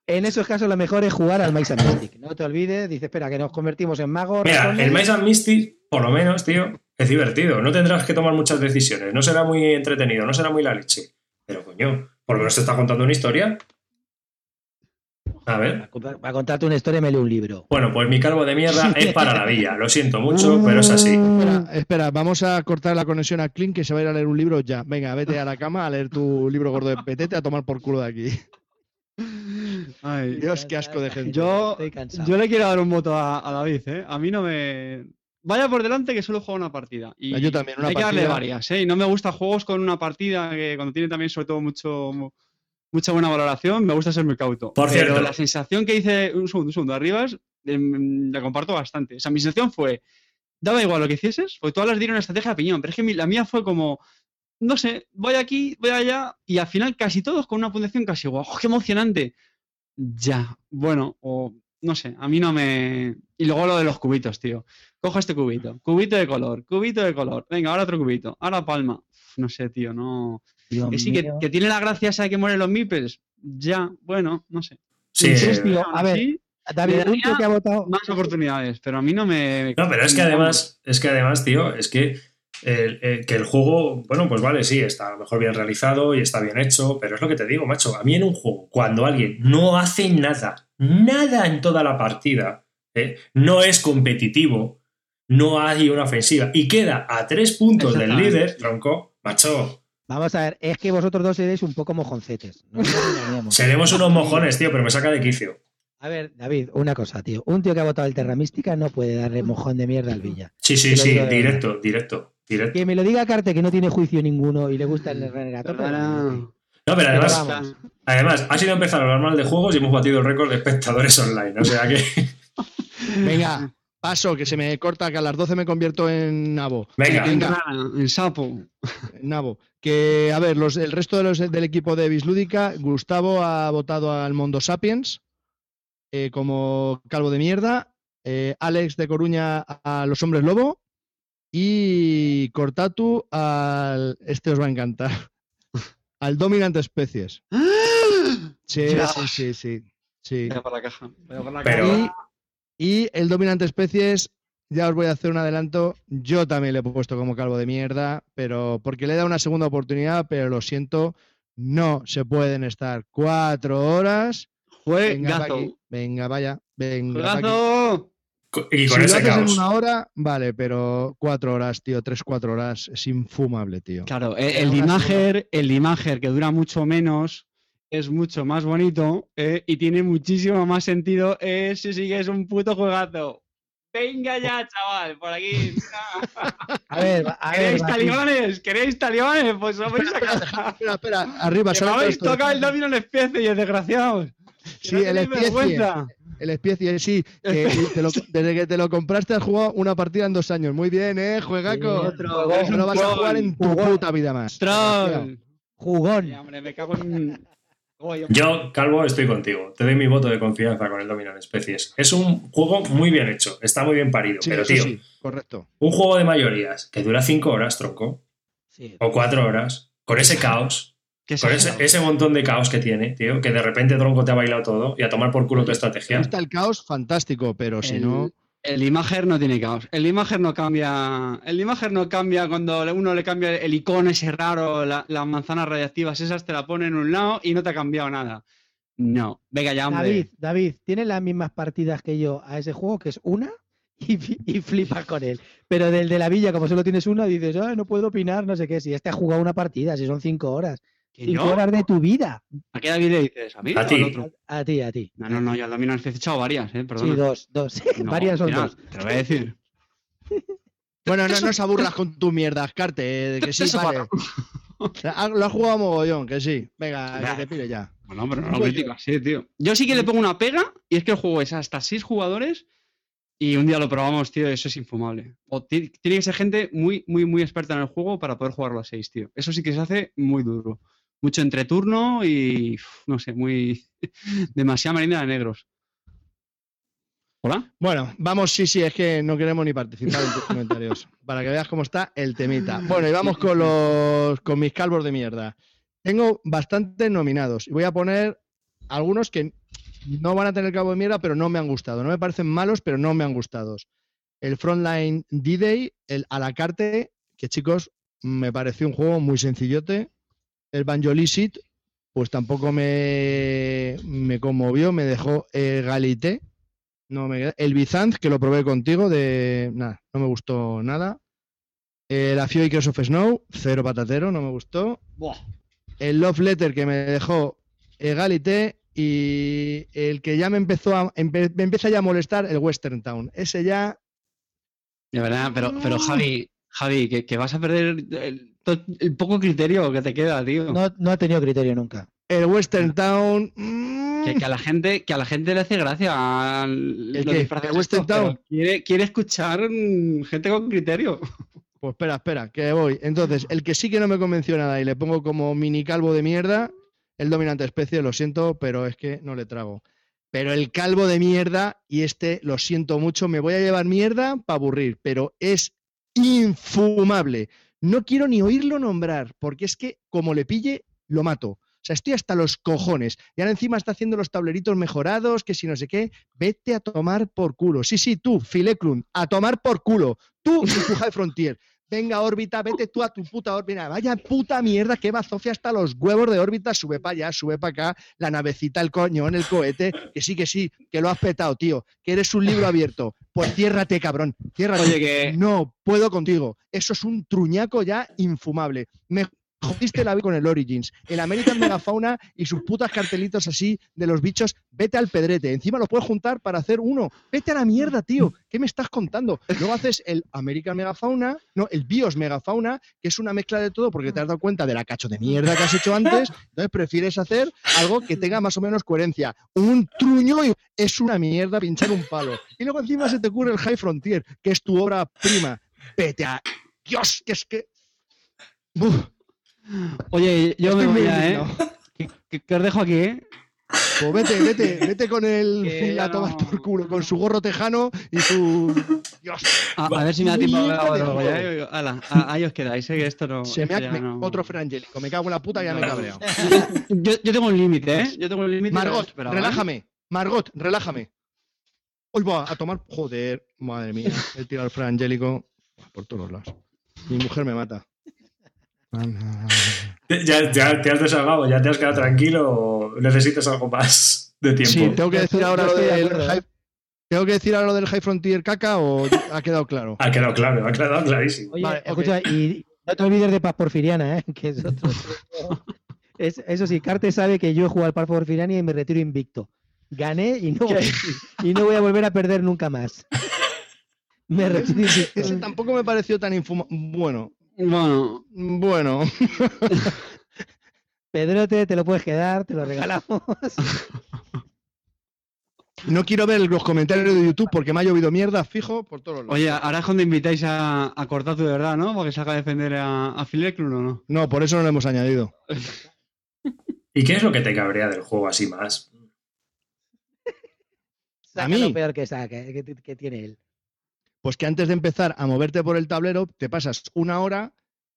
En esos casos lo mejor es jugar al Mice and Mystic. No te olvides, dice, espera, que nos convertimos en magos. Mira, el Mice and Mystic, por lo menos, tío, es divertido. No tendrás que tomar muchas decisiones. No será muy entretenido, no será muy la leche. Pero coño, por lo menos te está contando una historia. A ver. Va a contar- Va a contarte una historia y me lee un libro. Bueno, pues mi calvo de mierda es para la villa. Lo siento mucho, pero es así. Espera, espera, vamos a cortar la conexión a Clint que se va a ir a leer un libro ya. Venga, vete a la cama a leer tu libro gordo de petete a tomar por culo de aquí. Ay, Dios, qué asco de gente. Yo, yo le quiero dar un voto a, a David, ¿eh? A mí no me, vaya por delante que solo juego una partida. Y Yo también, una hay que darle varias, ¿eh? Y no me gusta juegos con una partida que cuando tiene también, sobre todo, mucho mucha buena valoración, me gusta ser muy cauto. Por Pero cierto. la sensación que hice, un segundo, un segundo, arribas, em, la comparto bastante. O sea, mi sensación fue, daba igual lo que hicieses, porque todas las dieron una estrategia de piñón, pero es que mi- la mía fue como, no sé, voy aquí, voy allá, y al final casi todos con una puntuación casi igual. ¡Oh, qué emocionante! Ya, bueno, o no sé, a mí no me... Y luego lo de los cubitos, tío. Cojo este cubito, cubito de color, cubito de color, venga, ahora otro cubito, ahora palma. No sé, tío, no... Dios Que sí, que, tiene la gracia esa de que mueren los meeples. Ya, bueno, no sé. Sí, Sí, tío, Aún a ver, David, que ha votado. más oportunidades, pero a mí no me. No, pero es que además, es que además, tío, es que el, el- que el juego, bueno, pues vale, sí, está a lo mejor bien realizado y está bien hecho, pero es lo que te digo, macho. A mí en un juego, cuando alguien no hace nada, nada en toda la partida, ¿eh? no es competitivo, no hay una ofensiva y queda a tres puntos del líder, tronco, macho, Vamos a ver, es que vosotros dos seréis un poco mojoncetes. No nos engañemos. seremos unos mojones, tío, pero me saca de quicio. A ver, David, una cosa, tío. Un tío que ha votado el Terra Mística no puede darle mojón de mierda al Villa. Sí, sí, sí, directo, directo, directo. Que me lo diga Carte que no tiene juicio ninguno y le gusta el Renegator. Perdona. bueno, No, pero además, además, ha sido empezar a hablar mal de juegos y hemos batido el récord de espectadores online. O sea que, Venga, paso, que se me corta, que a las 12 me convierto en nabo. venga, En sapo. En nabo. Que, a ver, los, el resto de los, del equipo de Bislúdica, Gustavo ha votado al Mondo Sapiens eh, como calvo de mierda, eh, Alex de Coruña a los hombres lobo y Cortatu al. Este os va a encantar. Al Dominant Especies. Sí, sí, sí, sí. sí. Vaya por la caja. la Pero- caja. Y, y el Dominant Especies, ya os voy a hacer un adelanto. Yo también le he puesto como calvo de mierda, pero porque le he dado una segunda oportunidad, pero lo siento, no se pueden estar cuatro horas. Venga, pa' aquí. Juegazo. venga, vaya, venga. Juegazo. y Si con lo ese haces en una hora, vale, pero cuatro horas, tío, tres, cuatro horas, es infumable, tío. Claro, el, Pero el una Dimager, el Dimager que dura mucho menos, es mucho más bonito eh, y tiene muchísimo más sentido. Ese sí que es un puto juegazo. Venga ya, chaval, por aquí. A ver, a ver. ¿Queréis Batis, talibanes? ¿Queréis talibanes? Pues os vais a casa. Espera, espera, arriba, Que solo habéis esto. tocado el domino en especie, desgraciados. Que Sí, no el especie. El especie, sí, que te lo- desde que te lo compraste has jugado una partida en dos años. Muy bien, eh, juegaco. Otro, No lo vas a jugar en tu Jugón. puta vida más. Troll. Jugón. Sí, hombre, me cago en. Yo, Calvo, estoy contigo. Te doy mi voto de confianza con el Dominant Especies. Es un juego muy bien hecho, está muy bien parido. Sí, pero, tío, sí, correcto. un juego de mayorías que dura cinco horas, tronco, Sí. o cuatro horas, con ese caos, con ese, ese montón de caos que tiene, tío, que de repente tronco te ha bailado todo y a tomar por culo tu Me estrategia. gusta el caos, fantástico, pero si El- no. El Imager no tiene caos. El Imager no cambia. El Imager no cambia cuando uno le cambia el icono ese raro, la- las manzanas radiactivas esas te la pone en un lado y no te ha cambiado nada. No. Venga ya, hombre. David, David, tiene las mismas partidas que yo a ese juego, que es una, y, y flipas con él. Pero del de la villa, como solo tienes una, dices, "Ay, no puedo opinar, no sé qué. Si este ha jugado una partida, si son cinco horas. ¿Que Cinco yo? horas de tu vida. ¿A qué David le dices? ¿A mí? A o al ti. otro? A, a ti, a ti. No, no, no, yo al Domino he echado varias, eh, perdona. Sí, dos, dos. No, Varias son mira, dos. Te lo voy a decir. Bueno, no, no se aburras con tu mierda, Carte, eh, que sí, vale. Lo has jugado a mogollón, que sí. Venga, que te pide ya. Bueno, pero no lo Pues critico así, tío. Yo sí que le pongo una pega y es que el juego es hasta seis jugadores y un día lo probamos, tío, y eso es infumable. O ti- tiene que ser gente muy, muy, muy experta en el juego para poder jugarlo a seis, tío. Eso sí que se hace muy duro. Mucho entreturno y, no sé, muy... demasiada merienda de negros. ¿Hola? Bueno, vamos, sí, sí, es que no queremos ni participar en tus comentarios. Para que veas cómo está el temita. Bueno, y vamos con los con mis calvos de mierda. Tengo bastantes nominados y voy a poner algunos que no van a tener calvo de mierda, pero no me han gustado. No me parecen malos, pero no me han gustado. El Frontline D-Day, el a la carte, que chicos, me pareció un juego muy sencillote. El Banjolicit, pues tampoco me, me conmovió, me dejó eh, galité. No me, el Bizanz, que lo probé contigo, de nada, no me gustó nada. El Afio y of Snow, cero patatero, no me gustó. Buah. El Love Letter, que me dejó Egalité. Y el que ya me empezó a, empe- me empieza ya a molestar, el Western Town. Ese ya De verdad, pero, pero Javi, Javi, que, que vas a perder el, el poco criterio que te queda, tío. No, no ha tenido criterio nunca. El Western Town. mm, Que, que a la gente, que a la gente le hace gracia ¿El qué? ¿El Western Town? Quiere, quiere escuchar mm, gente con criterio. Pues espera, espera, que voy. Entonces, el que sí que no me convenció nada y le pongo como mini calvo de mierda, el dominante especie, lo siento, pero es que no le trago. Pero el calvo de mierda, y este lo siento mucho, me voy a llevar mierda para aburrir, pero es infumable. No quiero ni oírlo nombrar, porque es que como le pille, lo mato. O sea, estoy hasta los cojones. Y ahora encima está haciendo los tableritos mejorados, que si no sé qué. Vete a tomar por culo. Sí, sí, tú, Fileclun, a tomar por culo. Tú y tu High Frontier. Venga, órbita, vete tú a tu puta órbita. Vaya puta mierda que va Zofia hasta los huevos de órbita. Sube para allá, sube para acá. La navecita, el coñón, el cohete. Que sí, que sí, que lo has petado, tío. Que eres un libro abierto. Pues ciérrate, cabrón. Ciérrate. Oye, que No puedo contigo. Eso es un truñaco ya infumable. Me jodiste la vida con el Origins. El American Megafauna y sus putas cartelitos así de los bichos. Vete al pedrete. Encima lo puedes juntar para hacer uno. Vete a la mierda, tío. ¿Qué me estás contando? Luego haces el American Megafauna, no, el Bios Megafauna, que es una mezcla de todo porque te has dado cuenta de la cacho de mierda que has hecho antes. Entonces prefieres hacer algo que tenga más o menos coherencia. Un truño y es una mierda pinchar un palo. Y luego encima se te ocurre el High Frontier, que es tu obra prima. Vete a. Dios, que es que. Uf, Oye, yo me voy ya, ¿eh? Que, que- que os dejo aquí, ¿eh? Pues vete, vete, vete con el a tomar no- por culo, con su gorro tejano y su. Dios, A, a ver si me da tiempo a ver Mierda de. Ala, a- ahí os quedáis, ¿eh? Que esto no. se me ha, me- no- otro Frangélico. Me cago en la puta, ya me he cabreado. Yo, yo tengo un límite, ¿eh? Yo tengo un límite. Margot, pero, ¿eh? relájame. Margot, relájame. Hoy va a tomar. Joder, madre mía. He tirado el Frangélico por todos lados. Mi mujer me mata. ¿Ya, ya te has desahogado? ¿Ya te has quedado tranquilo o necesitas algo más de tiempo? Sí, tengo que decir ahora lo de del ¿eh? High. ¿Tengo que decir ahora lo del High Frontier caca o ha quedado claro? Ha quedado claro, ha quedado clarísimo. Oye, Vale, escucha, y no te olvides de Paz Porfiriana, ¿eh? que es otro. Es- eso sí, Carte sabe que yo he jugado al Paz Porfiriana y me retiro invicto. Gané y no, voy, y no voy a volver a perder nunca más. Me retiro invicto. Ese tampoco me pareció tan infumable. Bueno, Bueno, bueno. Pedrote, te lo puedes quedar, te lo regalamos. No quiero ver los comentarios de YouTube porque me ha llovido mierda fijo por todos lados. oye, ahora es cuando invitáis a, a Cortatu de verdad, ¿no? Porque salga a defender a, a Fileclun o no. No, por eso no lo hemos añadido. ¿Y qué es lo que te cabrea del juego así más? Saca mí? lo peor que saca, que, que tiene él. Pues que antes de empezar a moverte por el tablero, te pasas una hora.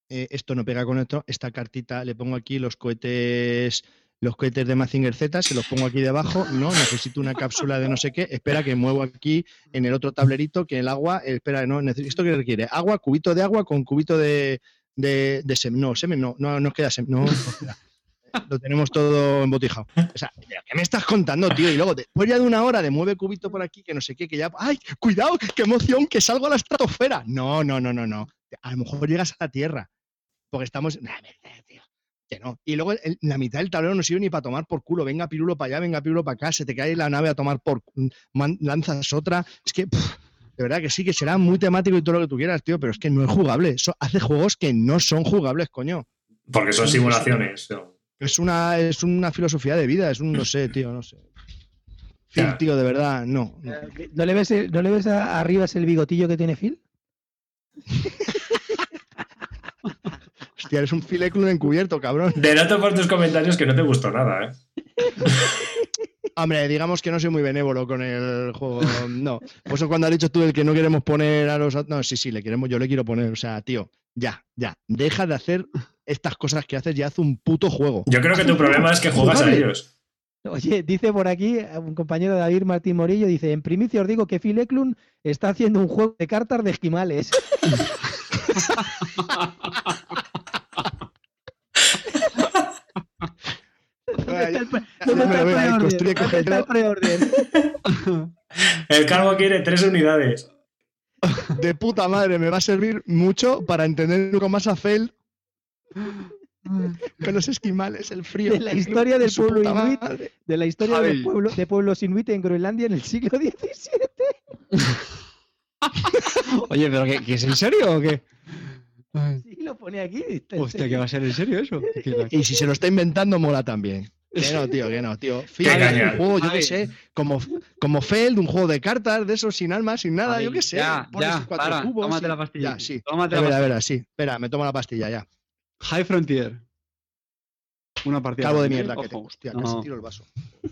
eh, esto no pega con esto. Esta cartita le pongo aquí los cohetes. Los cohetes de Mazinger Z, se los pongo aquí debajo. No, necesito una cápsula de no sé qué. Espera que muevo aquí en el otro tablerito que el agua. eh, Espera, no, necesito. ¿Esto qué requiere? Agua, cubito de agua con cubito de, de, de semen. No, semen no, no nos queda semen. No, no queda. Lo tenemos todo embotijado. O sea, ¿pero ¿qué me estás contando, tío? Y luego, después ya de una hora de mueve cubito por aquí, que no sé qué, que ya. ¡Ay, cuidado! ¡Qué emoción! ¡Que salgo a la estratosfera! No, no, no, no, no. A lo mejor llegas a la Tierra. Porque estamos. Nah, verdad, tío. Que no. Y luego el- la mitad del tablero no sirve ni para tomar por culo. Venga, pirulo para allá, venga, pirulo para acá. Se te cae la nave a tomar por. man- lanzas otra. Es que. pff, de verdad que sí, que será muy temático y todo lo que tú quieras, tío, pero es que no es jugable. So- hace juegos que no son jugables, coño. Porque son simulaciones. ¿no? Es una, es una filosofía de vida, es un no sé, tío, no sé. Phil, tío, de verdad, no. no. ¿No le ves, el- ¿no le ves a- arriba el bigotillo que tiene Phil? Hostia, eres un fileclun encubierto, cabrón. Denoto por tus comentarios que no te gustó nada, ¿eh? Hombre, digamos que no soy muy benévolo con el juego. No. Por eso cuando has dicho tú el que no queremos poner a los. No, sí, sí, le queremos, yo le quiero poner. O sea, tío, ya, ya. Deja de hacer estas cosas que haces y haz un puto juego. Yo creo que tu problema es que juegas a ellos. Oye, dice por aquí un compañero David Martín Morillo, dice, en primicia os digo que Phil Eklund está haciendo un juego de cartas de esquimales. ¿Dónde está el calvo quiere tres unidades. De puta madre, me va a servir mucho para entender un poco más a Fel. Con los esquimales, el frío. De la historia del pueblo inuit. madre. De la historia del pueblo, de pueblos inuit en Groenlandia en el siglo XVII. Oye, pero ¿qué, qué es en serio o qué? Sí, lo pone aquí. Hostia. ¿qué va a ser en serio eso? ¿Qué- Y si se lo está inventando, mola también. Que no, tío, que no, tío. Qué Fíjate, un juego, yo qué sé, como, como Feld, un juego de cartas, de esos sin alma, sin nada, Ay, yo qué sé. Ya, pones ya, cuatro para, cubos tómate y- la pastilla. Ya, sí. Tómate A la ver, a pastilla. ver, sí. Espera, me tomo la pastilla ya. High Frontier. Una partida. Cabo de mierda que tengo. Hostia, No. casi tiro el vaso.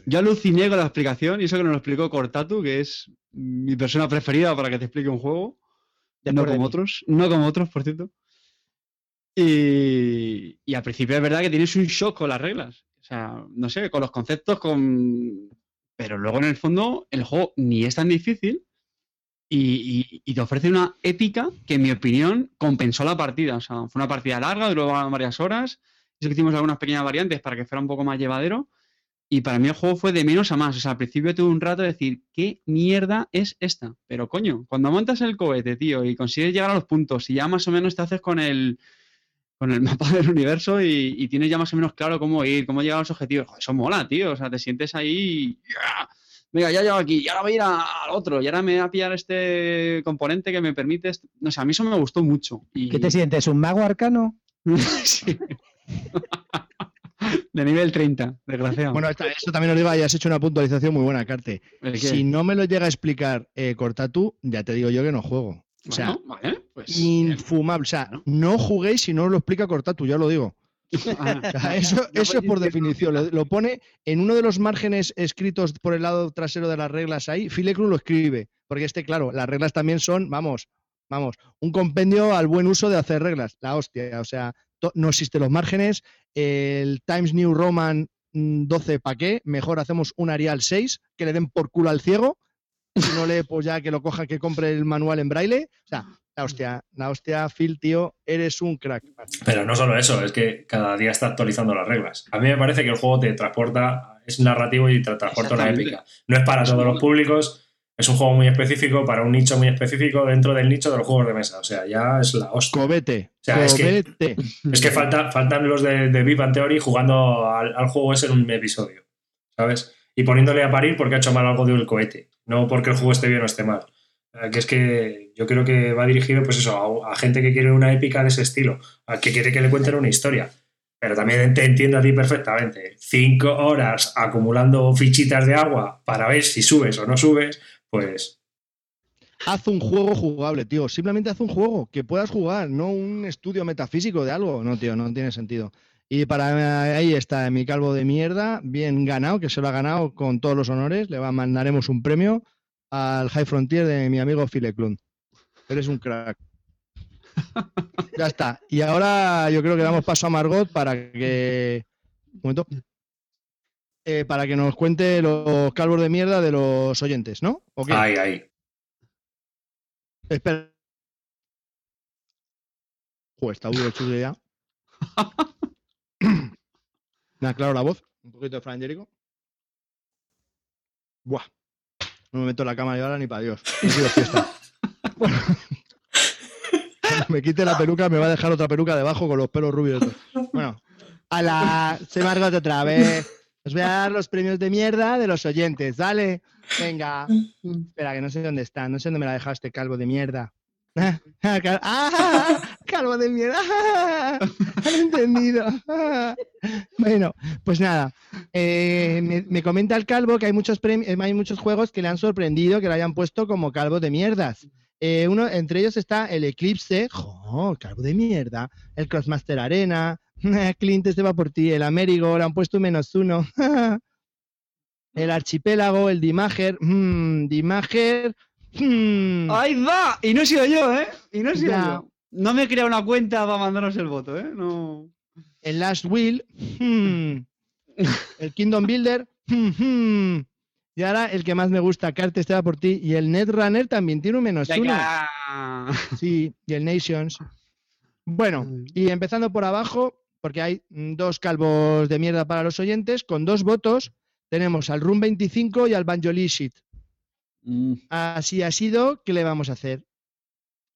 Yo aluciné con la explicación y eso que nos lo explicó Cortatu, que es mi persona preferida para que te explique un juego. Después no como otros, no como otros, por cierto. Y, y al principio es verdad que tienes un shock con las reglas. O sea, no sé, con los conceptos, con. Pero luego en el fondo el juego ni es tan difícil y, y- y te ofrece una épica que, en mi opinión, compensó la partida. O sea, fue una partida larga, duró varias horas. Que hicimos algunas pequeñas variantes para que fuera un poco más llevadero. Y para mí el juego fue de menos a más. O sea, al principio tuve un rato de decir, ¿qué mierda es esta? Pero coño, cuando montas el cohete, tío, y consigues llegar a los puntos y ya más o menos te haces con el, con el mapa del universo y, y tienes ya más o menos claro cómo ir, cómo llegar a los objetivos. Joder, eso mola, tío. O sea, te sientes ahí y. Venga, ya llego aquí, y ahora voy a ir al otro, y ahora me voy a pillar este componente que me permite. No sé, a mí eso me gustó mucho. Y... ¿Qué te sientes? ¿Un mago arcano? Sí. De nivel 30, desgraciado. Bueno, esta- esto también os digo, y has hecho una puntualización muy buena, Carte. Si no me lo llega a explicar eh, Cortatu, ya te digo yo que no juego. O sea, Bueno, vale, pues. infumable. O sea, no juguéis si no os lo explica Cortatu, ya lo digo. Ah, eso, eso es por definición. Lo, lo pone en uno de los márgenes escritos por el lado trasero de las reglas ahí. Filecru lo escribe. Porque este, claro, las reglas también son, vamos, vamos, un compendio al buen uso de hacer reglas. La hostia. O sea, no existen los márgenes. El Times New Roman mm, 12, ¿para qué? Mejor hacemos un Arial 6, que le den por culo al ciego. Si no lee, pues ya que lo coja, que compre el manual en braille. O sea, la hostia, la hostia, Phil, tío, eres un crack. Pero no solo eso, es que cada día está actualizando las reglas. A mí me parece que el juego te transporta, es narrativo y te transporta una épica. No es para todos los públicos, es un juego muy específico, para un nicho muy específico dentro del nicho de los juegos de mesa. O sea, ya es la hostia. Cobete, O sea, es que- cobete. Es que falta, faltan los de, de Bang Theory jugando al, al juego ese en un episodio, ¿sabes? Y poniéndole a parir porque ha hecho mal algo del cohete, no porque el juego esté bien o esté mal. Que es que yo creo que va dirigido, pues eso, a, a gente que quiere una épica de ese estilo, a que quiere que le cuenten una historia. Pero también te entiendo a ti perfectamente. Cinco horas acumulando fichitas de agua para ver si subes o no subes, pues Haz un juego jugable, tío. Simplemente haz un juego que puedas jugar, no un estudio metafísico de algo. No, tío, no tiene sentido. Y para ahí está mi calvo de mierda, bien ganado, que se lo ha ganado con todos los honores. Le va- mandaremos un premio al High Frontier de mi amigo Phil Klund. Eres un crack. Ya está. Y ahora yo creo que damos paso a Margot para que. Un momento. Eh, para que nos cuente los calvos de mierda de los oyentes, ¿no? ¿O qué? ahí, ahí. Espera. Está duro el ya. Me aclaro la voz. Un poquito de Fran. Buah. No me meto en la cámara yo ahora ni para Dios. Me quite la peluca me va a dejar otra peluca debajo con los pelos rubios. Bueno. A la... Se Margot otra vez. Os voy a dar los premios de mierda de los oyentes. Dale. Venga. Espera, que no sé dónde está. No sé dónde me la dejaste, calvo de mierda. Ah, cal- ¡Ah! calvo de mierda. ¡Ah! Entendido. Ah. Bueno, pues nada. eh, me, me comenta el calvo que hay muchos, eh, hay muchos juegos que le han sorprendido que lo hayan puesto como calvo de mierdas. Eh, uno, entre ellos está el Eclipse, ¡jo! calvo de mierda, el Crossmaster Arena, Clint este va por ti, el Amerigo, le han puesto un menos uno, el Archipélago, el Dimager, mm, Dimager, mm, ¡Ahí va! Y no he sido yo, ¿eh? Y no he sido Ya. yo. No me he creado una cuenta para mandaros el voto, ¿eh? No. el Last Will, mm, el Kingdom Builder, mm, mm, y ahora el que más me gusta, Carte va por ti, y el Netrunner también tiene un menos uno. Sí, y el Nations. Bueno, y empezando por abajo, porque hay dos calvos de mierda para los oyentes, con dos votos tenemos al Room 25 y al Banjolishit. Mm. Así ha sido, ¿qué le vamos a hacer?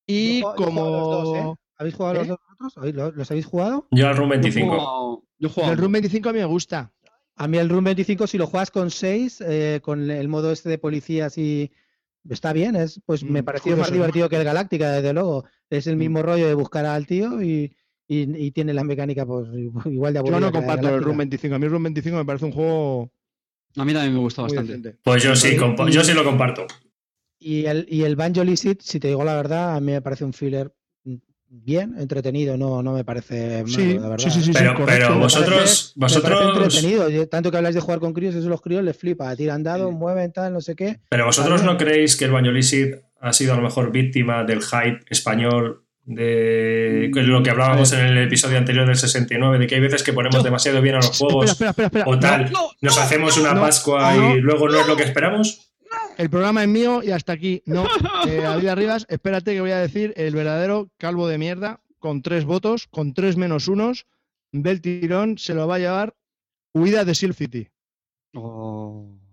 Y Yo yo dos, como ¿eh? ¿Habéis jugado ¿Eh? los dos otros? ¿Habéis- ¿Los, los habéis jugado? Yo al Room Yo 25. juego- Yo juego. el Room 25 a mí me gusta. A mí el Room 25, si lo juegas con 6, con el modo este de policías y, está bien, es, pues me Mm, pareció más divertido que el Galáctica, desde luego. Es el Mm. mismo rollo de buscar al tío y, y- y tiene la mecánica pues igual de Yo aburrida no la de comparto el. Room 25. A mí el Room 25 me parece un juego A mí también me gustó muy bastante. decente. Pues yo sí, Y- yo sí lo comparto. Y el, y el Banjo Licit, si te digo la verdad, a mí me parece un filler bien, entretenido, no, no me parece malo, Sí, la verdad. sí, sí, sí, Pero, correcto. pero vosotros, Me parece vosotros, entretenido. Tanto que habláis de jugar con críos, eso a los críos les flipa. Tiran dados, Sí. mueven, tal, no sé qué. pero vosotros Vale. no creéis que el Bañolisid ha sido a lo mejor víctima del hype español de que lo que hablábamos en el episodio anterior del 69, de que hay veces que ponemos demasiado bien a los juegos Espera, espera, espera, espera. o tal, No, nos no, hacemos una no, Pascua no, y luego no es lo que esperamos. El programa es mío y hasta aquí. No, eh, David Arribas, espérate que voy a decir el verdadero calvo de mierda con tres votos, con tres menos unos del tirón, se lo va a llevar Huida de Seal City. Oh.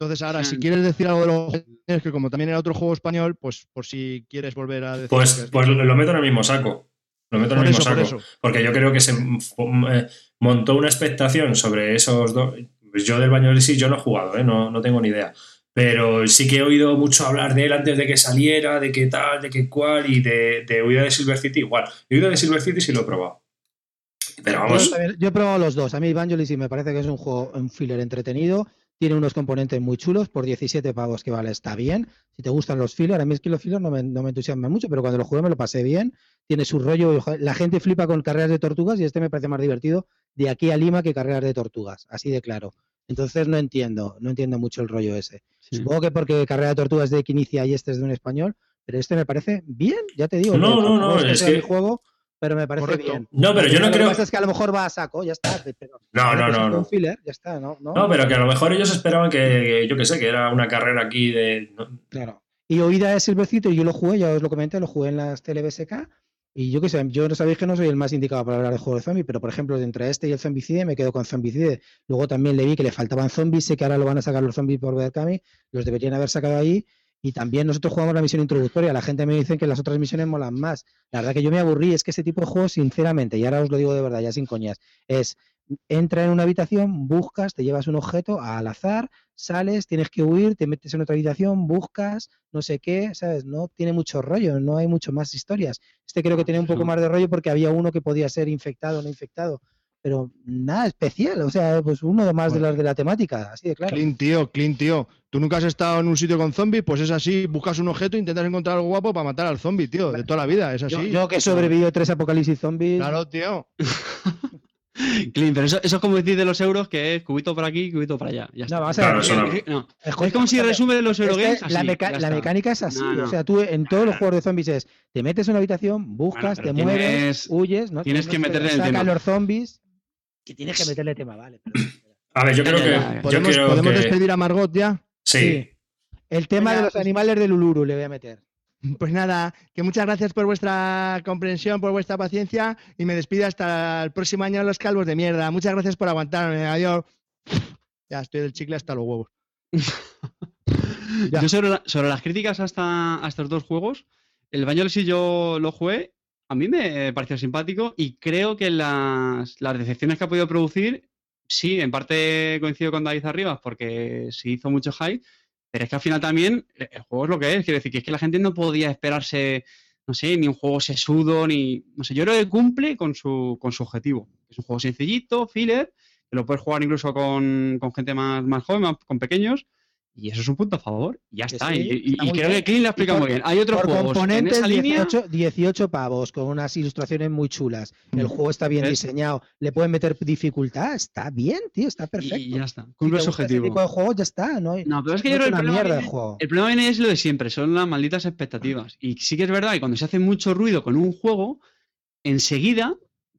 Entonces, ahora, si Hmm. quieres decir algo de los que como también era otro juego español, pues por si quieres volver a decir. Pues, pues lo meto en el mismo saco. Lo meto en por el mismo eso, por saco. eso. Porque yo creo que se eh, montó una expectación sobre esos dos. Pues yo del Bañolisid yo no he jugado, ¿eh? no, no tengo ni idea. Pero sí que he oído mucho hablar de él antes de que saliera, de qué tal, de qué cual, y de, de Huida de Silver City igual. Huida de Silver City sí lo he probado. Pero Yo, vamos, también- yo he probado los dos. A mí Evangelis me parece que es un juego, un filler entretenido. Tiene unos componentes muy chulos. Por 17 pavos que vale, está bien. Si te gustan los fillers, a mí es que los fillers no me, no me entusiasman mucho, pero cuando lo jugué me lo pasé bien. Tiene su rollo. La gente flipa con carreras de tortugas y este me parece más divertido de aquí a Lima que carreras de tortugas. Así de claro. Entonces no entiendo, no entiendo mucho el rollo ese. Sí. Supongo que porque carrera de tortugas de que inicia y este es de un español, pero este me parece bien, ya te digo. No, no, no, es que es sea que- mi juego, pero me parece Correcto. bien. no, pero yo no Lo que creo. pasa es que a lo mejor va a saco, ya está. Pero, No, no, que no, no. Un filler, ya está, ¿no? No, No, pero que a lo mejor ellos esperaban que, yo qué sé, que era una carrera aquí de. no- Claro. Y Oída de Silvercito, yo lo jugué, ya os lo comenté, lo jugué en las TLBSK. Y yo qué sé, yo no sabéis que no soy el más indicado para hablar de juego de zombie, pero por ejemplo, entre este y el Zombicide me quedo con Zombicide. Luego también le vi que le faltaban zombies, sé que ahora lo van a sacar los zombies por Berkami, los deberían haber sacado ahí. Y también nosotros jugamos la misión introductoria. La gente me dice que las otras misiones molan más. La verdad que yo me aburrí, es que ese tipo de juegos, sinceramente, y ahora os lo digo de verdad, ya sin coñas, es entra en una habitación, buscas, te llevas un objeto al azar, sales, tienes que huir, te metes en otra habitación, buscas, no sé qué, ¿sabes? No tiene mucho rollo, no hay mucho más historias. Este creo que tenía un poco más de rollo porque había uno que podía ser infectado o no infectado, pero nada especial, o sea, pues uno más de las de la temática, así de claro. Clint, tío, Clint, tío. Tú nunca has estado en un sitio con zombies, pues es así. Buscas un objeto, intentas encontrar algo guapo para matar al zombie, tío. De toda la vida, es así. Yo, yo que he sobrevivido tres apocalipsis zombies, Claro, tío. Clean, pero eso, eso es como decir de los euros que es cubito por aquí, cubito por allá. Ya está. No, vamos a ver, Es- Claro, es- no. Escucha, Es como si resumen de los Es que Eurogames la, así, meca- ya la mecánica es así. No, no. O sea, tú en todos los juegos de zombies es te metes en una habitación, buscas, te mueves, huyes, ¿no? tienes No que sé, meterle el tema. los zombies. Que tienes que meterle tema, vale. pero- A ver, yo creo que. Yo ¿Podemos, creo podemos que. despedir a Margot ya? Sí. El tema de los animales del Uluru le voy a meter. Pues nada, que muchas gracias por vuestra comprensión, por vuestra paciencia y me despido hasta el próximo año los calvos de mierda. Muchas gracias por aguantarme. Adiós. Ya estoy del chicle hasta los huevos. Yo sobre, la- sobre las críticas hasta, a estos dos juegos, el Bañol si yo lo jugué, a mí me pareció simpático y creo que las, las decepciones que ha podido producir, sí, en parte coincido con David Arribas porque se hizo mucho hype, pero es que al final también eh, el juego es lo que es, quiero decir que es que la gente no podía esperarse, no sé, ni un juego sesudo, ni, no sé, yo creo que cumple con su, con su objetivo. Es un juego sencillito, filler, que lo puedes jugar incluso con, con gente más, más joven, más- con pequeños. Y eso es un punto a favor. Ya Que está. sí, y está creo bien. que Clean lo ha explicado Y por- muy bien. Hay otros Por juegos en componentes, esa línea. 18, 18 pavos con unas ilustraciones muy chulas. El Mm. juego está bien ¿Ves? diseñado. Le pueden meter dificultad. Está bien, tío. Está perfecto. Y ya está. Cumple su objetivo. tipo de juegos, ya está. No, pero es que no yo creo que el problema, viene, juego. el problema viene es lo de siempre, son las malditas expectativas. Y sí que es verdad que cuando se hace mucho ruido con un juego, enseguida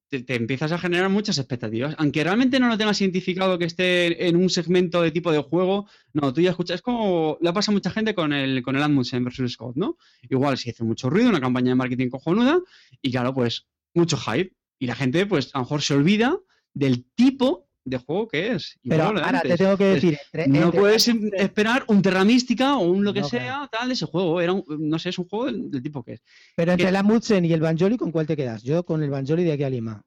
te, empiezas a generar muchas expectativas. Aunque realmente no lo tengas identificado que esté en un segmento de tipo de juego, no, tú ya escuchas, es como le pasa a mucha gente con el, con el Amundsen versus Scott, ¿no? Igual se hace mucho ruido, una campaña de marketing cojonuda, y claro, pues mucho hype. Y la gente, pues a lo mejor se olvida del tipo de juego que es. Y Pero ahora te antes. tengo que decir. entre- no entre- puedes esperar un Terra Mística o un lo que No, sea, claro. tal, de ese juego. Era un- no sé, es un juego del, del tipo que es. Pero entre que- la Mutsen y el Banjoli, ¿con cuál te quedas? Yo con el Banjoli de aquí a Lima.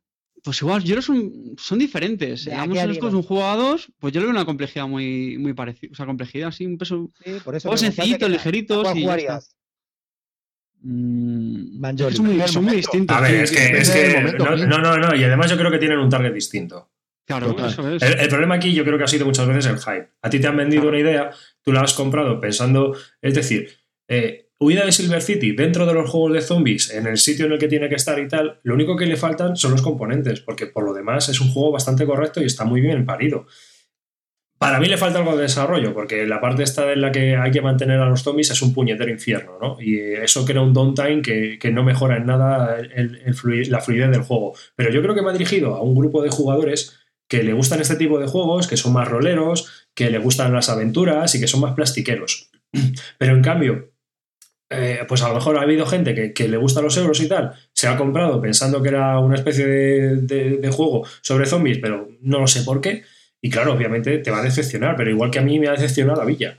Pues igual, yo creo son, son diferentes. Arriba. un juego a dos, pues yo le veo una complejidad muy, muy parecida. O sea, complejidad así, un peso. Sí, por eso Juegos preguntarte sencillitos, que- ligeritos ¿cuál y ya jugarías? Mm, Banjoli. son muy, son muy distintos. A ver, sí, es que, es no, no, no, y además yo creo que tienen un target distinto. Claro, eso es. El, el problema aquí yo creo que ha sido muchas veces el hype. A ti te han vendido Claro. una idea, tú la has comprado pensando, es decir, eh, huida de Silver City dentro de los juegos de zombies, en el sitio en el que tiene que estar y tal, lo único que le faltan son los componentes, porque por lo demás es un juego bastante correcto y está muy bien parido. Para mí le falta algo de desarrollo, porque la parte esta en la que hay que mantener a los zombies es un puñetero infierno, ¿no? Y eso crea un downtime que, que no mejora en nada el- el flui- la fluidez del juego. Pero yo creo que me ha dirigido a un grupo de jugadores que le gustan este tipo de juegos, que son más roleros, que le gustan las aventuras y que son más plastiqueros. Pero en cambio, eh, pues a lo mejor ha habido gente que, que le gustan los euros y tal, se ha comprado pensando que era una especie de, de- de juego sobre zombies, pero no lo sé por qué. Y claro, obviamente te va a decepcionar, pero igual que a mí me ha decepcionado la villa.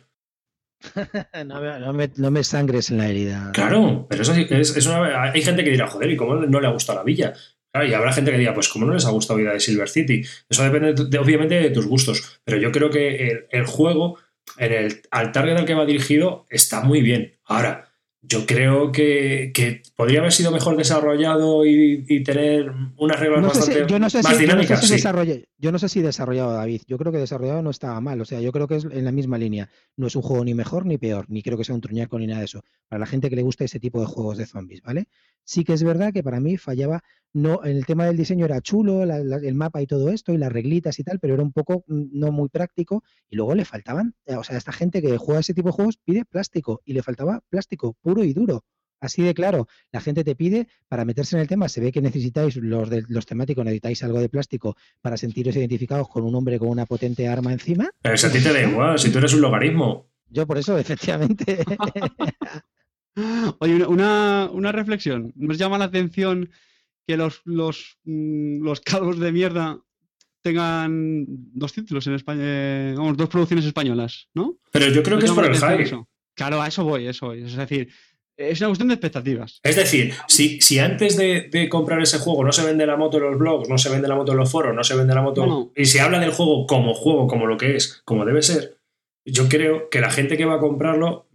no, me, no me- no me sangres en la herida. Claro, pero eso sí- es, es una- hay gente que dirá, joder, ¿y cómo no le ha gustado la villa? Claro, y habrá gente que diga, pues como no les ha gustado Vida de Silver City. Eso depende de- obviamente de tus gustos, pero yo creo que el, el juego, en el, al target al que va dirigido, está muy bien. Ahora, yo creo que, que podría haber sido mejor desarrollado y, y tener unas reglas No sé si- bastante yo no sé más si, yo no sé dinámicas. si sí. desarrolle- yo no sé si desarrollado David. Yo creo que desarrollado no estaba mal. O sea, yo creo que es en la misma línea. No es un juego ni mejor ni peor, ni creo que sea un truñaco ni nada de eso. Para la gente que le gusta ese tipo de juegos de zombies, ¿vale? Sí que es verdad que para mí fallaba. No, el tema del diseño era chulo, la- la- el mapa y todo esto, y las reglitas y tal, pero era un poco mm, no muy práctico. Y luego le faltaban, eh, o sea, esta gente que juega ese tipo de juegos pide plástico, y le faltaba plástico puro y duro. Así de claro, la gente te pide para meterse en el tema, se ve que necesitáis, los, de, los temáticos, necesitáis algo de plástico para sentiros identificados con un hombre con una potente arma encima. Pero si a ti te da igual, si tú eres un logaritmo. Yo por eso, efectivamente. Oye, una- una, reflexión. ¿Nos llama la atención que los, los, mm, los calvos de mierda tengan dos títulos en España, eh, vamos, dos producciones españolas, ¿no? Pero yo creo ¿No que es por el hype. eso? Claro, a eso voy, eso voy. Es decir, es una cuestión de expectativas. Es decir, si, si antes de, de comprar ese juego no se vende la moto en los blogs, no se vende la moto en los foros, no se vende la moto. Y se habla del juego como juego, como lo que es, como debe ser, yo creo que la gente que va a comprarlo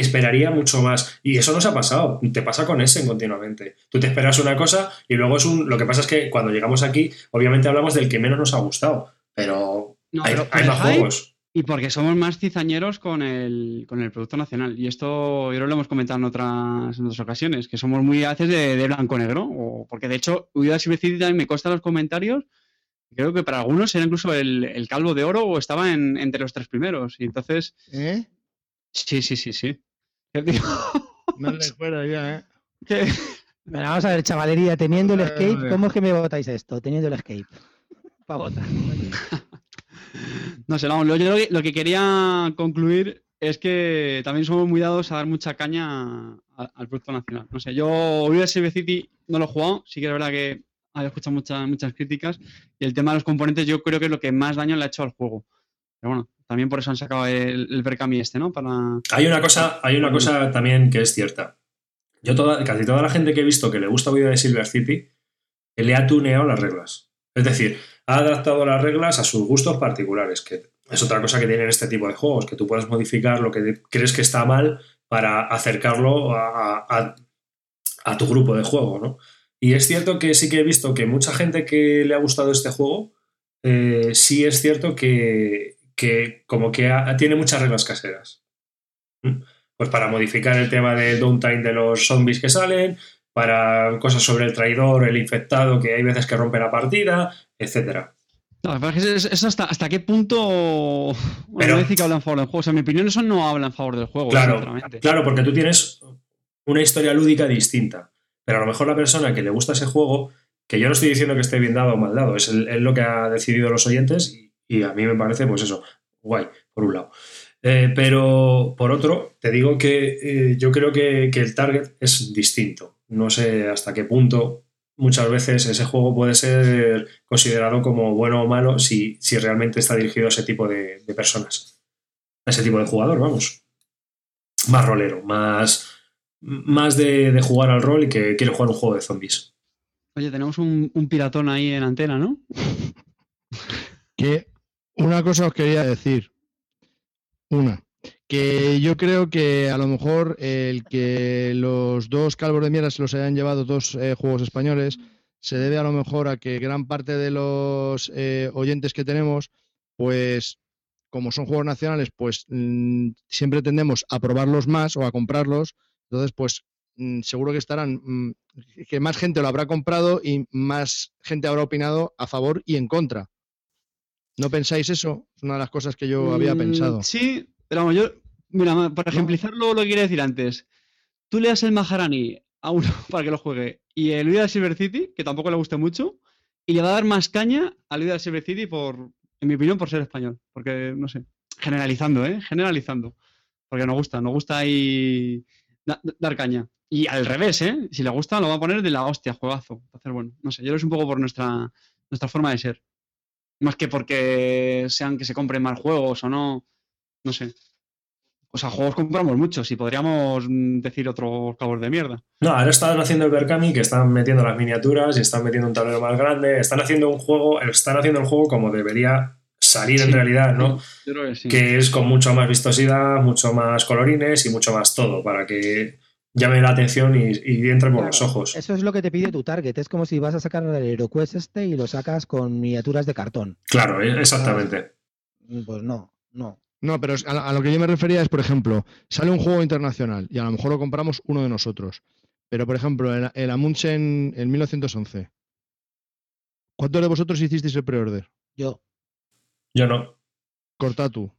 esperaría mucho más. Y eso nos ha pasado. Te pasa con Essen continuamente. Tú te esperas una cosa y luego es un. Lo que pasa es que cuando llegamos aquí, obviamente hablamos del que menos nos ha gustado. Pero No, hay, pero hay por más juegos. Y porque somos más cizañeros con el, con el producto nacional. Y esto yo lo hemos comentado en otras, en otras ocasiones, que somos muy a veces de, de blanco-negro. o- Porque de hecho, Huida Silver City también me consta los comentarios. Creo que para algunos era incluso el, el calvo de oro o estaba en- entre los tres primeros. Y entonces, ¿Eh? sí, sí, sí, sí. Digo No recuerdo ya, ¿eh? Bueno, vamos a ver, chavalería, teniendo el escape. ¿cómo es que me votáis esto? Teniendo el escape. Pa' votar. No sé, vamos, lo, yo lo que, lo que quería concluir es que también somos muy dados a dar mucha caña al producto nacional. No sé, yo Silver City no lo he jugado, sí que es verdad que he escuchado muchas, muchas críticas y el tema de los componentes yo creo que es lo que más daño le ha hecho al juego. Pero bueno, también por eso han sacado el, el Berkami este, ¿no? Para... Hay una cosa, hay una cosa también que es cierta. Yo toda, casi toda la gente que he visto que le gusta Vida de Silver City le ha tuneado las reglas. Es decir, ha adaptado las reglas a sus gustos particulares, que es otra cosa que tienen este tipo de juegos, que tú puedes modificar lo que crees que está mal para acercarlo a, a- tu grupo de juego, ¿no? Y es cierto que sí que he visto que mucha gente que le ha gustado este juego, eh, sí es cierto que, que como que ha- tiene muchas reglas caseras. ¿Mm? Pues para modificar el tema del downtime de los zombies que salen, para cosas sobre el traidor, el infectado, que hay veces que rompe la partida, etcétera. No, es, es- hasta, hasta qué punto... Pero- no decir que habla en favor del juego. O sea, en mi opinión eso no habla en favor del juego, Claro. Claro, porque tú tienes una historia lúdica distinta. Pero a lo mejor la persona que le gusta ese juego, que yo no estoy diciendo que esté bien dado o mal dado, es, el- es lo que ha decidido los oyentes y, y a mí me parece, pues eso, guay, por un lado. Eh, pero por otro, te digo que eh, yo creo que, que el target es distinto. No sé hasta qué punto muchas veces ese juego puede ser considerado como bueno o malo si, si realmente está dirigido a ese tipo de, de personas. A ese tipo de jugador, vamos más rolero, más, más de, de jugar al rol y que quiere jugar un juego de zombies. Oye, tenemos un, un piratón ahí en antena, ¿no? Que una cosa os quería decir. Una. Que yo creo que a lo mejor el que los dos calvos de mierda se los hayan llevado dos eh, juegos españoles se debe a lo mejor a que gran parte de los eh, oyentes que tenemos, pues como son juegos nacionales, pues mm, siempre tendemos a probarlos más o a comprarlos. Entonces, pues mm, seguro que estarán, mm, que más gente lo habrá comprado y más gente habrá opinado a favor y en contra. ¿No pensáis eso? Es una de las cosas que yo había Mm, pensado. Sí, pero vamos, yo, mira, por ejemplizarlo lo que quería decir antes, tú le das el Maharani a uno para que lo juegue y el Vida Silver City, que tampoco le guste mucho, y le va a dar más caña al Vida Silver City por, en mi opinión, por ser español. Porque, no sé, generalizando, ¿eh? Generalizando. Porque nos gusta, nos gusta ahí da- dar caña. Y al revés, ¿eh? Si le gusta, lo va a poner de la hostia, juegazo. Entonces, bueno, no sé, yo que es un poco por nuestra, nuestra forma de ser. Más que porque sean que se compren más juegos o no. No sé. O sea, juegos compramos muchos y podríamos mm, decir otros cabos de mierda. No, ahora están haciendo el Berkami, que están metiendo las miniaturas y están metiendo un tablero más grande. Están haciendo un juego, están haciendo el juego como debería salir en realidad, ¿no? Yo creo que sí. Que es con mucho más vistosidad, mucho más colorines y mucho más todo, para que llame la atención y, y entre por los ojos. Eso es lo que te pide tu target. Es como si vas a sacar el HeroQuest este y lo sacas con miniaturas de cartón. Claro, eh, exactamente. Mm, Pues no, no. No, pero a, lo que yo me refería es, por ejemplo, sale un juego internacional y a lo mejor lo compramos uno de nosotros. Pero, por ejemplo, el, el Amundsen en 1911. ¿Cuántos de vosotros hicisteis el pre-order? Yo. Yo no. Corta tú.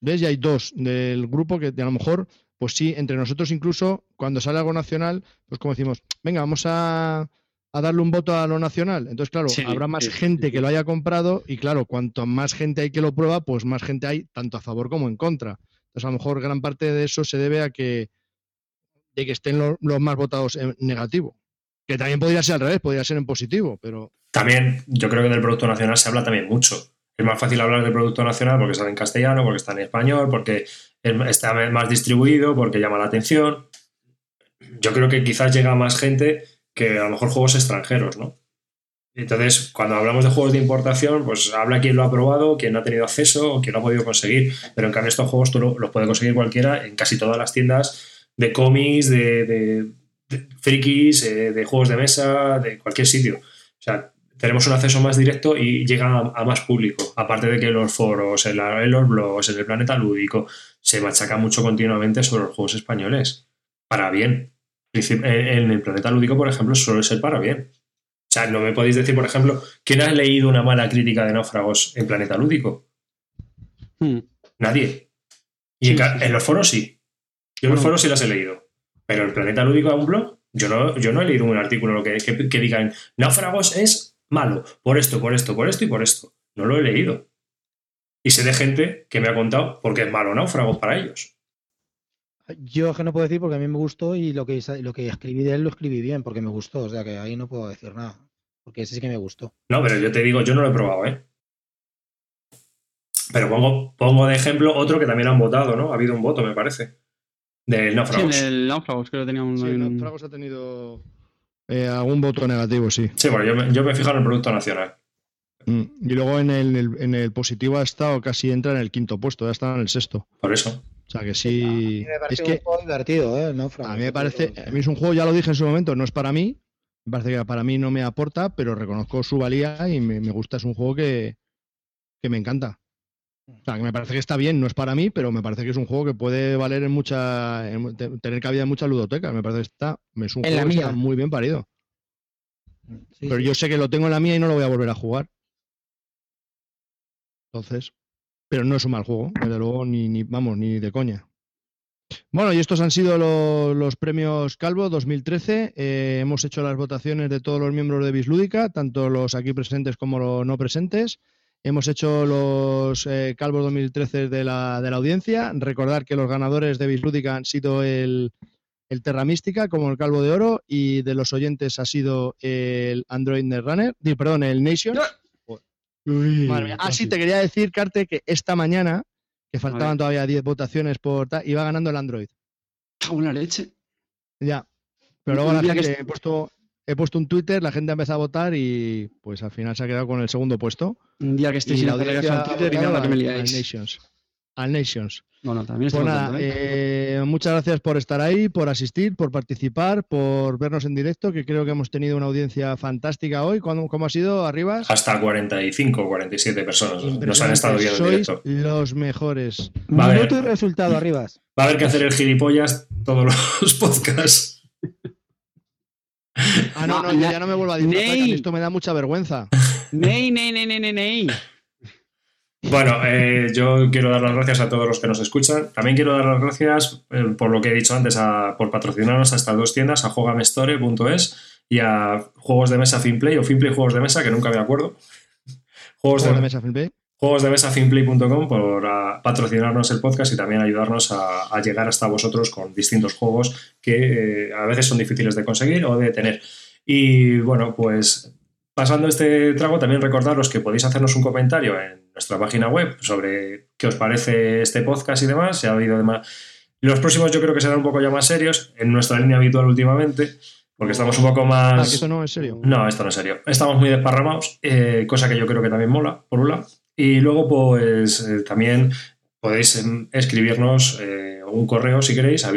¿Ves? Y hay dos del grupo que a lo mejor, pues sí, entre nosotros incluso, cuando sale algo nacional, pues como decimos, venga, vamos a, a darle un voto a lo nacional. Entonces, claro, Sí, habrá más sí, gente sí, que lo haya comprado y claro, cuanto más gente hay que lo prueba, pues más gente hay tanto a favor como en contra. Entonces, a lo mejor gran parte de eso se debe a que, de que estén lo- los más votados en negativo. Que también podría ser al revés, podría ser en positivo, pero También, yo creo que del producto nacional se habla también mucho. Es más fácil hablar del producto nacional porque está en castellano, porque está en español, porque está más distribuido, porque llama la atención. Yo creo que quizás llega más gente que a lo mejor juegos extranjeros, ¿no? Entonces, cuando hablamos de juegos de importación, pues habla quien lo ha probado, quien no ha tenido acceso o quien lo ha podido conseguir. Pero en cambio, estos juegos tú lo- los puede conseguir cualquiera en casi todas las tiendas de cómics, de, de- de frikis, eh, de juegos de mesa, de cualquier sitio. O sea, tenemos un acceso más directo y llega a, a más público. Aparte de que los foros, en, la- en los blogs, en el planeta lúdico, se machaca mucho continuamente sobre los juegos españoles. Para bien. En, en el planeta lúdico, por ejemplo, suele ser para bien. O sea, no me podéis decir, por ejemplo, ¿quién ha leído una mala crítica de náufragos en planeta lúdico? Mm. Nadie. Y Sí, en, ca- sí, sí. en los foros sí. Yo en los foros sí las he leído. Pero en Planeta Lúdico a un blog, yo no, yo no he leído un artículo que, que, que digan náufragos es malo, por esto, por esto, por esto y por esto. No lo he leído. Y sé de gente que me ha contado por qué es malo náufragos para ellos. Yo es que no puedo decir porque a mí me gustó y lo que, lo que escribí de él lo escribí bien porque me gustó. O sea que ahí no puedo decir nada. Porque ese sí que me gustó. No, pero yo te digo, yo no lo he probado, ¿eh? Pero pongo, pongo de ejemplo otro que también han votado, ¿no? Ha habido un voto, me parece. Del Sí, náufragos. el Náufragos creo que tenía un... sí, un- Náufragos ha tenido eh, algún voto negativo, sí. Sí, bueno, yo me, yo me he fijado en el producto nacional. Mm, Y luego en el, en el- positivo ha estado casi entra en el quinto puesto, ya está en el sexto. Por eso. O sea que sí. me Es que un juego divertido, ¿eh? Náufrago. a mí me parece. A mí es un juego, ya lo dije en su momento, no es para mí. Me parece que para mí no me aporta, pero reconozco su valía y me, me gusta. Es un juego que, que me encanta. O sea, que me parece que está bien, no es para mí, pero me parece que es un juego que puede valer en mucha. en- te- tener cabida en muchas ludotecas. Me parece que está. Es un En juego la que está mía. muy bien parido. Sí, Pero sí. yo sé que lo tengo en la mía y no lo voy a volver a jugar. Entonces, pero no es un mal juego, desde luego, ni, ni vamos, ni de coña. Bueno, y estos han sido lo- los premios Calvo 2013. Eh, hemos hecho las votaciones de todos los miembros de Bislúdica, tanto los aquí presentes como los no presentes. Hemos hecho los eh, Calvos 2013 de la, de la audiencia. Recordar que los ganadores de Bislúdica han sido el, el Terra Mística como el Calvo de Oro y de los oyentes ha sido el Android Netrunner, perdón, el Nation. Madre mía. Ah, sí, te quería decir, Carte, que esta mañana, que faltaban todavía 10 votaciones por tal, iba ganando el Android. La leche. Ya. Pero luego la que gente est- he puesto he puesto un Twitter, la gente ha empezado a votar y pues al final se ha quedado con el segundo puesto. Un día que estéis Y sin la hacer audiencia Twitter y la que me votado al liáis. Nations. Al Nations. Bueno, también Pues estoy nada, contento, ¿eh? eh, muchas gracias por estar ahí, por asistir, por participar, por vernos en directo, que creo que hemos tenido una audiencia fantástica hoy. ¿Cómo, cómo ha sido, Arribas? Hasta 45 o 47 personas nos han estado viendo en directo. los mejores. Va haber- Minuto y resultado, Arribas. Va a haber que hacer el gilipollas todos los podcasts. Ah, no, No, yo ya no me vuelvo a disfrazar, que a mí Ney. esto me da mucha vergüenza. Ney, ney, ney, ney, ney. Bueno, eh, yo quiero dar las gracias a todos los que nos escuchan. También quiero dar las gracias eh, por lo que he dicho antes, a- por patrocinarnos a estas dos tiendas, a juegamestore.es y a Juegos de Mesa Finplay o Finplay Juegos de Mesa, que nunca me acuerdo. Juegos Juego de de, mesa, Felipe. Juegos de mesa finplay.com por ah, patrocinarnos el podcast y también ayudarnos a, a llegar hasta vosotros con distintos juegos que eh, a veces son difíciles de conseguir o de tener. Y bueno, pues pasando este trago, también recordaros que podéis hacernos un comentario en nuestra página web sobre qué os parece este podcast y demás. Si ha habido demás. Los próximos yo creo que serán un poco ya más serios, en nuestra línea habitual últimamente, porque estamos un poco Ah, más... que esto no es serio. No, esto no es serio. Estamos muy desparramados, eh, cosa que yo creo que también mola, por un lado. Y luego, pues eh, también podéis em, escribirnos eh, un correo si queréis a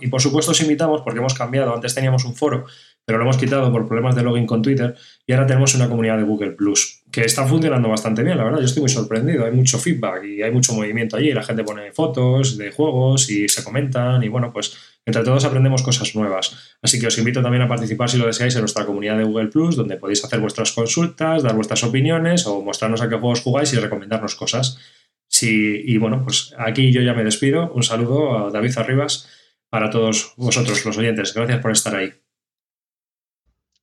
y por supuesto os invitamos, porque hemos cambiado, antes teníamos un foro, pero lo hemos quitado por problemas de login con Twitter y ahora tenemos una comunidad de Google Plus, que está funcionando bastante bien, la verdad, yo estoy muy sorprendido, hay mucho feedback y hay mucho movimiento allí, la gente pone fotos de juegos y se comentan y bueno, pues entre todos aprendemos cosas nuevas. Así que os invito también a participar si lo deseáis en nuestra comunidad de Google Plus, donde podéis hacer vuestras consultas, dar vuestras opiniones o mostrarnos a qué juegos jugáis y recomendarnos cosas. Sí, y bueno, pues aquí yo ya me despido. Un saludo a David Arribas para todos vosotros, los oyentes. Gracias por estar ahí.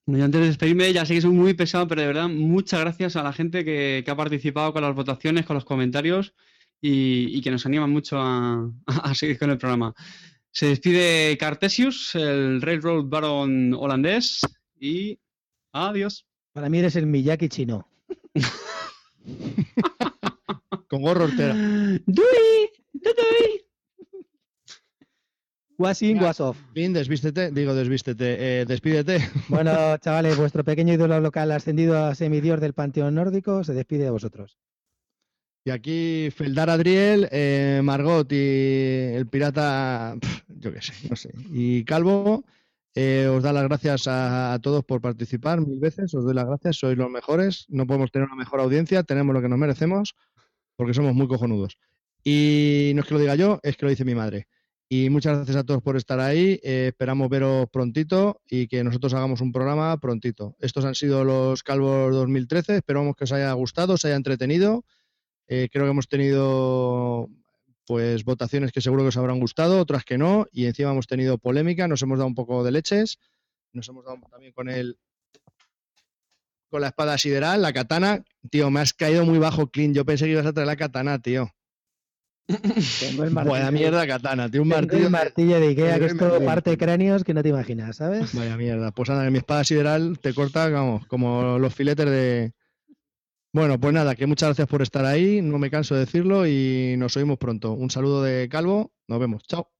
Bueno, antes de despedirme, ya sé que soy muy pesado, pero de verdad, muchas gracias a la gente que, que ha participado con las votaciones, con los comentarios y, y que nos animan mucho a, a seguir con el programa. Se despide Cartesius, el Railroad Baron holandés, y adiós. Para mí eres el Miyaki chino. Con gorro Ortega. ¡Dui! ¡Dui! Was in, was off. Desvístete, digo desvístete, eh, despídete. Bueno, chavales, vuestro pequeño ídolo local ascendido a semidios del panteón nórdico se despide de vosotros. Y aquí Feldar Adriel, eh, Margot y el pirata, yo qué sé, no sé. Y Calvo, eh, os da las gracias a, a todos por participar mil veces, os doy las gracias, sois los mejores, no podemos tener una mejor audiencia, tenemos lo que nos merecemos, porque somos muy cojonudos. Y no es que lo diga yo, es que lo dice mi madre. Y muchas gracias a todos por estar ahí, eh, esperamos veros prontito y que nosotros hagamos un programa prontito. Estos han sido los Calvos 2013, esperamos que os haya gustado, os haya entretenido. Eh, creo que hemos tenido pues votaciones que seguro que os habrán gustado, otras que no, y encima hemos tenido polémica, nos hemos dado un poco de leches, nos hemos dado también con el con la espada sideral, la katana. Tío, me has caído muy bajo, Clint. Yo pensé que ibas a traer la katana, tío. Tengo el Vaya mierda katana, tío, un tengo martillo. martillo de Ikea, que esto martillo. parte cráneos que no te imaginas, ¿sabes? Vaya mierda. Pues anda, que mi espada sideral te corta, vamos, como los filetes de. Bueno, pues nada, que muchas gracias por estar ahí, no me canso de decirlo y nos oímos pronto. Un saludo de Calvo, nos vemos, chao.